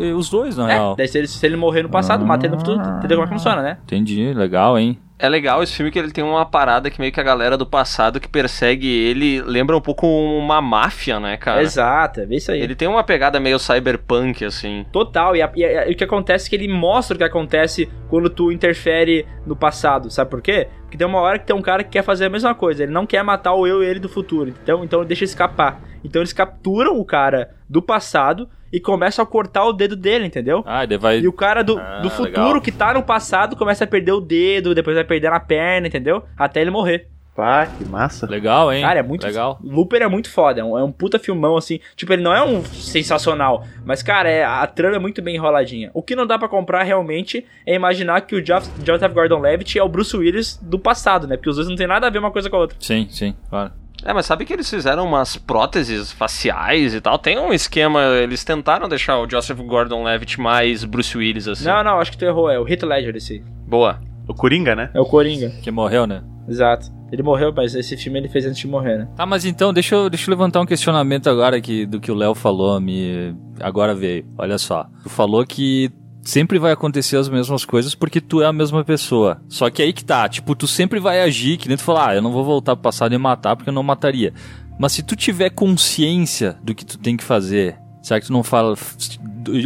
o- os dois, na É, real. daí se ele, se ele morrer no passado, mata ele no futuro. Entendeu como é que funciona, né? Entendi, legal, hein? É legal esse filme que ele tem uma parada que meio que a galera do passado que persegue ele lembra um pouco uma máfia, né, cara? Exato, é isso aí. Ele tem uma pegada meio cyberpunk, assim. Total, e, a- e a- e o que acontece é que ele mostra o que acontece quando tu interfere no passado, sabe por quê? Porque tem uma hora que tem um cara que quer fazer a mesma coisa, ele não quer matar o eu e ele do futuro, então, então ele deixa escapar. Então eles capturam o cara do passado e começam a cortar o dedo dele, entendeu? Ah, daí vai. E o cara do, Ah, do futuro legal. que tá no passado começa a perder o dedo, depois vai perder na perna, entendeu? Até ele morrer. Pá, que massa. Legal, hein? Cara, é muito legal. Looper é muito foda, é um, é um puta filmão assim. Tipo, ele não é um sensacional, mas cara, é, a trama é muito bem enroladinha. O que não dá pra comprar realmente é imaginar que o Jeff- Joseph Gordon-Levitt é o Bruce Willis do passado, né? Porque os dois não tem nada a ver uma coisa com a outra. Sim, sim, claro. É, mas sabe que eles fizeram umas próteses faciais e tal? Tem um esquema, eles tentaram deixar o Joseph Gordon-Levitt mais Bruce Willis, assim. Não, não, acho que tu errou, é o Heath Ledger esse. Boa. O Coringa, né? É o Coringa. Que morreu, né? Exato. Ele morreu, mas esse filme ele fez antes de morrer, né? Tá, mas então, deixa eu, deixa eu levantar um questionamento agora que, do que o Léo falou, me agora veio. Olha só. Tu falou que sempre vai acontecer as mesmas coisas porque tu é a mesma pessoa. Só que aí que tá, tipo, tu sempre vai agir, que nem tu falar, ah, eu não vou voltar pro passado e matar porque eu não mataria. Mas se tu tiver consciência do que tu tem que fazer, será que tu não fala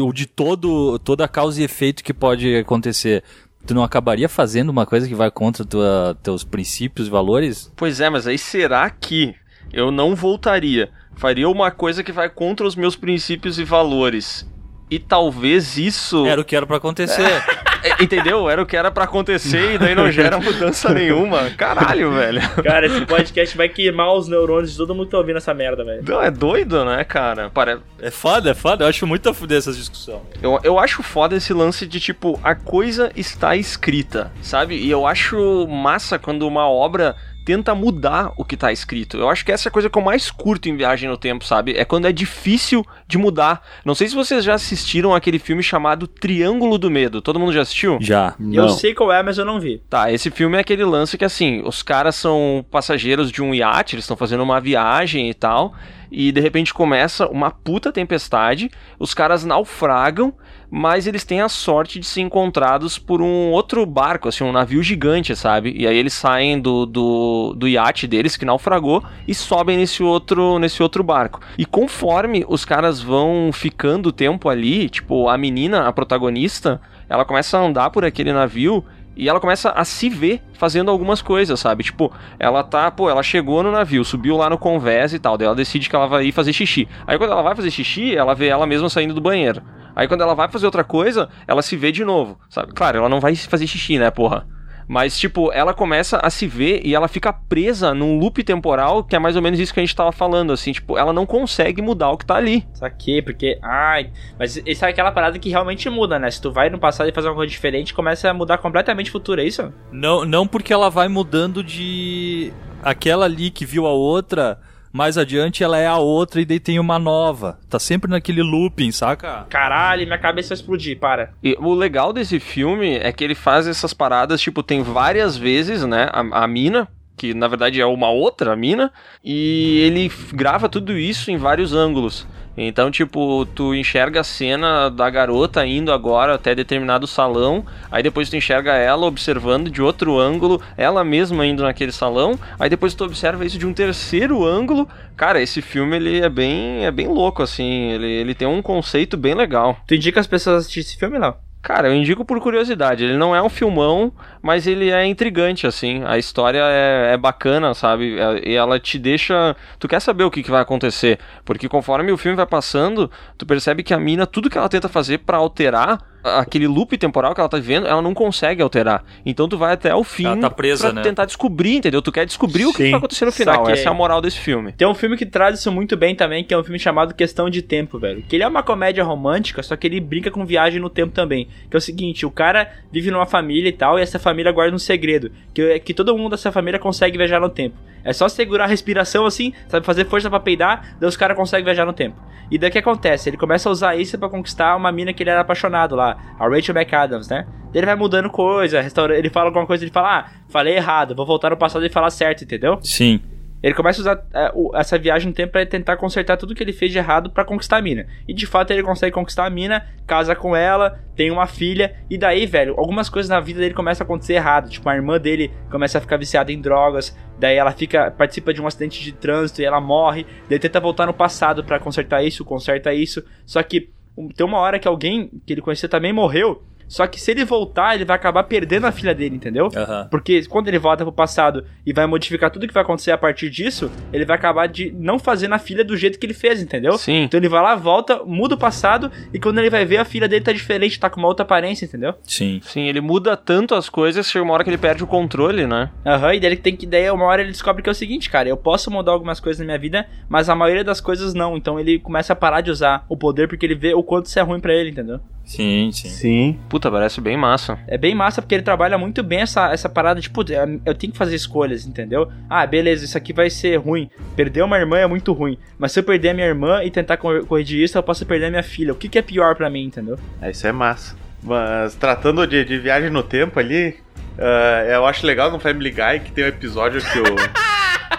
ou de todo toda a causa e efeito que pode acontecer? Tu não acabaria fazendo uma coisa que vai contra tua, teus princípios e valores? Pois é, mas aí será que eu não voltaria? Faria uma coisa que vai contra os meus princípios e valores. E talvez isso. Era o que era pra acontecer. É, Entendeu? Era o que era pra acontecer e daí não gera mudança nenhuma. Caralho, velho. Cara, esse podcast vai queimar os neurônios de todo mundo que tá ouvindo essa merda, velho. Não, é doido, né, cara? Para... É foda, é foda. Eu acho muito a fuder essas discussões. Eu, eu acho foda esse lance de, tipo, a coisa está escrita, sabe? E eu acho massa quando uma obra tenta mudar o que tá escrito. Eu acho que essa é a coisa que eu mais curto em Viagem no Tempo, sabe? É quando é difícil de mudar. Não sei se vocês já assistiram aquele filme chamado Triângulo do Medo. Todo mundo já assistiu? Já. Eu sei qual é, mas eu não vi. Tá, esse filme é aquele lance que assim, os caras são passageiros de um iate, eles estão fazendo uma viagem e tal, e de repente começa uma puta tempestade, os caras naufragam, mas eles têm a sorte de ser encontrados por um outro barco, assim, um navio gigante, sabe? E aí eles saem do, do, do iate deles que naufragou e sobem nesse outro, nesse outro barco. E conforme os caras vão ficando tempo ali, tipo, a menina, a protagonista, ela começa a andar por aquele navio e ela começa a se ver fazendo algumas coisas, sabe? Tipo, ela tá, pô, ela chegou no navio, subiu lá no convés e tal, daí ela decide que ela vai ir fazer xixi. Aí quando ela vai fazer xixi, ela vê ela mesma saindo do banheiro. Aí quando ela vai fazer outra coisa, ela se vê de novo, sabe? Claro, ela não vai fazer xixi, né, porra? Mas, tipo, ela começa a se ver e ela fica presa num loop temporal, que é mais ou menos isso que a gente tava falando, assim, tipo, ela não consegue mudar o que tá ali. Saquei, porque. Ai. Mas isso é aquela parada que realmente muda, né? Se tu vai no passado e fazer uma coisa diferente, começa a mudar completamente o futuro, é isso? Não, não porque ela vai mudando de. Aquela ali que viu a outra, mais adiante ela é a outra e daí tem uma nova. Tá sempre naquele looping, saca? Caralho, minha cabeça vai explodir, para. E o legal desse filme é que ele faz essas paradas, tipo, tem várias vezes, né, a, a mina, que na verdade é uma outra mina, e ele grava tudo isso em vários ângulos. Então, tipo, tu enxerga a cena da garota indo agora até determinado salão, aí depois tu enxerga ela observando de outro ângulo, ela mesma indo naquele salão, aí depois tu observa isso de um terceiro ângulo. Cara, esse filme ele é bem, é bem louco assim, ele, ele tem um conceito bem legal. Tu indica as pessoas assistir esse filme, Léo? Cara, eu indico por curiosidade. Ele não é um filmão, mas ele é intrigante, assim. A história é, é bacana, sabe? É- E ela te deixa. Tu quer saber o que, que vai acontecer. Porque conforme o filme vai passando, tu percebe que a mina, tudo que ela tenta fazer pra alterar aquele loop temporal que ela tá vivendo, ela não consegue alterar. Então tu vai até o fim Ela tá presa, pra né? tentar descobrir, entendeu? Tu quer descobrir o que, Sim. vai acontecer no final. Saquei. Essa é a moral desse filme. Tem um filme que traz isso muito bem também, que é um filme chamado Questão de Tempo, velho. Que ele é uma comédia romântica, só que ele brinca com viagem no tempo também. Que é o seguinte, o cara vive numa família e tal, e essa família guarda um segredo. Que, que todo mundo dessa família consegue viajar no tempo. É só segurar a respiração assim, sabe, fazer força pra peidar, daí os caras conseguem viajar no tempo. E daí o que acontece? Ele começa a usar isso pra conquistar uma mina que ele era apaixonado lá, a Rachel McAdams, né? Ele vai mudando coisa, restaura... ele fala alguma coisa, ele fala, ah, falei errado, vou voltar no passado e falar certo, entendeu? Sim. Ele começa a usar é, essa viagem no tempo pra tentar consertar tudo que ele fez de errado pra conquistar a mina. E de fato ele consegue conquistar a mina, casa com ela, tem uma filha, e daí, velho, algumas coisas na vida dele começam a acontecer errado. Tipo, a irmã dele começa a ficar viciada em drogas, daí ela fica participa de um acidente de trânsito e ela morre, daí ele tenta voltar no passado pra consertar isso, conserta isso. Só que tem uma hora que alguém que ele conhecia também morreu. Só que se ele voltar, ele vai acabar perdendo a filha dele, entendeu? Aham. Porque quando ele volta pro passado e vai modificar tudo que vai acontecer a partir disso, ele vai acabar de não fazer na filha do jeito que ele fez, entendeu? Sim. Então ele vai lá, volta, muda o passado e quando ele vai ver a filha dele tá diferente, tá com uma outra aparência, entendeu? Sim. Sim, ele muda tanto as coisas que chega uma hora que ele perde o controle, né? Aham, e daí ele tem que. Daí uma hora ele descobre que é o seguinte, cara, eu posso mudar algumas coisas na minha vida, mas a maioria das coisas não. Então ele começa a parar de usar o poder porque ele vê o quanto isso é ruim pra ele, entendeu? Sim, sim. Sim. Puta, parece bem massa. É bem massa porque ele trabalha muito bem essa, essa parada de, putz, eu tenho que fazer escolhas, entendeu? Ah, beleza, isso aqui vai ser ruim. Perder uma irmã é muito ruim. Mas se eu perder a minha irmã e tentar cor- corrigir isso, eu posso perder a minha filha. O que, que é pior pra mim, entendeu? É, isso é massa. Mas tratando de, de viagem no tempo ali, ah, eu acho legal no Family Guy que tem um episódio que o.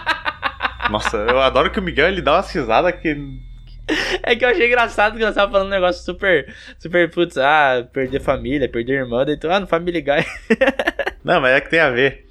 Nossa, eu adoro que o Miguel ele dá uma cisada que. É que eu achei engraçado que nós tava falando um negócio super, super, putz, ah, perder família, perder irmã, daí tu, ah, no Family Guy. Não, mas é que tem a ver.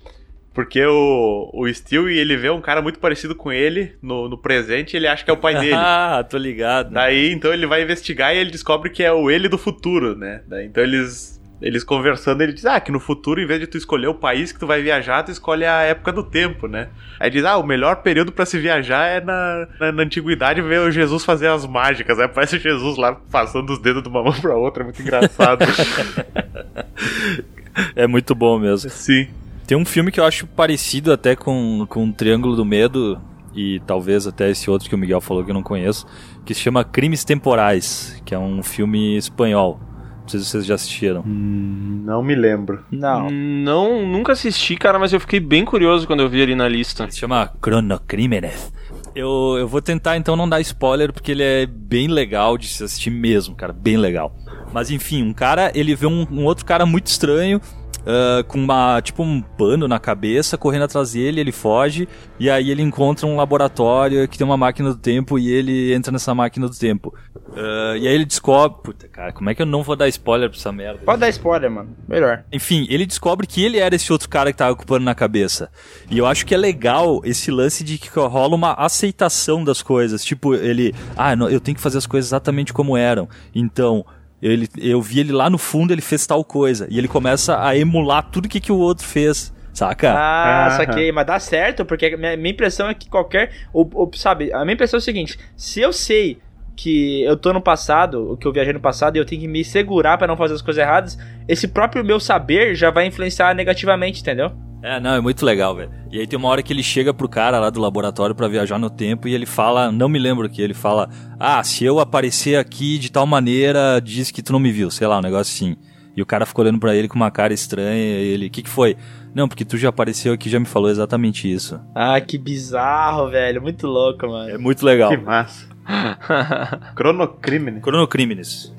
Porque o, o Stewie, ele vê um cara muito parecido com ele no, no presente e ele acha que é o pai dele. Ah, tô ligado. Daí, então, ele vai investigar e ele descobre que é o ele do futuro, né? Daí, então, eles, eles conversando, ele diz, ah, que no futuro, em vez de tu escolher o país que tu vai viajar, tu escolhe a época do tempo, né? Aí diz, ah, o melhor período pra se viajar é na, na, na antiguidade ver o Jesus fazer as mágicas. Aí aparece o Jesus lá passando os dedos de uma mão pra outra, é muito engraçado. É muito bom mesmo. Sim. Tem um filme que eu acho parecido até com, com o Triângulo do Medo, e talvez até esse outro que o Miguel falou que eu não conheço, que se chama Crimes Temporais, que é um filme espanhol. Não sei se vocês já assistiram. Não me lembro. Não. Não, nunca assisti, cara, mas eu fiquei bem curioso quando eu vi ali na lista. Se chama Cronocrímenes. Eu, eu vou tentar então não dar spoiler, porque ele é bem legal de se assistir mesmo, cara, bem legal. Mas enfim, um cara, ele vê um, um outro cara muito estranho, ah, com uma, tipo um pano na cabeça, correndo atrás dele, ele foge, e aí ele encontra um laboratório que tem uma máquina do tempo, e ele entra nessa máquina do tempo. Ah, e aí ele descobre... Puta, cara, como é que eu não vou dar spoiler pra essa merda? Pode dar spoiler, mano. Melhor. Enfim, ele descobre que ele era esse outro cara que tava ocupando na cabeça. E eu acho que é legal esse lance de que rola uma aceitação das coisas. Tipo, ele, ah, não, eu tenho que fazer as coisas exatamente como eram. Então, ele, eu vi ele lá no fundo, ele fez tal coisa. E ele começa a emular tudo que, que o outro fez. Saca? Ah, Aham. saquei, mas dá certo, porque a minha, minha impressão é que qualquer. Ou, ou, sabe, a minha impressão é o seguinte: se eu sei que eu tô no passado, o que eu viajei no passado e eu tenho que me segurar pra não fazer as coisas erradas, esse próprio meu saber já vai influenciar negativamente, entendeu? É, não, é muito legal, velho. E aí tem uma hora que ele chega pro cara lá do laboratório pra viajar no tempo e ele fala, não me lembro o que, ele fala: "Ah, se eu aparecer aqui de tal maneira, diz que tu não me viu", sei lá, um negócio assim. E o cara ficou olhando pra ele com uma cara estranha, e ele: "O que que foi?" Não, porque tu já apareceu aqui e já me falou exatamente isso. Ah, que bizarro, velho, muito louco, mano. É muito legal. Que massa. Cronocrimine. Cronocrímenes.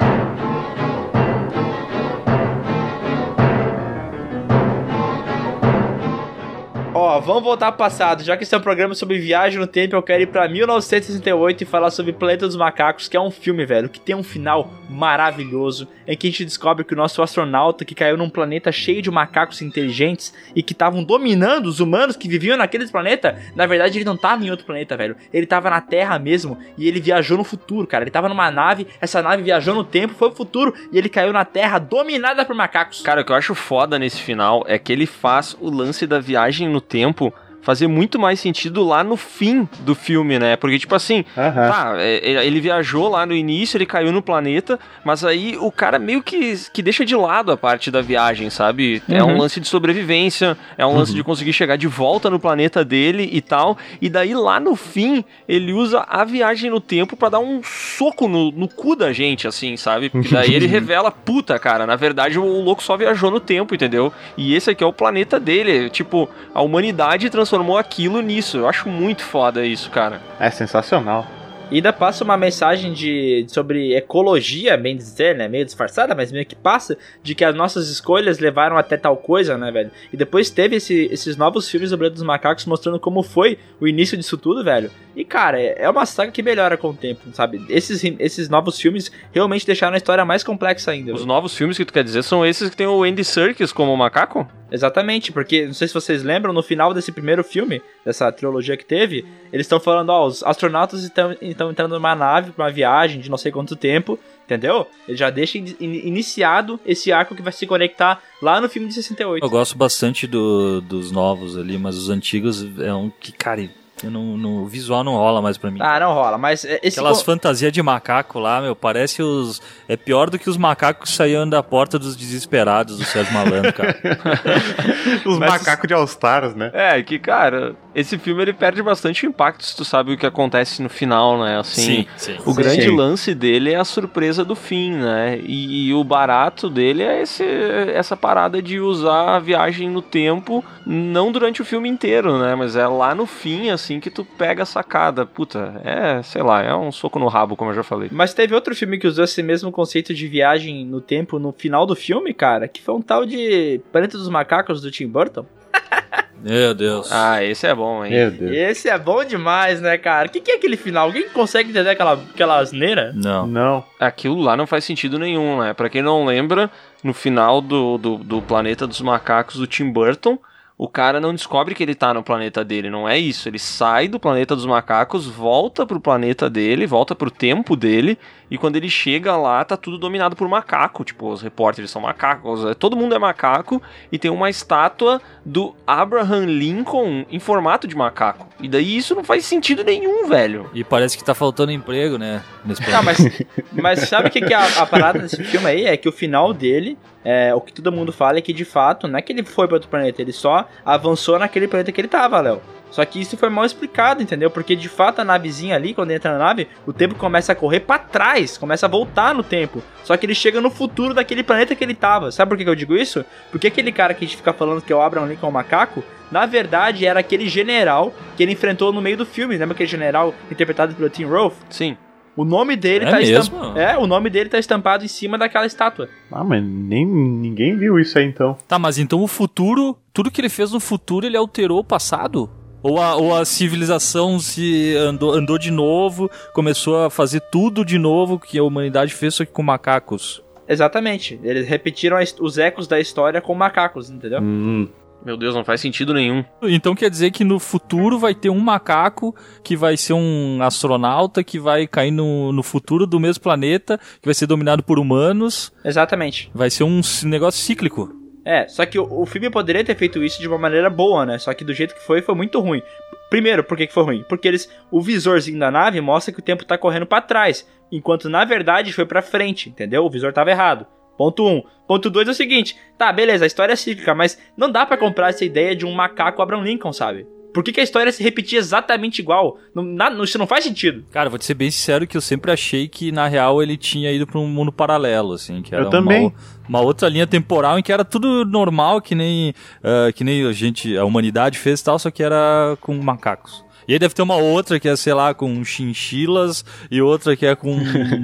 Ó, vamos voltar ao passado. Já que esse é um programa sobre viagem no tempo, eu quero ir pra 1968 e falar sobre Planeta dos Macacos, que é um filme, velho, que tem um final maravilhoso, em que a gente descobre que o nosso astronauta que caiu num planeta cheio de macacos inteligentes e que estavam dominando os humanos que viviam naquele planeta, na verdade ele não tava em outro planeta, velho. Ele tava na Terra mesmo e ele viajou no futuro, cara. Ele tava numa nave, essa nave viajou no tempo, foi pro futuro e ele caiu na Terra dominada por macacos. Cara, o que eu acho foda nesse final é que ele faz o lance da viagem no tempo fazer muito mais sentido lá no fim do filme, né? Porque, tipo assim, tá, é, ele viajou lá no início, ele caiu no planeta, mas aí o cara meio que, que deixa de lado a parte da viagem, sabe? É um Uhum. lance de sobrevivência, é um lance de conseguir chegar de volta no planeta dele e tal. E daí lá no fim, ele usa a viagem no tempo pra dar um soco no, no cu da gente, assim, sabe? Porque daí ele revela, puta, cara, na verdade o louco só viajou no tempo, entendeu? E esse aqui é o planeta dele. Tipo, a humanidade transformou aquilo nisso. Eu acho muito foda isso, cara. É sensacional. E ainda passa uma mensagem de sobre ecologia, bem dizer, né? Meio disfarçada, mas meio que passa, de que as nossas escolhas levaram até tal coisa, né, velho? E depois teve esse- esses novos filmes do Planeta dos Macacos mostrando como foi o início disso tudo, velho. E, cara, é é uma saga que melhora com o tempo, sabe? Esses, esses novos filmes realmente deixaram a história mais complexa ainda. Os velho. novos filmes que tu quer dizer são esses que tem o Andy Serkis como macaco? Exatamente, porque não sei se vocês lembram, no final desse primeiro filme, dessa trilogia que teve, eles estão falando, ó, os astronautas estão estão entrando numa nave pra uma viagem de não sei quanto tempo, entendeu? Ele já deixa in- in- iniciado esse arco que vai se conectar lá no filme de 68. Eu gosto bastante do- dos novos ali, mas os antigos é um que, cara, não, no visual não rola mais pra mim. Ah, não rola, mas é, esse Aquelas co- fantasias de macaco lá, meu, parece os. É pior do que os macacos que saíam da porta dos desesperados do Sérgio Malandro, cara. Os Mas- macacos de All Stars, né? É, que, cara, esse filme ele perde bastante impacto se tu sabe o que acontece no final, né? Assim, sim. o Sim. grande Sim. lance dele é a surpresa do fim, né? E, e o barato dele é esse, essa parada de usar a viagem no tempo, não durante o filme inteiro, né? Mas é lá no fim, assim, que tu pega a sacada. Puta, é, sei lá, é um soco no rabo, como eu já falei. Mas teve outro filme que usou esse mesmo conceito de viagem no tempo no final do filme, cara, que foi um tal de Planeta dos Macacos do Tim Burton. Meu Deus. Ah, esse é bom, hein? Meu Deus. Esse é bom demais, né, cara? O que, que é aquele final? Alguém consegue entender aquela, aquela asneira? Não. Não. Aquilo lá não faz sentido nenhum, né? Pra quem não lembra, no final do, do, do Planeta dos Macacos do Tim Burton, o cara não descobre que ele tá no planeta dele, não é isso. Ele sai do planeta dos macacos, volta pro planeta dele, volta pro tempo dele, e quando ele chega lá, tá tudo dominado por macaco. Tipo, os repórteres são macacos, é- todo mundo é macaco, e tem uma estátua do Abraham Lincoln em formato de macaco. E daí isso não faz sentido nenhum, velho. E parece que tá faltando emprego, né? Nesse planeta. mas, mas sabe o que, que é a, a parada desse filme aí? É que o final dele, é, o que todo mundo fala é que de fato, não é que ele foi para outro planeta, ele só avançou naquele planeta que ele tava, Léo. Só que isso foi mal explicado, entendeu? Porque de fato a navezinha ali, quando entra na nave, o tempo começa a correr pra trás, começa a voltar no tempo. Só que ele chega no futuro daquele planeta que ele tava. Sabe por que eu digo isso? Porque aquele cara que a gente fica falando que é o Abraham Lincoln o macaco, na verdade era aquele general que ele enfrentou no meio do filme. Lembra aquele general interpretado pelo Tim Roth? Sim. O nome dele É tá mesmo? estampado. É, o nome dele tá estampado em cima daquela estátua. Ah, mas nem, ninguém viu isso aí então. Tá, mas então o futuro, tudo que ele fez no futuro, ele alterou o passado? Ou a, ou a civilização se andou, andou de novo, começou a fazer tudo de novo que a humanidade fez, só que com macacos? Exatamente. Eles repetiram os ecos da história com macacos, entendeu? Hum. Meu Deus, não faz sentido nenhum. Então quer dizer que no futuro vai ter um macaco que vai ser um astronauta que vai cair no, no futuro do mesmo planeta, que vai ser dominado por humanos. Exatamente. Vai ser um negócio cíclico. É, só que o, o filme poderia ter feito isso de uma maneira boa, né? Só que do jeito que foi, foi muito ruim. Primeiro, por que, que foi ruim? Porque eles, o visorzinho da nave mostra que o tempo tá correndo para trás, enquanto na verdade foi para frente, entendeu? O visor tava errado. Ponto 1. Um. Ponto 2 é o seguinte: tá, beleza, a história é cíclica, mas não dá para comprar essa ideia de um macaco Abraham Lincoln, sabe? Por que, que, a história se repetia exatamente igual? Não, na, isso não faz sentido. Cara, vou te ser bem sincero que eu sempre achei que, na real, ele tinha ido pra um mundo paralelo, assim. Que era eu também. Uma, uma outra linha temporal em que era tudo normal, que nem, uh, que nem a gente, a humanidade fez e tal, só que era com macacos. E aí deve ter uma outra que é, sei lá, com chinchilas e outra que é com.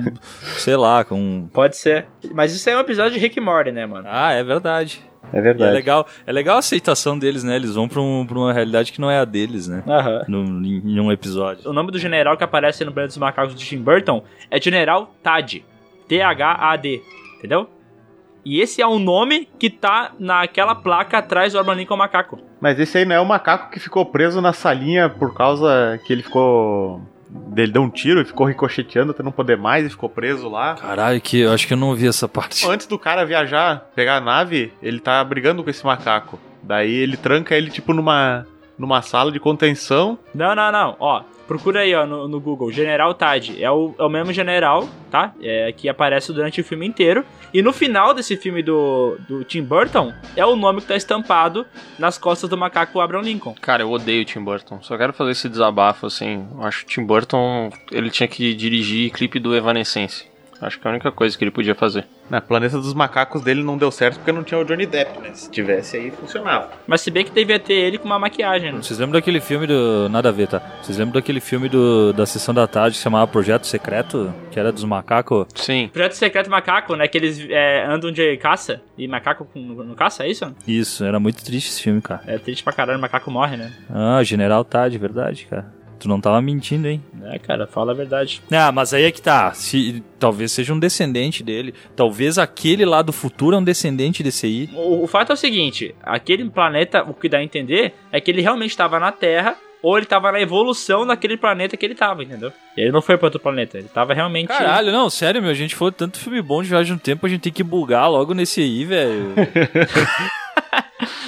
sei lá, com. Pode ser. Mas isso é um episódio de Rick Morty, né, mano? Ah, é verdade. É verdade. E é legal, é legal a aceitação deles, né? Eles vão pra, um, pra uma realidade que não é a deles, né? Aham. No, em, em um episódio. O nome do general que aparece no Planeta dos Macacos de Tim Burton é General Tad. T-H-A-D. Entendeu? E esse é o nome que tá naquela placa atrás do Abraham Lincoln Macaco. Mas esse aí não é o macaco que ficou preso na salinha por causa que ele ficou ele deu um tiro e ficou ricocheteando até não poder mais e ficou preso lá. Caralho, que eu acho que eu não vi essa parte. Antes do cara viajar, pegar a nave, ele tá brigando com esse macaco. Daí ele tranca ele tipo numa numa sala de contenção. Não, não, não. Ó, procura aí, ó, no, no Google. General Tad. É o, é o mesmo general, tá? É, que aparece durante o filme inteiro. E no final desse filme do, do Tim Burton, é o nome que tá estampado nas costas do macaco Abraham Lincoln. Cara, eu odeio o Tim Burton. Só quero fazer esse desabafo, assim. Eu acho que o Tim Burton, ele tinha que dirigir clipe do Evanescence. Acho que é a única coisa que ele podia fazer. Na Planeta dos Macacos dele não deu certo porque não tinha o Johnny Depp, né? Se tivesse aí, funcionava. Mas se bem que devia ter ele com uma maquiagem, né? Vocês lembram daquele filme do. Nada a ver, tá? Vocês lembram daquele filme do... da sessão da tarde que se chamava Projeto Secreto? Que era dos macacos? Sim. Projeto Secreto Macaco, né? Que eles é, andam de caça e macaco no, no caça, é isso? Isso, era muito triste esse filme, cara. É triste pra caralho, o macaco morre, né? Ah, General Tad, verdade, cara. Tu não tava mentindo, hein? É, cara, fala a verdade. Ah, mas aí é que tá. Se, talvez seja um descendente dele. Talvez aquele lá do futuro é um descendente desse aí. O, o fato é o seguinte: aquele planeta, o que dá a entender é que ele realmente estava na Terra ou ele tava na evolução daquele planeta que ele tava, entendeu? Ele não foi pra outro planeta, ele tava realmente. Caralho, não, sério, meu, a gente falou tanto filme bom de viagem no tempo, a gente tem que bugar logo nesse aí, velho.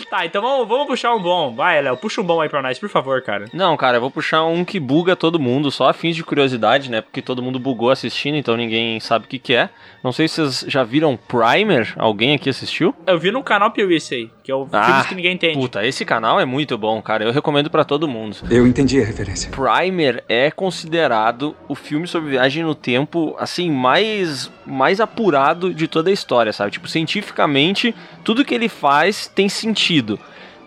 Tá, então vamos, vamos puxar um bom. Vai, Léo, puxa um bom aí pra nós, por favor, cara. Não, cara, eu vou puxar um que buga todo mundo, só a fins de curiosidade, né? Porque todo mundo bugou assistindo, então ninguém sabe o que, que é. Não sei se vocês já viram Primer. Alguém aqui assistiu? Eu vi no canal Piuí aí, que é o Ah, filmes que ninguém entende. Puta, esse canal é muito bom, cara. Eu recomendo pra todo mundo. Eu entendi a referência. Primer é considerado o filme sobre viagem no tempo, assim, mais, mais apurado de toda a história, sabe? Tipo, cientificamente, tudo que ele faz tem sentido.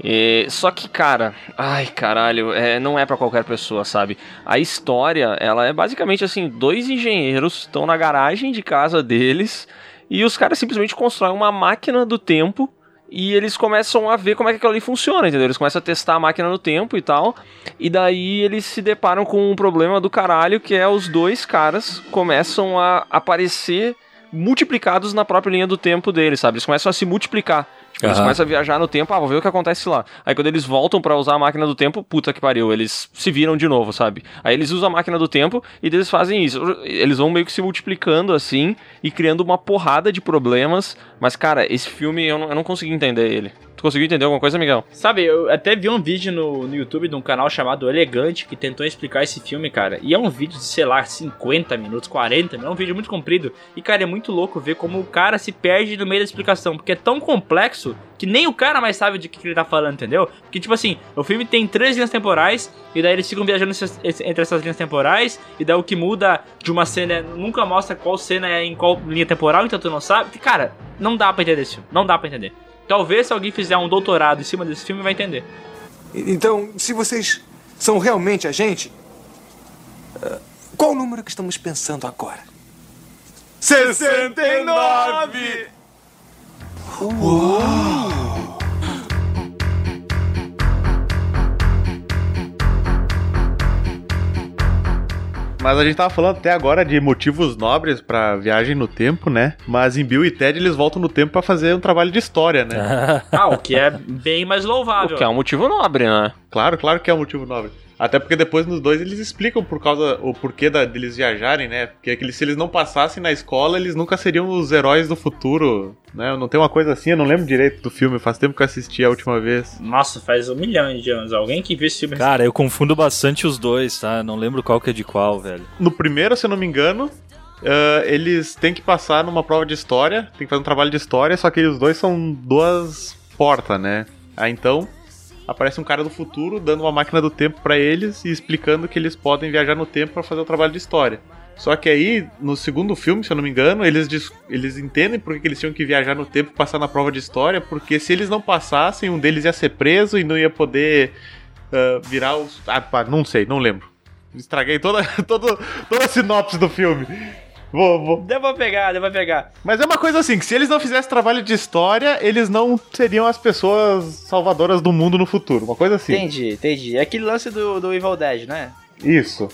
É, só que, cara, ai caralho, é, não é pra qualquer pessoa, sabe? A história, ela é basicamente assim: dois engenheiros estão na garagem de casa deles e os caras simplesmente constroem uma máquina do tempo e eles começam a ver como é que aquilo ali funciona, entendeu? Eles começam a testar a máquina no tempo e tal. E daí eles se deparam com um problema do caralho que é os dois caras começam a aparecer multiplicados na própria linha do tempo deles, sabe? Eles começam a se multiplicar. Eles Aham. começam a viajar no tempo, ah, vou ver o que acontece lá. Aí quando eles voltam pra usar a máquina do tempo, puta que pariu, eles se viram de novo, sabe? Aí eles usam a máquina do tempo e eles fazem isso. Eles vão meio que se multiplicando assim e criando uma porrada de problemas. Mas, cara, esse filme eu não, eu não consegui entender ele. Tu conseguiu entender alguma coisa, Miguel? Sabe, eu até vi um vídeo no, no YouTube de um canal chamado Elegante que tentou explicar esse filme, cara. E é um vídeo de, sei lá, 50 minutos, 40 minutos. É um vídeo muito comprido. E, cara, é muito louco ver como o cara se perde no meio da explicação. Porque é tão complexo que nem o cara mais sabe de que, que ele tá falando, entendeu? Porque, tipo assim, o filme tem três linhas temporais. E daí eles ficam viajando entre essas linhas temporais. E daí o que muda de uma cena nunca mostra qual cena é em qual linha temporal. Então tu não sabe. Cara, não dá pra entender esse filme. Não dá pra entender. Talvez se alguém fizer um doutorado em cima desse filme vai entender. Então, se vocês são realmente a gente, ah, qual o número que estamos pensando agora? 69! Mas a gente tava falando até agora de motivos nobres pra viagem no tempo, né? Mas em Bill e Ted eles voltam no tempo pra fazer um trabalho de história, né? Ah, o que é bem mais louvável. O que é um motivo nobre, né? Claro, claro que é um motivo nobre. Até porque depois nos dois eles explicam por causa o porquê da, deles viajarem, né? Porque aqueles, se eles não passassem na escola, eles nunca seriam os heróis do futuro, né? Não tem uma coisa assim, eu não lembro direito do filme, faz tempo que eu assisti a última vez. Nossa, faz um milhão de anos. Alguém que viu esse filme. Cara, eu confundo bastante os dois, tá? Não lembro qual que é de qual, velho. No primeiro, se eu não me engano, Uh, eles têm que passar numa prova de história, tem que fazer um trabalho de história, só que os dois são duas portas, né? Aí então aparece um cara do futuro dando uma máquina do tempo para eles e explicando que eles podem viajar no tempo para fazer o trabalho de história. Só que aí, no segundo filme, se eu não me engano, eles, eles entendem por que eles tinham que viajar no tempo passar na prova de história, porque se eles não passassem, um deles ia ser preso e não ia poder uh, virar os. Ah, pá, não sei, não lembro. Estraguei toda, toda, toda a sinopse do filme. Vou, vou. Deu pra pegar, deu pra pegar. Mas é uma coisa assim, que se eles não fizessem trabalho de história, eles não seriam as pessoas salvadoras do mundo no futuro. Uma coisa assim. Entendi, entendi. É aquele lance do, do Evil Dead, né? Isso.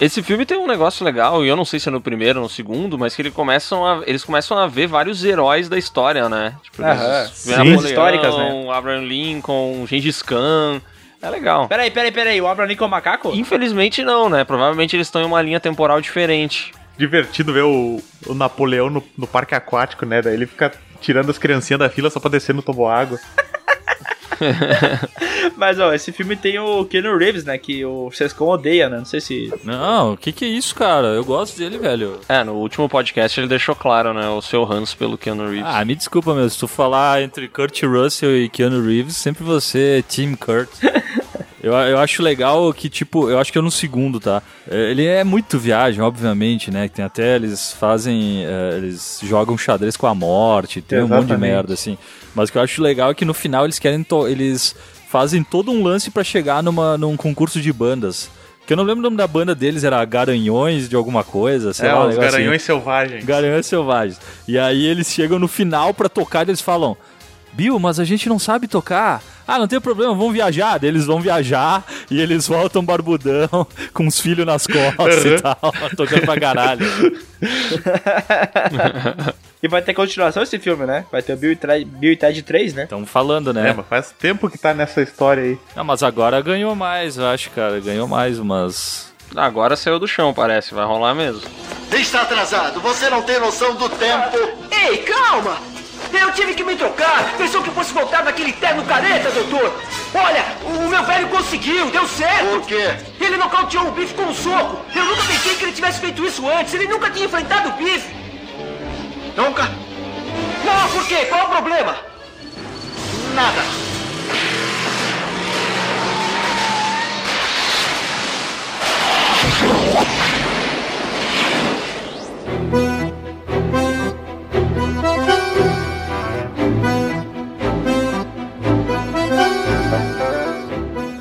Esse filme tem um negócio legal, e eu não sei se é no primeiro ou no segundo, mas que eles começam a, eles começam a ver vários heróis da história, né? Tipo, Aham, sim. Napoleão, históricas, né? Abraham Lincoln, Gengis Khan. É legal. Peraí, peraí, peraí. O Abraham Lincoln é um macaco? Infelizmente não, né? Provavelmente eles estão em uma linha temporal diferente divertido ver o, o Napoleão no, no, parque aquático, né? Daí ele fica tirando as criancinhas da fila só pra descer no toboágua. Mas, ó, esse filme tem o Keanu Reeves, né? Que o Sescon odeia, né? Não sei se. Não, o que que é isso, cara? Eu gosto dele, velho. É, no último podcast ele deixou claro, né? O seu ranço pelo Keanu Reeves. Ah, me desculpa, meu. Se tu falar entre Kurt Russell e Keanu Reeves, sempre você é Team Kurt. Eu, eu acho legal que, tipo, eu acho que é no segundo, tá? É, ele é muito viagem, obviamente, né? Tem até, eles fazem, é, eles jogam xadrez com a morte, tem Exatamente. um monte de merda, assim. Mas o que eu acho legal é que no final eles querem, eles fazem todo um lance para chegar numa, num concurso de bandas. Que eu não lembro o nome da banda deles, era Garanhões de alguma coisa, sei é, lá. os Garanhões assim. Selvagens. Garanhões Selvagens. E aí eles chegam no final para tocar e eles falam: Bill, mas a gente não sabe tocar. Ah, não tem problema, vamos viajar. eles vão viajar e eles voltam barbudão, com os filhos nas costas uhum. e tal, tocando pra caralho. e vai ter continuação esse filme, né? Vai ter o Bill e, Bill e Ted 3, né? Estamos falando, né? É, mas faz tempo que tá nessa história aí. Não, mas agora ganhou mais, eu acho, cara. Ganhou mais umas. Agora saiu do chão, parece. Vai rolar mesmo. Está atrasado. Você não tem noção do tempo. Ei, calma! Eu tive que me trocar. Pensou que eu fosse voltar naquele terno careta, doutor. Olha, o meu velho conseguiu, deu certo. Por quê? Ele nocauteou o bife com um soco. Eu nunca pensei que ele tivesse feito isso antes. Ele nunca tinha enfrentado o bife. Nunca? Não, por quê? Qual é o problema? Nada.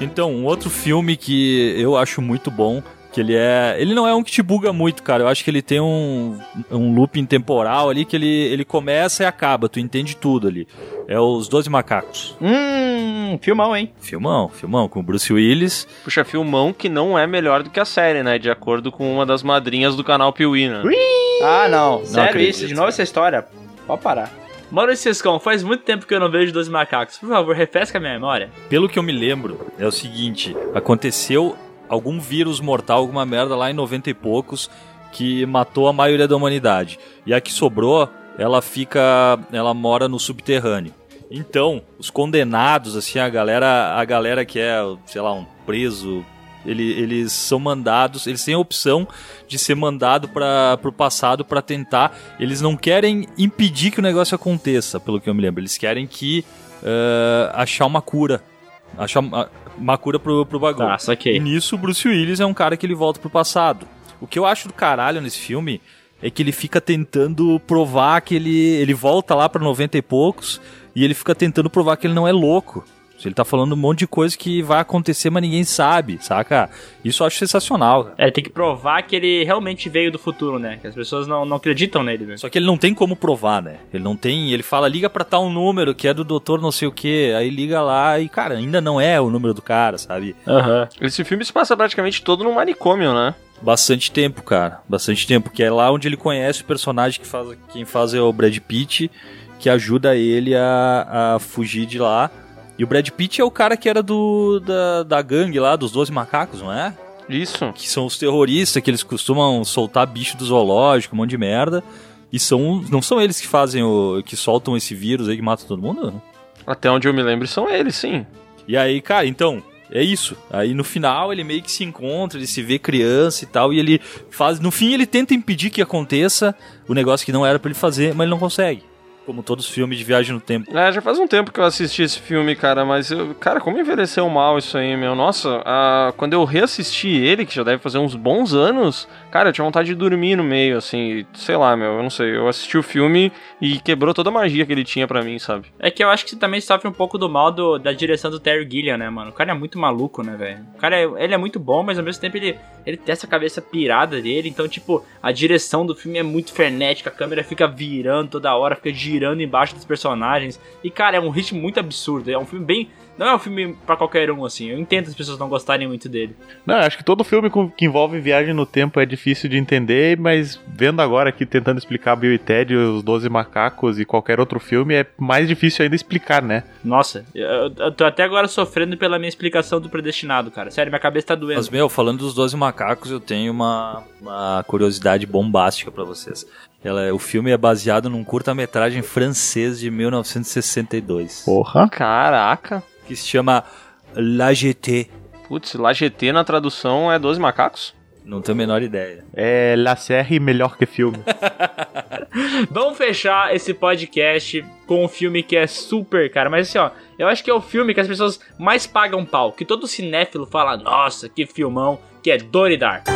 Então, um outro filme que eu acho muito bom, que ele é. Ele não é um que te buga muito, cara. Eu acho que ele tem um, um looping temporal ali que ele, ele começa e acaba, tu entende tudo ali. É os Doze Macacos. Hum, filmão, hein? Filmão, filmão, com o Bruce Willis. Puxa, filmão que não é melhor do que a série, né? De acordo com uma das madrinhas do canal Piuí, né? Ah, não. não Sério acredito. isso? De novo essa história? Pode parar. Maurício Sescon, faz muito tempo que eu não vejo Dois Macacos. Por favor, refresca a minha memória. Pelo que eu me lembro, é o seguinte: aconteceu algum vírus mortal, alguma merda lá em 90 e poucos que matou a maioria da humanidade. E a que sobrou, ela fica. ela mora no subterrâneo. Então, os condenados, assim, a galera, a galera que é, sei lá, um preso ele, eles são mandados, eles têm a opção de ser mandado para o passado para tentar. Eles não querem impedir que o negócio aconteça, pelo que eu me lembro. Eles querem que uh, achar uma cura, achar uma, cura pro, pro bagulho. Ah, E nisso, o Bruce Willis é um cara que ele volta pro passado. O que eu acho do caralho nesse filme é que ele fica tentando provar que ele, ele volta lá para 90 e poucos e ele fica tentando provar que ele não é louco. Ele tá falando um monte de coisa que vai acontecer, mas ninguém sabe, saca? Isso eu acho sensacional. É, tem que provar que ele realmente veio do futuro, né? Que as pessoas não, não acreditam nele, né? Só que ele não tem como provar, né? Ele não tem. Ele fala, liga pra tal número que é do doutor não sei o que. Aí liga lá e, cara, ainda não é o número do cara, sabe? Aham. Uhum. Esse filme se passa praticamente todo no manicômio, né? Bastante tempo, cara. Bastante tempo. Que é lá onde ele conhece o personagem que faz. Quem faz é o Brad Pitt, que ajuda ele a, a fugir de lá E o Brad Pitt é o cara que era do da, da gangue lá, dos 12 macacos, não é? Isso. Que são os terroristas que eles costumam soltar bicho do zoológico, um monte de merda. E são, não são eles que fazem o. que soltam esse vírus aí que mata todo mundo? Até onde eu me lembro, são eles, sim. E aí, cara, então, é isso. Aí no final ele meio que se encontra, ele se vê criança e tal, e ele faz. No fim ele tenta impedir que aconteça o negócio que não era pra ele fazer, mas ele não consegue. Como todos os filmes de viagem no tempo. É, já faz um tempo que eu assisti esse filme, cara, mas, eu, cara, como envelheceu mal isso aí, meu? Nossa, a, quando eu reassisti ele, que já deve fazer uns bons anos, cara, eu tinha vontade de dormir no meio, assim, sei lá, meu, eu não sei. Eu assisti o filme e quebrou toda a magia que ele tinha pra mim, sabe? É que eu acho que você também sofre um pouco do mal do, da direção do Terry Gilliam, né, mano? O cara é muito maluco, né, velho? O cara, é, ele é muito bom, mas ao mesmo tempo ele, ele tem essa cabeça pirada dele, então, tipo, a direção do filme é muito frenética, a câmera fica virando toda hora, fica girando embaixo dos personagens. E, cara, é um ritmo muito absurdo. É um filme bem. Não é um filme pra qualquer um, assim. Eu entendo as pessoas não gostarem muito dele. Não, eu acho que todo filme que envolve viagem no tempo é difícil de entender, mas vendo agora aqui, tentando explicar Bill e Ted, os Doze Macacos e qualquer outro filme, é mais difícil ainda explicar, né? Nossa, eu, eu tô até agora sofrendo pela minha explicação do predestinado, cara. Sério, minha cabeça tá doendo. Mas, meu, falando dos 12 macacos, eu tenho uma, uma curiosidade bombástica pra vocês. Ela, é- o filme é baseado num curta-metragem francês de 1962. Porra. Caraca. Que se chama La GT. Putz, lá GT na tradução é 12 macacos? Não tenho a menor ideia. É La Serre melhor que filme. Vamos fechar esse podcast com um filme que é super, cara. Mas assim, ó, eu acho que é o filme que as pessoas mais pagam pau. Que todo cinéfilo fala, nossa, que filmão, que é Donnie Darko.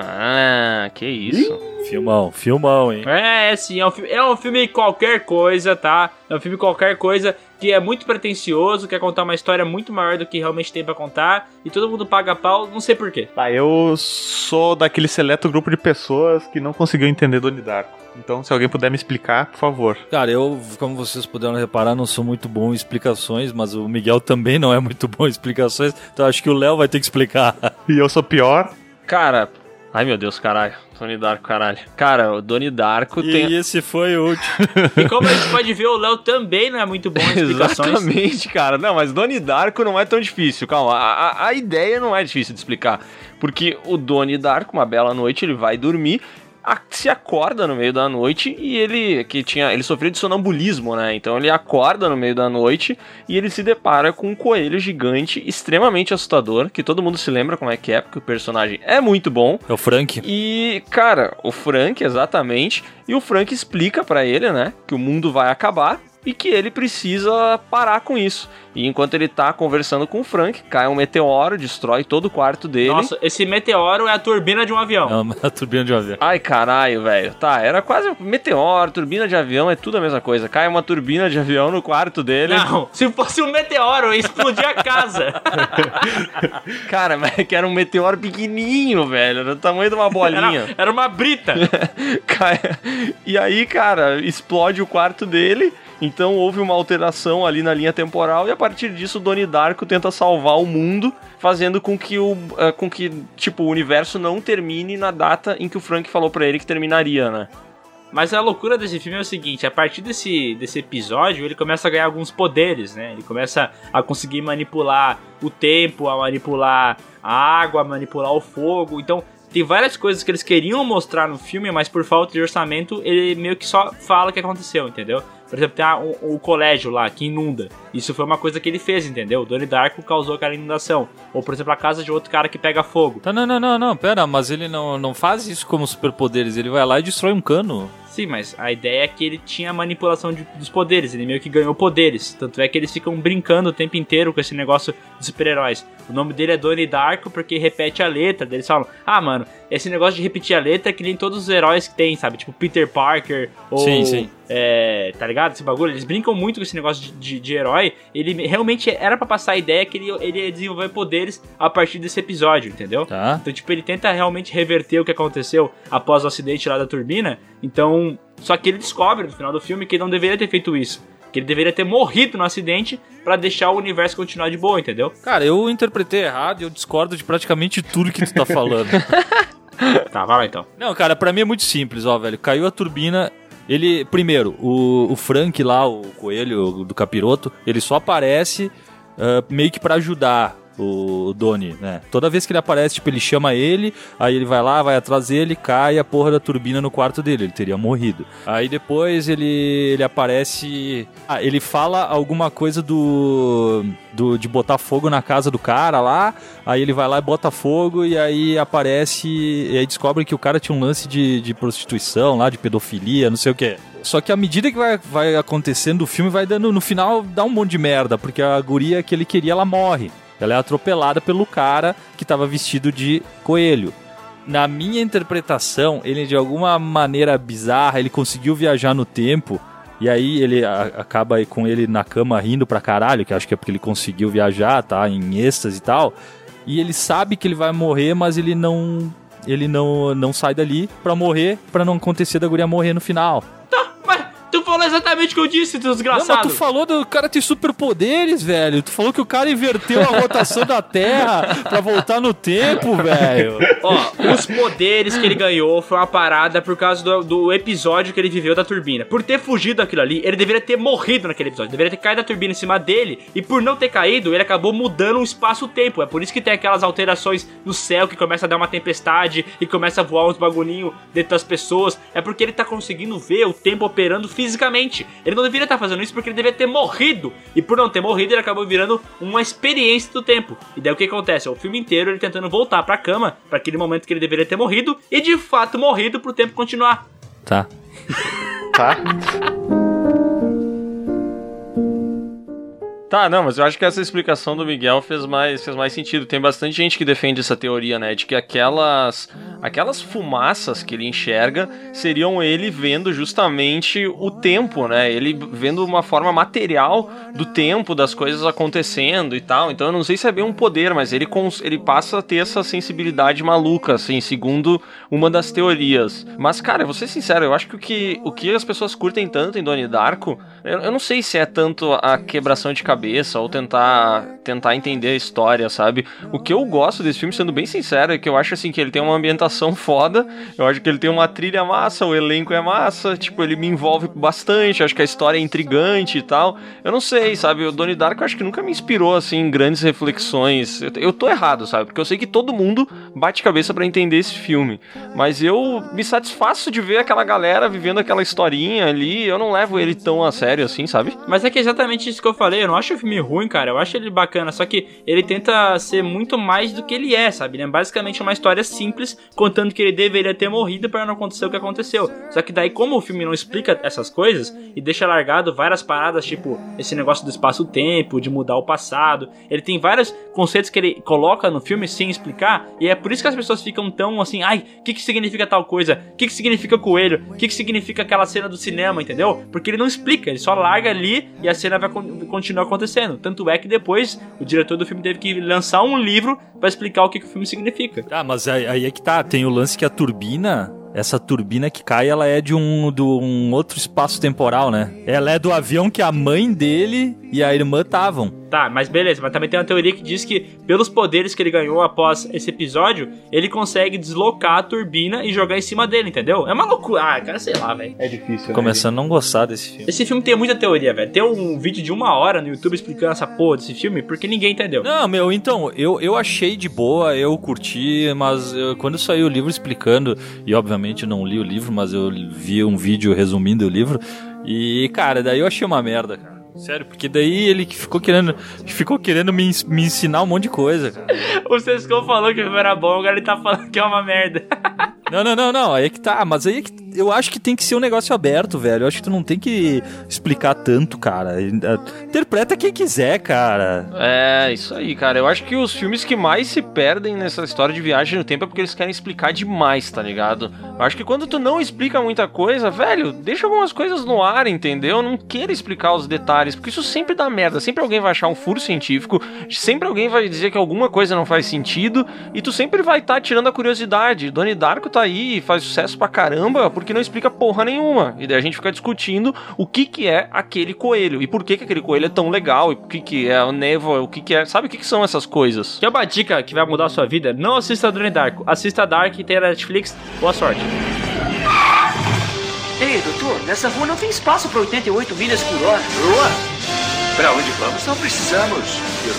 Ah, que isso. Filmão, filmão, hein? É, sim, é um, filme, é um filme qualquer coisa, tá? É um filme qualquer coisa que é muito pretencioso, quer contar uma história muito maior do que realmente tem pra contar, e todo mundo paga pau, não sei porquê. Tá, eu sou daquele seleto grupo de pessoas que não conseguiu entender Donnie Darko. Então, se alguém puder me explicar, por favor. Cara, eu, como vocês puderam reparar, não sou muito bom em explicações, mas o Miguel também não é muito bom em explicações, então acho que o Léo vai ter que explicar. E eu sou pior. Cara, ai meu Deus, caralho. Donnie Darko, caralho. Cara, o Donnie Darko E tem. esse foi o último. E como a gente pode ver, o Léo também não é muito bom em explicações. Exatamente, cara. Não, mas Donnie Darko não é tão difícil. Calma, a, a- a ideia não é difícil de explicar. Porque o Donnie Darko, uma bela noite, ele vai dormir, se acorda no meio da noite e ele que tinha, ele sofreu de sonambulismo, né? Então ele acorda no meio da noite e ele se depara com um coelho gigante extremamente assustador, que todo mundo se lembra como é que é, porque o personagem é muito bom. É o Frank. E, cara, o Frank, exatamente. E o Frank explica pra ele, né, que o mundo vai acabar e que ele precisa parar com isso. E enquanto ele tá conversando com o Frank, cai um meteoro, destrói todo o quarto dele. Nossa, esse meteoro é a turbina de um avião. Não, a turbina de um avião. Ai, caralho, velho. Tá, era quase um meteoro, turbina de avião, é tudo a mesma coisa. Cai uma turbina de avião no quarto dele. Não, se fosse um meteoro, eu ia explodir a casa. Cara, mas é que era um meteoro pequenininho, velho. Era do tamanho de uma bolinha. Era, era uma brita. E aí, cara, explode o quarto dele. Então houve uma alteração ali na linha temporal e a partir disso Donnie Darko tenta salvar o mundo, fazendo com que o eh, com que tipo o universo não termine na data em que o Frank falou pra ele que terminaria, né? Mas a loucura desse filme é o seguinte: a partir desse, desse episódio, ele começa a ganhar alguns poderes, né? Ele começa a conseguir manipular o tempo, a manipular a água, a manipular o fogo. Então, tem várias coisas que eles queriam mostrar no filme, mas por falta de orçamento, ele meio que só fala o que aconteceu, entendeu? Por exemplo, tem a- o, o colégio lá que inunda. Isso foi uma coisa que ele fez, entendeu? O Donnie Darko causou aquela inundação. Ou, por exemplo, a casa de outro cara que pega fogo. Tá, não, não, não, não, pera, mas ele não, não faz isso como superpoderes, ele vai lá e destrói um cano. Sim, mas a ideia é que ele tinha manipulação de- dos poderes, ele meio que ganhou poderes. Tanto é que eles ficam brincando o tempo inteiro com esse negócio de super-heróis. O nome dele é Donnie Darko porque repete a letra. Eles falam, ah, mano, esse negócio de repetir a letra é que nem todos os heróis que tem, sabe? Tipo Peter Parker ou. Sim, sim. É, tá ligado? Esse bagulho. Eles brincam muito com esse negócio de, de- de herói. Ele realmente era pra passar a ideia que ele, ele ia desenvolver poderes a partir desse episódio, entendeu? Tá. Então, tipo, ele tenta realmente reverter o que aconteceu após o acidente lá da turbina. Então, só que ele descobre no final do filme que ele não deveria ter feito isso. Que ele deveria ter morrido no acidente pra deixar o universo continuar de boa, entendeu? Cara, eu interpretei errado e eu discordo de praticamente tudo que tu tá falando. Tá, vai lá então. Não, cara, pra mim é muito simples, ó, velho. Caiu a turbina, Ele, primeiro, o, o Frank lá, o coelho do capiroto, ele só aparece uh, meio que para ajudar o Doni, né? Toda vez que ele aparece, tipo, ele chama ele, aí ele vai lá, vai atrás dele, cai a porra da turbina no quarto dele, ele teria morrido. Aí depois ele, ele aparece. Ah, ele fala alguma coisa do, do. de botar fogo na casa do cara lá, aí ele vai lá e bota fogo, e aí aparece. E aí descobre que o cara tinha um lance de, de prostituição lá, de pedofilia, não sei o que. Só que à medida que vai, vai acontecendo o filme, vai dando. No final, dá um monte de merda, porque a guria que ele queria, ela morre. Ela é atropelada pelo cara que estava vestido de coelho. Na minha interpretação, ele de alguma maneira bizarra, ele conseguiu viajar no tempo. E aí ele a, acaba com ele na cama rindo pra caralho, que acho que é porque ele conseguiu viajar, tá? Em êxtase e tal. E ele sabe que ele vai morrer, mas ele não ele não, não sai dali pra morrer, pra não acontecer da guria morrer no final. Tu falou exatamente o que eu disse, desgraçado. Não, mas tu falou do cara ter superpoderes, velho. Tu falou que o cara inverteu a rotação da Terra pra voltar no tempo, velho. Ó, os poderes que ele ganhou foi uma parada por causa do, do, episódio que ele viveu da turbina. Por ter fugido daquilo ali, ele deveria ter morrido naquele episódio. Deveria ter caído a turbina em cima dele. E por não ter caído, ele acabou mudando o espaço-tempo. É por isso que tem aquelas alterações no céu que começa a dar uma tempestade e começa a voar uns bagulhinhos dentro das pessoas. É porque ele tá conseguindo ver o tempo operando fisicamente. Ele não deveria estar fazendo isso porque ele deveria ter morrido. E por não ter morrido, ele acabou virando uma experiência do tempo. E daí o que acontece? O filme inteiro ele tentando voltar pra cama, para aquele momento que ele deveria ter morrido, e de fato morrido pro tempo continuar. Tá. tá. Tá, não, mas eu acho que essa explicação do Miguel fez mais, fez mais sentido. Tem bastante gente que defende essa teoria, né? De que aquelas, aquelas fumaças que ele enxerga seriam ele vendo justamente o tempo, né? Ele vendo uma forma material do tempo, das coisas acontecendo e tal. Então eu não sei se é bem um poder, mas ele, ele passa a ter essa sensibilidade maluca, assim, segundo uma das teorias. Mas, cara, vou ser sincero, eu acho que o que, o que as pessoas curtem tanto em Donnie Darko, eu, eu não sei se é tanto a quebração de cabeça cabeça ou tentar tentar entender a história, sabe? O que eu gosto desse filme, sendo bem sincero, é que eu acho assim que ele tem uma ambientação foda, eu acho que ele tem uma trilha massa, o elenco é massa, tipo, ele me envolve bastante, acho que a história é intrigante e tal. Eu não sei, sabe? O Donnie Darko acho que nunca me inspirou assim em grandes reflexões. Eu, eu tô errado, sabe? Porque eu sei que todo mundo bate cabeça para entender esse filme, mas eu me satisfaço de ver aquela galera vivendo aquela historinha ali, eu não levo ele tão a sério assim, sabe? Mas é que é exatamente isso que eu falei, eu não acho acho o filme ruim, cara. Eu acho ele bacana. Só que ele tenta ser muito mais do que ele é, sabe? Ele é basicamente uma história simples, contando que ele deveria ter morrido para não acontecer o que aconteceu. Só que daí, como o filme não explica essas coisas e deixa largado várias paradas, tipo esse negócio do espaço-tempo, de mudar o passado, ele tem vários conceitos que ele coloca no filme sem explicar. E é por isso que as pessoas ficam tão assim: ai, o que, que significa tal coisa? O que, que significa coelho? O que, que significa aquela cena do cinema, entendeu? Porque ele não explica, ele só larga ali e a cena vai continuar acontecendo acontecendo. Tanto é que depois o diretor do filme teve que lançar um livro para explicar o que, que o filme significa. Tá, mas aí, aí é que tá. Tem o lance que a turbina essa turbina que cai, ela é de um, de um outro espaço temporal, né? Ela é do avião que a mãe dele e a irmã estavam. Tá, mas beleza, mas também tem uma teoria que diz que, pelos poderes que ele ganhou após esse episódio, ele consegue deslocar a turbina e jogar em cima dele, entendeu? É uma loucura. Ah, cara, sei lá, velho. É difícil. Né? Começando a não gostar desse filme. Esse filme tem muita teoria, velho. Tem um vídeo de uma hora no YouTube explicando essa porra desse filme, porque ninguém entendeu. Não, meu, então, eu, eu achei de boa, eu curti, mas eu, quando saiu o livro explicando, e obviamente eu não li o livro, mas eu vi um vídeo resumindo o livro, e, cara, daí eu achei uma merda, cara. Sério, porque daí ele ficou querendo, ficou querendo me, me ensinar um monte de coisa, cara. o Sescon falou que o filme era bom, agora ele tá falando que é uma merda. Não, não, não, não. Aí é que tá. Mas aí é que eu acho que tem que ser um negócio aberto, velho. Eu acho que tu não tem que explicar tanto, cara. Interpreta quem quiser, cara. É, isso aí, cara. Eu acho que os filmes que mais se perdem nessa história de viagem no tempo é porque eles querem explicar demais, tá ligado? Eu acho que quando tu não explica muita coisa, velho, deixa algumas coisas no ar, entendeu? Não queira explicar os detalhes, porque isso sempre dá merda. Sempre alguém vai achar um furo científico, sempre alguém vai dizer que alguma coisa não faz sentido, e tu sempre vai estar tá tirando a curiosidade. Donnie Darko tá aí e faz sucesso pra caramba porque não explica porra nenhuma. E daí a gente fica discutindo o que que é aquele coelho e por que que aquele coelho é tão legal e o que que é o névoa, o que que é... Sabe o que que são essas coisas? Quer uma dica que vai mudar a sua vida? Não assista Donnie Darko. Assista Dark e tem a Netflix. Boa sorte. Ei, doutor, nessa rua não tem espaço para 88 milhas por hora. Rua? Pra onde vamos não precisamos de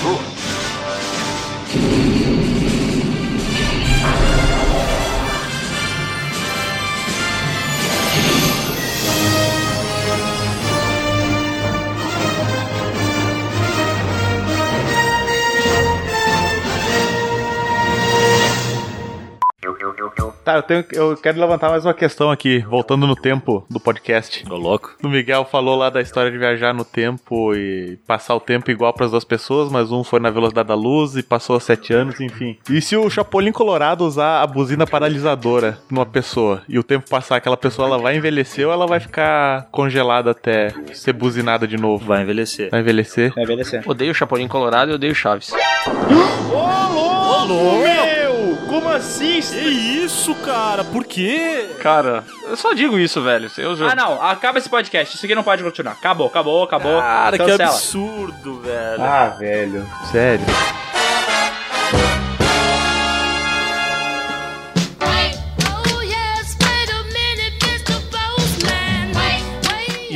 Tá, eu, tenho, eu quero levantar mais uma questão aqui, voltando no tempo do podcast. Tô louco. O Miguel falou lá da história de viajar no tempo e passar o tempo igual para as duas pessoas, mas um foi na velocidade da luz e passou sete anos, enfim. E se o Chapolin Colorado usar a buzina paralisadora numa pessoa e o tempo passar, aquela pessoa ela vai envelhecer ou ela vai ficar congelada até ser buzinada de novo? Vai envelhecer. Vai envelhecer? Vai envelhecer. Odeio o Chapolin Colorado e odeio Chaves. Ô, louco! Meu! Como assim? Que isso, cara? Por quê? Cara, eu só digo isso, velho. Eu já... Ah, não. Acaba esse podcast. Isso aqui não pode continuar. Acabou, acabou, acabou. Cara, que Cancela. absurdo, velho. Ah, velho. Sério.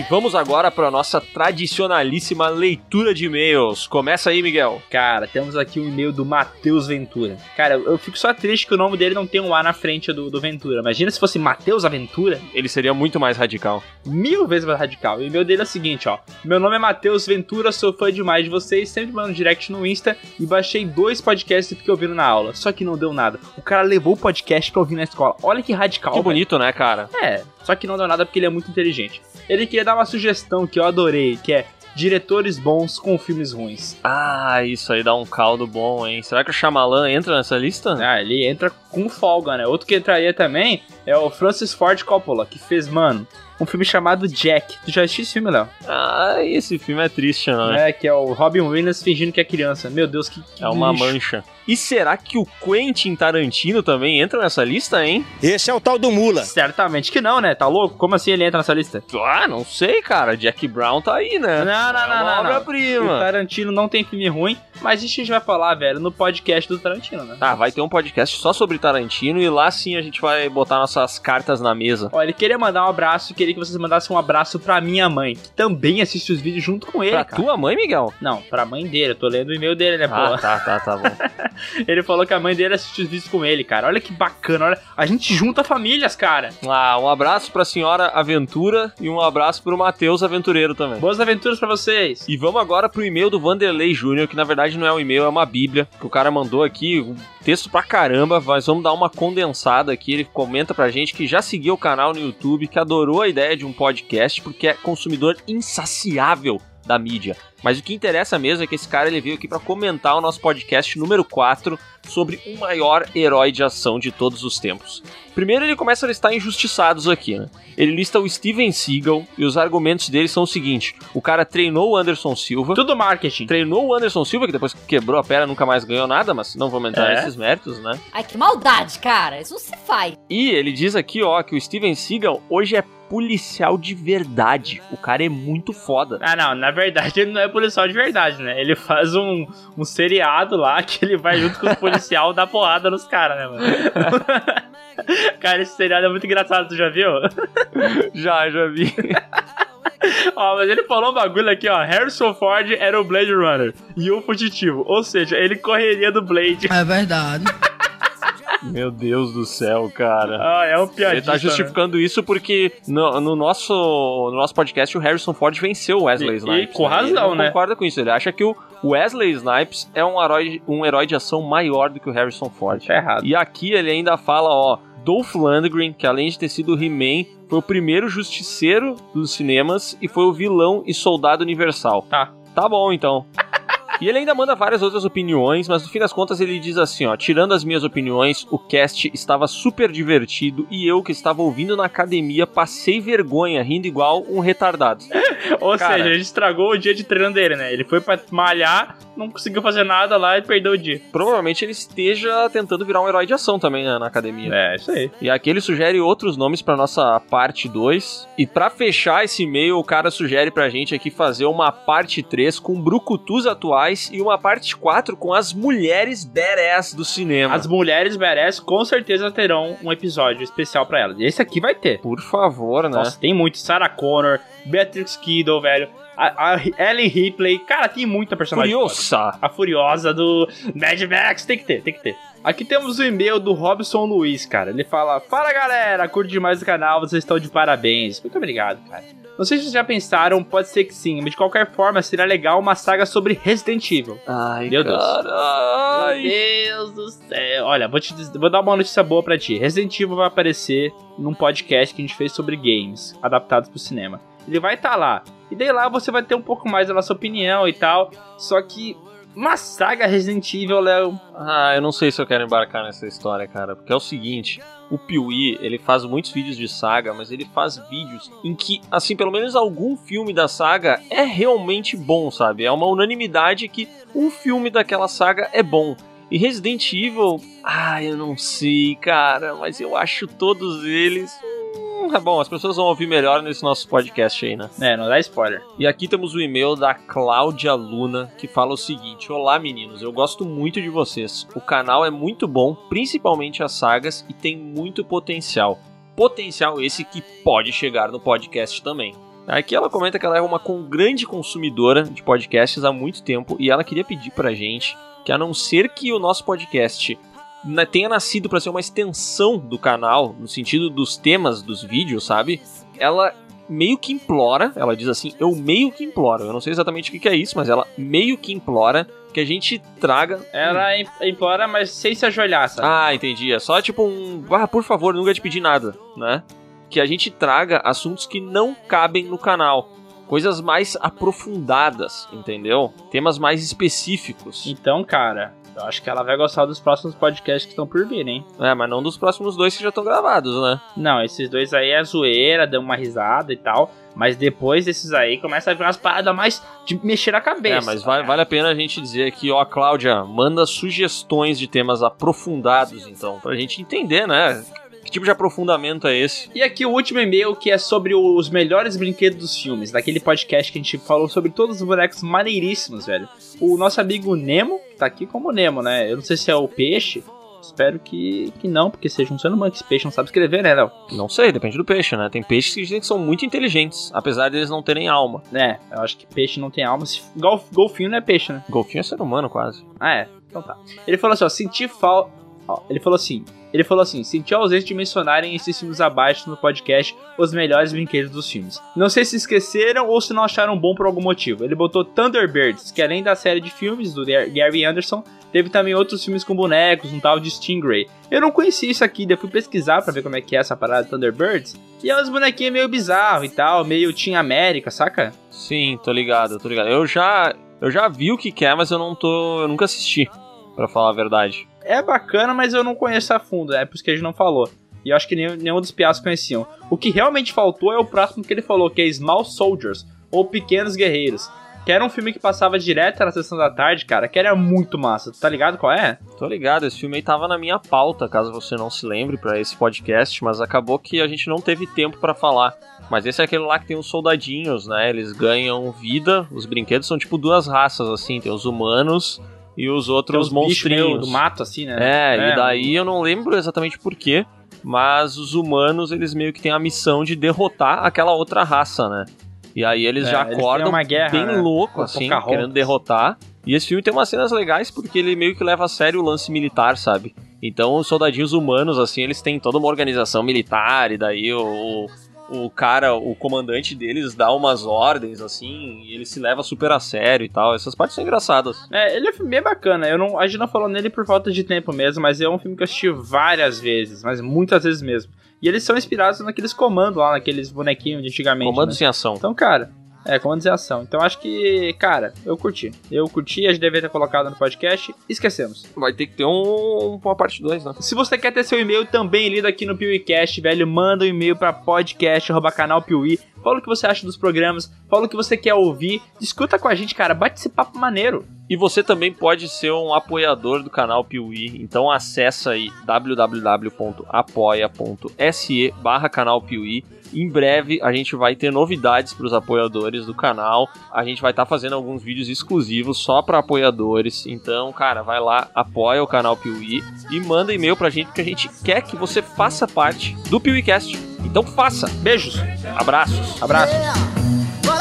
Vamos agora para nossa tradicionalíssima leitura de e-mails. Começa aí, Miguel. Cara, temos aqui um e-mail do Matheus Ventura. Cara, eu fico só triste que o nome dele não tem um A na frente do, do Ventura. Imagina se fosse Matheus Aventura. Ele seria muito mais radical. Mil vezes mais radical. E o e-mail dele é o seguinte, ó. Meu nome é Matheus Ventura, sou fã demais de vocês, sempre mando direct no Insta e baixei dois podcasts que ouviram na aula. Só que não deu nada. O cara levou o podcast pra ouvir na escola. Olha que radical. Que velho. bonito, né, cara? É, só que não deu nada porque ele é muito inteligente. Ele queria dar uma sugestão que eu adorei, que é diretores bons com filmes ruins. Ah, isso aí dá um caldo bom, hein? Será que o Shyamalan entra nessa lista? Ah, ele entra com folga, né? Outro que entraria também é o Francis Ford Coppola, que fez, mano, um filme chamado Jack. Tu já assistiu esse filme, Léo? Ah, esse filme é triste, não é? É, que é o Robin Williams fingindo que é criança. Meu Deus, que, que É uma lixo. mancha. E será que o Quentin Tarantino também entra nessa lista, hein? Esse é o tal do Mula. Certamente que não, né? Tá louco? Como assim ele entra nessa lista? Ah, não sei, cara. Jack Brown tá aí, né? Não, não, É não, uma não. não. obra-prima. O Tarantino não tem filme ruim, mas isso a gente vai falar, velho, no podcast do Tarantino, né? Tá, vai ter um podcast só sobre Tarantino e lá sim a gente vai botar nossas cartas na mesa. Ó, ele queria mandar um abraço e queria que vocês mandassem um abraço pra minha mãe, que também assiste os vídeos junto com ele, Pra cara. tua mãe, Miguel? Não, pra mãe dele, eu tô lendo o e-mail dele, né, Ah, pô? tá, tá, tá bom. Ele falou que a mãe dele assiste os vídeos com ele, cara. Olha que bacana, olha. A gente junta famílias, cara. Ah, um abraço pra senhora Aventura e um abraço pro Matheus Aventureiro também. Boas aventuras pra vocês. E vamos agora pro e-mail do Vanderlei Júnior, que na verdade não é um e-mail, é uma bíblia, que o cara mandou aqui, um texto pra caramba, mas vamos dar uma condensada aqui, ele comenta pra gente que já seguiu o canal no YouTube, que adorou a ideia de um podcast, porque é consumidor insaciável da mídia. Mas o que interessa mesmo é que esse cara ele veio aqui pra comentar o nosso podcast número 4 sobre o maior herói de ação de todos os tempos. Primeiro ele começa a listar injustiçados aqui, né? Ele lista o Steven Seagal e os argumentos dele são o seguinte: o cara treinou o Anderson Silva. Tudo marketing. Treinou o Anderson Silva, que depois que quebrou a perna nunca mais ganhou nada, mas não vamos entrar É. nesses méritos, né? Ai, que maldade, cara. Isso não se faz. E ele diz aqui, ó, que o Steven Seagal hoje é policial de verdade. O cara é muito foda. Ah, não, na verdade ele não é policial de verdade, né? Ele faz um, um seriado lá que ele vai junto com os policial dar porrada nos caras, né, mano? cara, esse seriado é muito engraçado, tu já viu? já, já vi. Ó, mas ele falou um bagulho aqui, ó. Harrison Ford era o Blade Runner e o fugitivo. Ou seja, ele correria do Blade. É verdade. Meu Deus do céu, cara. Ah, é um piadista, Ele tá justificando isso porque no, no nosso, no nosso podcast o Harrison Ford venceu o Wesley E- e Snipes. com né? razão, ele não né? concorda com isso. Ele acha que o Wesley Snipes é um herói, um herói de ação maior do que o Harrison Ford. Tá errado. E aqui ele ainda fala, ó, Dolph Lundgren, que além de ter sido o He-Man, foi o primeiro justiceiro dos cinemas e foi o vilão e soldado universal. Tá. Tá bom, então. E ele ainda manda várias outras opiniões, mas no fim das contas ele diz assim, ó, tirando as minhas opiniões, o cast estava super divertido e eu que estava ouvindo na academia passei vergonha, rindo igual um retardado. Ou Cara. seja, ele estragou o dia de treino dele, né? Ele foi pra malhar, não conseguiu fazer nada lá e perdeu o dia. Provavelmente ele esteja tentando virar um herói de ação também né, na academia. É, isso aí. E aqui ele sugere outros nomes pra nossa parte 2. E pra fechar esse e-mail, o cara sugere pra gente aqui fazer uma parte 3 com brucutus atuais e uma parte 4 com as mulheres badass do cinema. As mulheres badass com certeza terão um episódio especial pra elas. Esse aqui vai ter. Por favor, né? Nossa, tem muito. Sarah Connor, Beatrix Kiddo, velho. A, a Ellen Ripley. Cara, tem muita personagem. Furiosa. A Furiosa do Mad Max. Tem que ter, tem que ter. Aqui temos o e-mail do Robson Luiz, cara. Ele fala: Fala galera, curte demais o canal, vocês estão de parabéns. Muito obrigado, cara. Não sei se vocês já pensaram, pode ser que sim, mas de qualquer forma seria legal uma saga sobre Resident Evil. Ai, Meu Deus. carai. Meu Deus do céu. Olha, vou te vou dar uma notícia boa pra ti. Resident Evil vai aparecer num podcast que a gente fez sobre games adaptados pro cinema. Ele vai estar lá. E daí lá você vai ter um pouco mais da nossa opinião e tal. Só que uma saga Resident Evil, Léo. Ah, eu não sei se eu quero embarcar nessa história, cara. Porque é o seguinte: o Piuí, ele faz muitos vídeos de saga, mas ele faz vídeos em que, assim, pelo menos algum filme da saga é realmente bom, sabe? É uma unanimidade que um filme daquela saga é bom. E Resident Evil, ah, eu não sei, cara, mas eu acho todos eles. É bom, as pessoas vão ouvir melhor nesse nosso podcast aí, né? É, não dá spoiler. E aqui temos o e-mail da Cláudia Luna, que fala o seguinte: Olá meninos, eu gosto muito de vocês. O canal é muito bom, principalmente as sagas, e tem muito potencial. Potencial esse que pode chegar no podcast também. Aqui ela comenta que ela é uma grande consumidora de podcasts há muito tempo e ela queria pedir pra gente que, a não ser que o nosso podcast na- tenha nascido para ser uma extensão do canal, no sentido dos temas dos vídeos, sabe? Ela meio que implora, ela diz assim, eu meio que imploro, eu não sei exatamente o que que é isso, mas ela meio que implora que a gente traga... Ela im- implora, mas sem se ajoelhar, sabe? Ah, entendi, é só tipo um, ah, por favor, nunca te pedi nada, né? Que a gente traga assuntos que não cabem no canal. Coisas mais aprofundadas, entendeu? Temas mais específicos. Então, cara, eu acho que ela vai gostar dos próximos podcasts que estão por vir, hein? É, mas não dos próximos dois que já estão gravados, né? Não, esses dois aí é zoeira, deu uma risada e tal. Mas depois desses aí começa a vir umas paradas mais de mexer a cabeça. É, mas vale, vale a pena a gente dizer aqui, ó, Cláudia, manda sugestões de temas aprofundados, então, pra gente entender, né? Que tipo de aprofundamento é esse? E aqui o último e-mail que é sobre os melhores brinquedos dos filmes, daquele podcast que a gente falou sobre todos os bonecos maneiríssimos, velho. O nosso amigo Nemo, que tá aqui como Nemo, né? Eu não sei se é o peixe. Espero que, que não, porque seja um ser humano, que esse peixe não sabe escrever, né, Léo? Não sei, depende do peixe, né? Tem peixes que dizem que são muito inteligentes, apesar deles não terem alma. É, eu acho que peixe não tem alma. Se- Golf, golfinho não é peixe, né? Golfinho é ser humano, quase. Ah, é. Então tá. Ele falou assim, ó, senti falta... Ele falou assim, ele falou assim, senti a ausência de mencionarem esses filmes abaixo no podcast os melhores brinquedos dos filmes. Não sei se esqueceram ou se não acharam bom por algum motivo. Ele botou Thunderbirds, que além da série de filmes do Gary Anderson, teve também outros filmes com bonecos, um tal de Stingray. Eu não conhecia isso aqui, daí fui pesquisar pra ver como é que é essa parada de Thunderbirds. E é uns bonequinhos meio bizarro e tal, meio Team América, saca? Sim, tô ligado, tô ligado. Eu já, eu já vi o que que é, mas eu não tô, eu nunca assisti, pra falar a verdade. É bacana, mas eu não conheço a fundo, é por isso que a gente não falou. E acho que nenhum, nenhum dos piados conheciam. O que realmente faltou é o próximo que ele falou, que é Small Soldiers, ou Pequenos Guerreiros. Que era um filme que passava direto na sessão da tarde, cara, que era muito massa. Tá ligado qual é? Tô ligado, esse filme aí tava na minha pauta, caso você não se lembre, pra esse podcast, mas acabou que a gente não teve tempo pra falar. Mas esse é aquele lá que tem os soldadinhos, né? Eles ganham vida, os brinquedos são tipo duas raças, assim, tem os humanos e os outros meio monstrinhos. do mato, assim, né? É, e daí eu não lembro exatamente porquê, mas os humanos, eles meio que têm a missão de derrotar aquela outra raça, né? E aí eles É, já eles acordam uma guerra, bem né? louco, assim, querendo derrotar. E esse filme tem umas cenas legais porque ele meio que leva a sério o lance militar, sabe? Então os soldadinhos humanos, assim, eles têm toda uma organização militar, e daí o, o, cara, o comandante deles dá umas ordens, assim, e ele se leva super a sério e tal. Essas partes são engraçadas. É, ele é um filme bem bacana. Eu não, a gente não falou nele por falta de tempo mesmo, mas é um filme que eu assisti várias vezes, mas muitas vezes mesmo. E eles são inspirados naqueles comandos lá, naqueles bonequinhos de antigamente. Comandos né? em ação. Então, cara, é, comandos em ação. Então acho que, cara, eu curti. Eu curti, a gente deveria ter colocado no podcast. Esquecemos. Vai ter que ter um, uma parte 2, né? Se você quer ter seu e-mail também lido aqui no PeeWeeCast, velho, manda um e-mail pra podcast.canal Piuí. Fala o que você acha dos programas, fala o que você quer ouvir. Discuta com a gente, cara. Bate esse papo maneiro. E você também pode ser um apoiador do canal Piuí. Então acessa aí www.apoia.se barra canal Piuí. Em breve a gente vai ter novidades para os apoiadores do canal. A gente vai estar tá fazendo alguns vídeos exclusivos só para apoiadores. Então, cara, vai lá, apoia o canal Piuí e manda e-mail pra gente porque a gente quer que você faça parte do PeeWeeCast. Então faça. Beijos, abraços, abraços. But